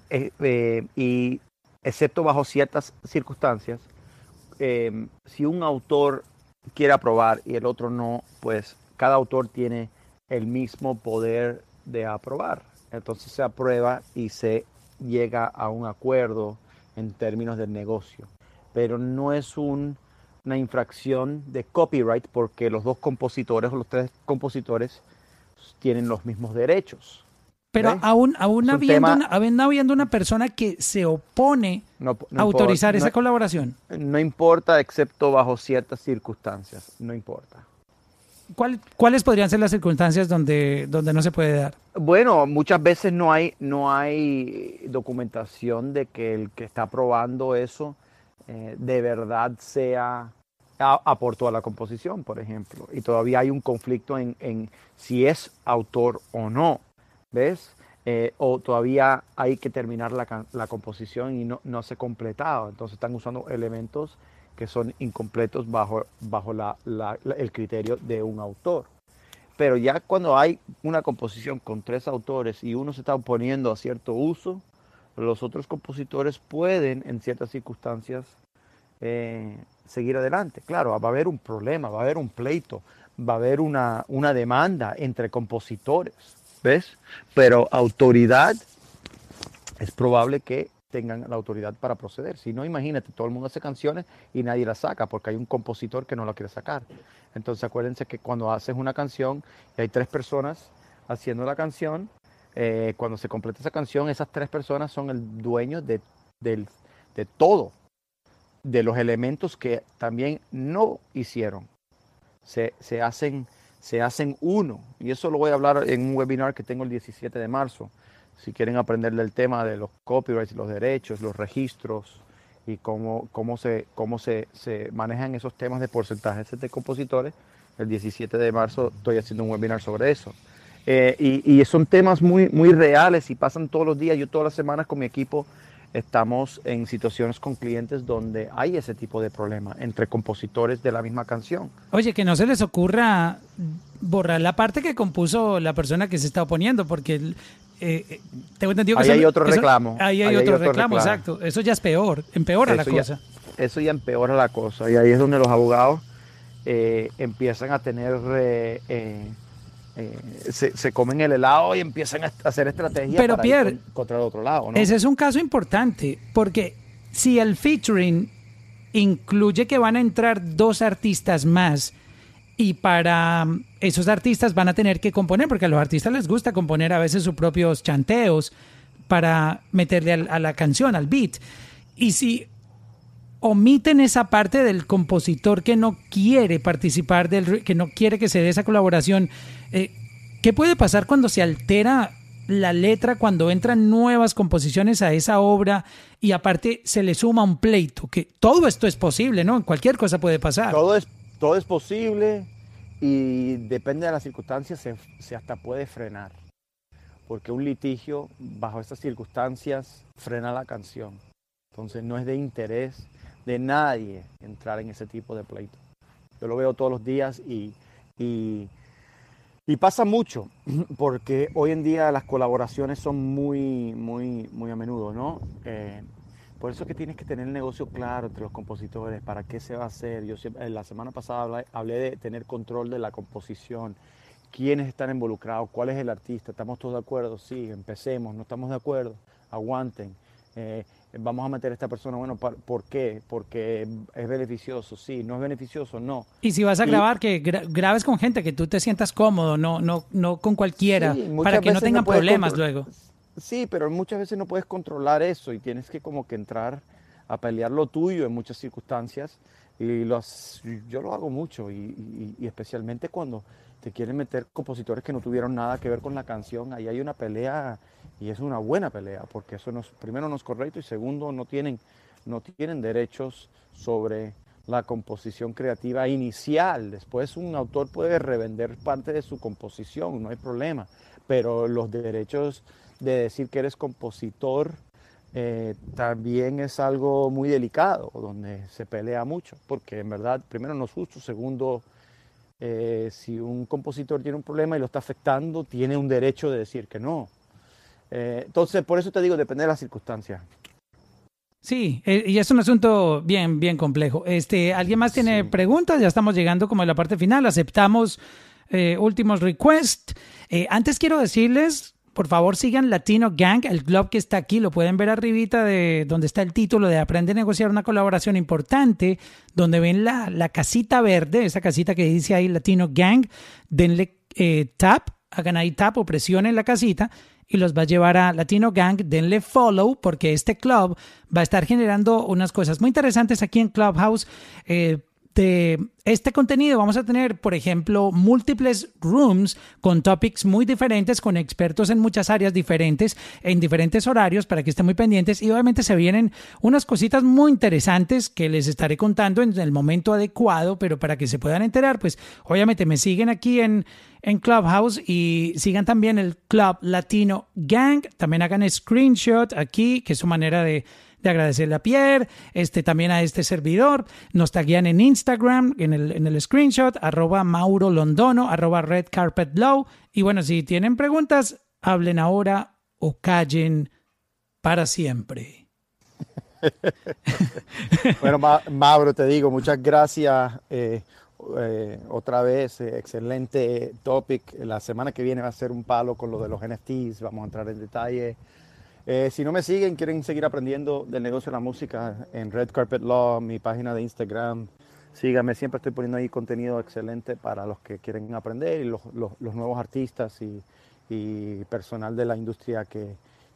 [SPEAKER 3] eh, eh, y excepto bajo ciertas circunstancias, eh, si un autor quiere aprobar y el otro no, pues cada autor tiene el mismo poder de aprobar. Entonces se aprueba y se llega a un acuerdo en términos del negocio. Pero no es un- una infracción de copyright porque los dos compositores o los tres compositores tienen los mismos derechos.
[SPEAKER 1] Pero aún, aún, habiendo
[SPEAKER 3] tema-
[SPEAKER 1] una, aún habiendo una persona que se opone
[SPEAKER 3] No- no
[SPEAKER 1] a autorizar
[SPEAKER 3] importa-
[SPEAKER 1] esa
[SPEAKER 3] no-
[SPEAKER 1] colaboración,
[SPEAKER 3] No importa excepto bajo ciertas circunstancias, no importa.
[SPEAKER 1] ¿cuál- ¿cuáles podrían ser las circunstancias donde, donde no se puede dar?
[SPEAKER 3] Bueno, muchas veces no hay, no hay documentación de que el que está aprobando eso eh, de verdad sea aportó a la composición, por ejemplo, y todavía hay un conflicto en, en si es autor o no, ¿ves? Eh, o todavía hay que terminar la, la composición y no, no se ha completado, entonces están usando elementos que son incompletos bajo, bajo la- la- el criterio de un autor. Pero ya cuando hay una composición con tres autores y uno se está oponiendo a cierto uso, los otros compositores pueden, en ciertas circunstancias, eh, seguir adelante. Claro, va a haber un problema, va a haber un pleito, va a haber una, una demanda entre compositores, ¿ves? Pero autoridad, es probable que tengan la autoridad para proceder. Si no, imagínate, todo el mundo hace canciones y nadie las saca porque hay un compositor que no la quiere sacar. Entonces acuérdense que cuando haces una canción y hay tres personas haciendo la canción, eh, cuando se completa esa canción, esas tres personas son el dueño de, del- de todo, de los elementos que también no hicieron. Se, se hacen, se hacen uno. Y eso lo voy a hablar en un webinar que tengo el 17 de marzo. Si quieren aprender del tema de los copyrights, los derechos, los registros y cómo, cómo, se, cómo se, se manejan esos temas de porcentajes de compositores, el 17 de marzo estoy haciendo un webinar sobre eso. Eh, y, y son temas muy, muy reales y pasan todos los días. Yo todas las semanas con mi equipo estamos en situaciones con clientes donde hay ese tipo de problema entre compositores de la misma canción.
[SPEAKER 1] Oye, que no se les ocurra borrar la parte que compuso la persona que se está oponiendo, porque eh, eh, tengo entendido que
[SPEAKER 3] Ahí
[SPEAKER 1] eso-
[SPEAKER 3] hay otro
[SPEAKER 1] eso-
[SPEAKER 3] reclamo.
[SPEAKER 1] Ahí hay
[SPEAKER 3] Ahí hay
[SPEAKER 1] otro, reclamo,
[SPEAKER 3] reclamo.
[SPEAKER 1] exacto. Eso ya es peor, empeora la
[SPEAKER 3] ya-
[SPEAKER 1] cosa.
[SPEAKER 3] eso ya empeora la cosa y ahí es donde los abogados eh, empiezan a tener, eh, eh, se, se comen el helado y empiezan a hacer estrategias
[SPEAKER 1] Pero,
[SPEAKER 3] para ir
[SPEAKER 1] Pierre,
[SPEAKER 3] con- contra el otro lado. ¿no?
[SPEAKER 1] Ese es un caso importante, porque si el featuring incluye que van a entrar dos artistas más y para mm, esos artistas van a tener que componer, porque a los artistas les gusta componer a veces sus propios chanteos para meterle a la canción, al beat. Y si omiten esa parte del compositor que no quiere participar, del, que no quiere que se dé esa colaboración, eh, ¿qué puede pasar cuando se altera la letra, cuando entran nuevas composiciones a esa obra y aparte se le suma un pleito? Que todo esto es posible, ¿no? Cualquier cosa puede pasar.
[SPEAKER 3] Todo es, todo es posible y depende de las circunstancias, se, se hasta puede frenar. Porque un litigio bajo estas circunstancias frena la canción. Entonces no es de interés de nadie entrar en ese tipo de pleito. Yo lo veo todos los días y, y, pasa mucho, [clears throat] porque hoy en día las colaboraciones son muy, muy, muy a menudo, ¿no? Eh, por eso es que tienes que tener el negocio claro entre los compositores, para qué se va a hacer. Yo siempre- eh, la semana pasada hablé, hablé de tener control de la composición, quiénes están involucrados, cuál es el artista, ¿estamos todos de acuerdo? Sí, empecemos, no estamos de acuerdo, aguanten. Eh, vamos a meter a esta persona, bueno, ¿por qué? Porque es beneficioso, sí, no es beneficioso, no.
[SPEAKER 1] Y si vas a
[SPEAKER 3] Y-
[SPEAKER 1] grabar, que gra- grabes con gente que tú te sientas cómodo, no, no, no con cualquiera,
[SPEAKER 3] Sí,
[SPEAKER 1] para que no tengan problemas luego.
[SPEAKER 3] Sí, pero muchas veces no puedes controlar eso y tienes que como que entrar a pelear lo tuyo en muchas circunstancias. Y los, yo lo hago mucho y, y- especialmente cuando te quieren meter compositores que no tuvieron nada que ver con la canción. Ahí hay una pelea y es una buena pelea porque eso no primero no es correcto y segundo no tienen, no tienen derechos sobre la composición creativa inicial. Después un autor puede revender parte de su composición, no hay problema, pero los derechos de decir que eres compositor eh, también es algo muy delicado, donde se pelea mucho, porque en verdad, primero no es justo, segundo, eh, si un compositor tiene un problema y lo está afectando, tiene un derecho de decir que no. Eh, entonces, por eso te digo, depende de las circunstancias.
[SPEAKER 1] Sí, eh, y es un asunto bien, bien complejo. Este, ¿alguien más tiene preguntas? Ya estamos llegando como a la parte final. Aceptamos eh, últimos requests. Eh, antes quiero decirles, por favor, sigan Latino Gang, el club que está aquí. Lo pueden ver arribita de donde está el título de Aprende a negociar una colaboración importante, donde ven la, la casita verde, esa casita que dice ahí Latino Gang. Denle eh, tap, hagan ahí tap o presionen la casita y los va a llevar a Latino Gang. Denle follow porque este club va a estar generando unas cosas muy interesantes aquí en Clubhouse. Eh, de este contenido vamos a tener, por ejemplo, múltiples rooms con topics muy diferentes, con expertos en muchas áreas diferentes, en diferentes horarios, para que estén muy pendientes. Y obviamente se vienen unas cositas muy interesantes que les estaré contando en el momento adecuado, pero para que se puedan enterar, pues obviamente me siguen aquí en, en Clubhouse y sigan también el Club Latino Gang. También hagan screenshot aquí, que es su manera de de agradecerle a Pierre, este, también a este servidor. Nos taguean en Instagram, en el, en el screenshot, arroba Mauro Londono, arroba Red Carpet. Y bueno, si tienen preguntas, hablen ahora o callen para siempre. [laughs]
[SPEAKER 3] Bueno, Ma- Mauro, te digo, muchas gracias. eh, eh, otra vez, eh, excelente topic. La semana que viene va a ser un palo con lo de los NFTs. Vamos a entrar en detalle. Eh, si no me siguen, quieren seguir aprendiendo del negocio de la música en Red Carpet Law, mi página de Instagram. Síganme, siempre estoy poniendo ahí contenido excelente para los que quieren aprender y los, los- los nuevos artistas y, y personal de la industria que,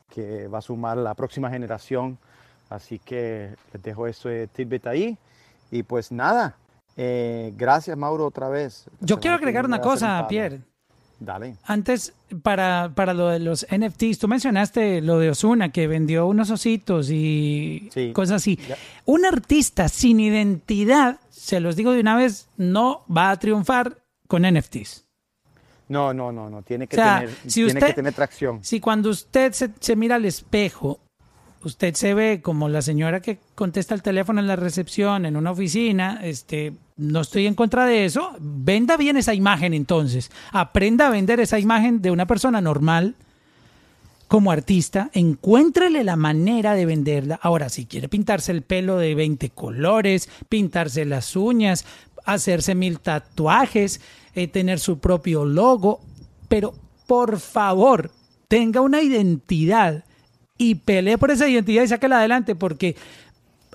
[SPEAKER 3] que va a sumar la próxima generación. Así que les dejo ese tidbit ahí. Y pues nada, eh, gracias Mauro otra vez.
[SPEAKER 1] Yo quiero agregar una cosa. Pierre.
[SPEAKER 3] Dale.
[SPEAKER 1] Antes, para, para lo de los NFTs, tú mencionaste lo de Osuna, que vendió unos ositos y cosas así. Un artista sin identidad, se los digo de una vez, no va a triunfar con NFTs.
[SPEAKER 3] No, no, no, no. Tiene que,
[SPEAKER 1] O sea,
[SPEAKER 3] tener,
[SPEAKER 1] si
[SPEAKER 3] tiene
[SPEAKER 1] usted-
[SPEAKER 3] que tener tracción.
[SPEAKER 1] Si cuando usted se, se mira al espejo, usted se ve como la señora que contesta el teléfono en la recepción en una oficina, este, no estoy en contra de eso, venda bien esa imagen entonces, aprenda a vender esa imagen de una persona normal como artista, encuéntrele la manera de venderla. Ahora, si quiere pintarse el pelo de 20 colores, pintarse las uñas, hacerse mil tatuajes, eh, tener su propio logo, pero por favor, tenga una identidad y pelee por esa identidad y sáquela adelante, porque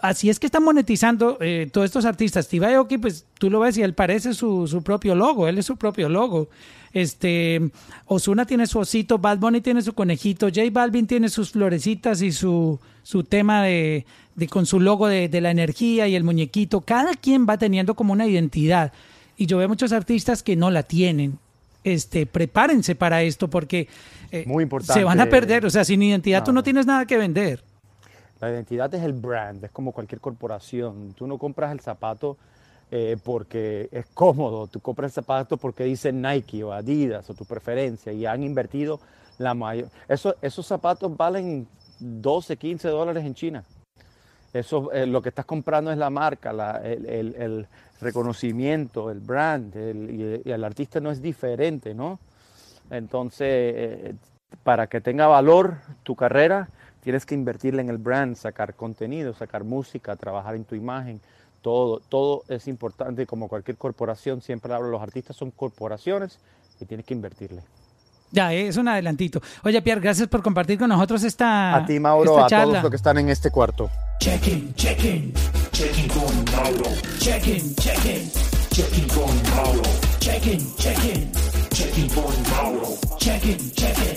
[SPEAKER 1] así es que están monetizando eh, todos estos artistas. Steve Aoki, pues tú lo ves y él parece su, su propio logo, él es su propio logo. Este, Osuna tiene su osito, Bad Bunny tiene su conejito, J Balvin tiene sus florecitas y su, su tema de, de con su logo de, de la energía y el muñequito. Cada quien va teniendo como una identidad. Y yo veo muchos artistas que no la tienen. Este, prepárense para esto porque eh,
[SPEAKER 3] Muy importante.
[SPEAKER 1] se van a perder. O sea, sin identidad tú
[SPEAKER 3] No.
[SPEAKER 1] tienes nada que vender.
[SPEAKER 3] La identidad es el brand, es como cualquier corporación. Tú no compras el zapato eh, porque es cómodo, tú compras el zapato porque dice Nike o Adidas o tu preferencia y han invertido la mayor. Eso, esos zapatos valen 12, 15 dólares en China. Eso, eh, lo que estás comprando es la marca, la- el, el- el reconocimiento, el brand, el- y el artista no es diferente, ¿no? Entonces, eh, para que tenga valor tu carrera, tienes que invertirle en el brand, sacar contenido, sacar música, trabajar en tu imagen. Todo, todo es importante, como cualquier corporación, siempre hablo, los artistas son corporaciones y tienes que invertirle.
[SPEAKER 1] Ya, es un adelantito. Oye, Pierre, gracias por compartir con nosotros esta
[SPEAKER 3] A ti, Mauro,
[SPEAKER 1] esta
[SPEAKER 3] a
[SPEAKER 1] charla.
[SPEAKER 3] todos los que están en este cuarto.
[SPEAKER 2] Check-in, check-in, check-in con Mauro. Check-in, check-in, check-in con Mauro. Check-in, check-in, check-in con Mauro. Check-in, check-in, check-in con Mauro.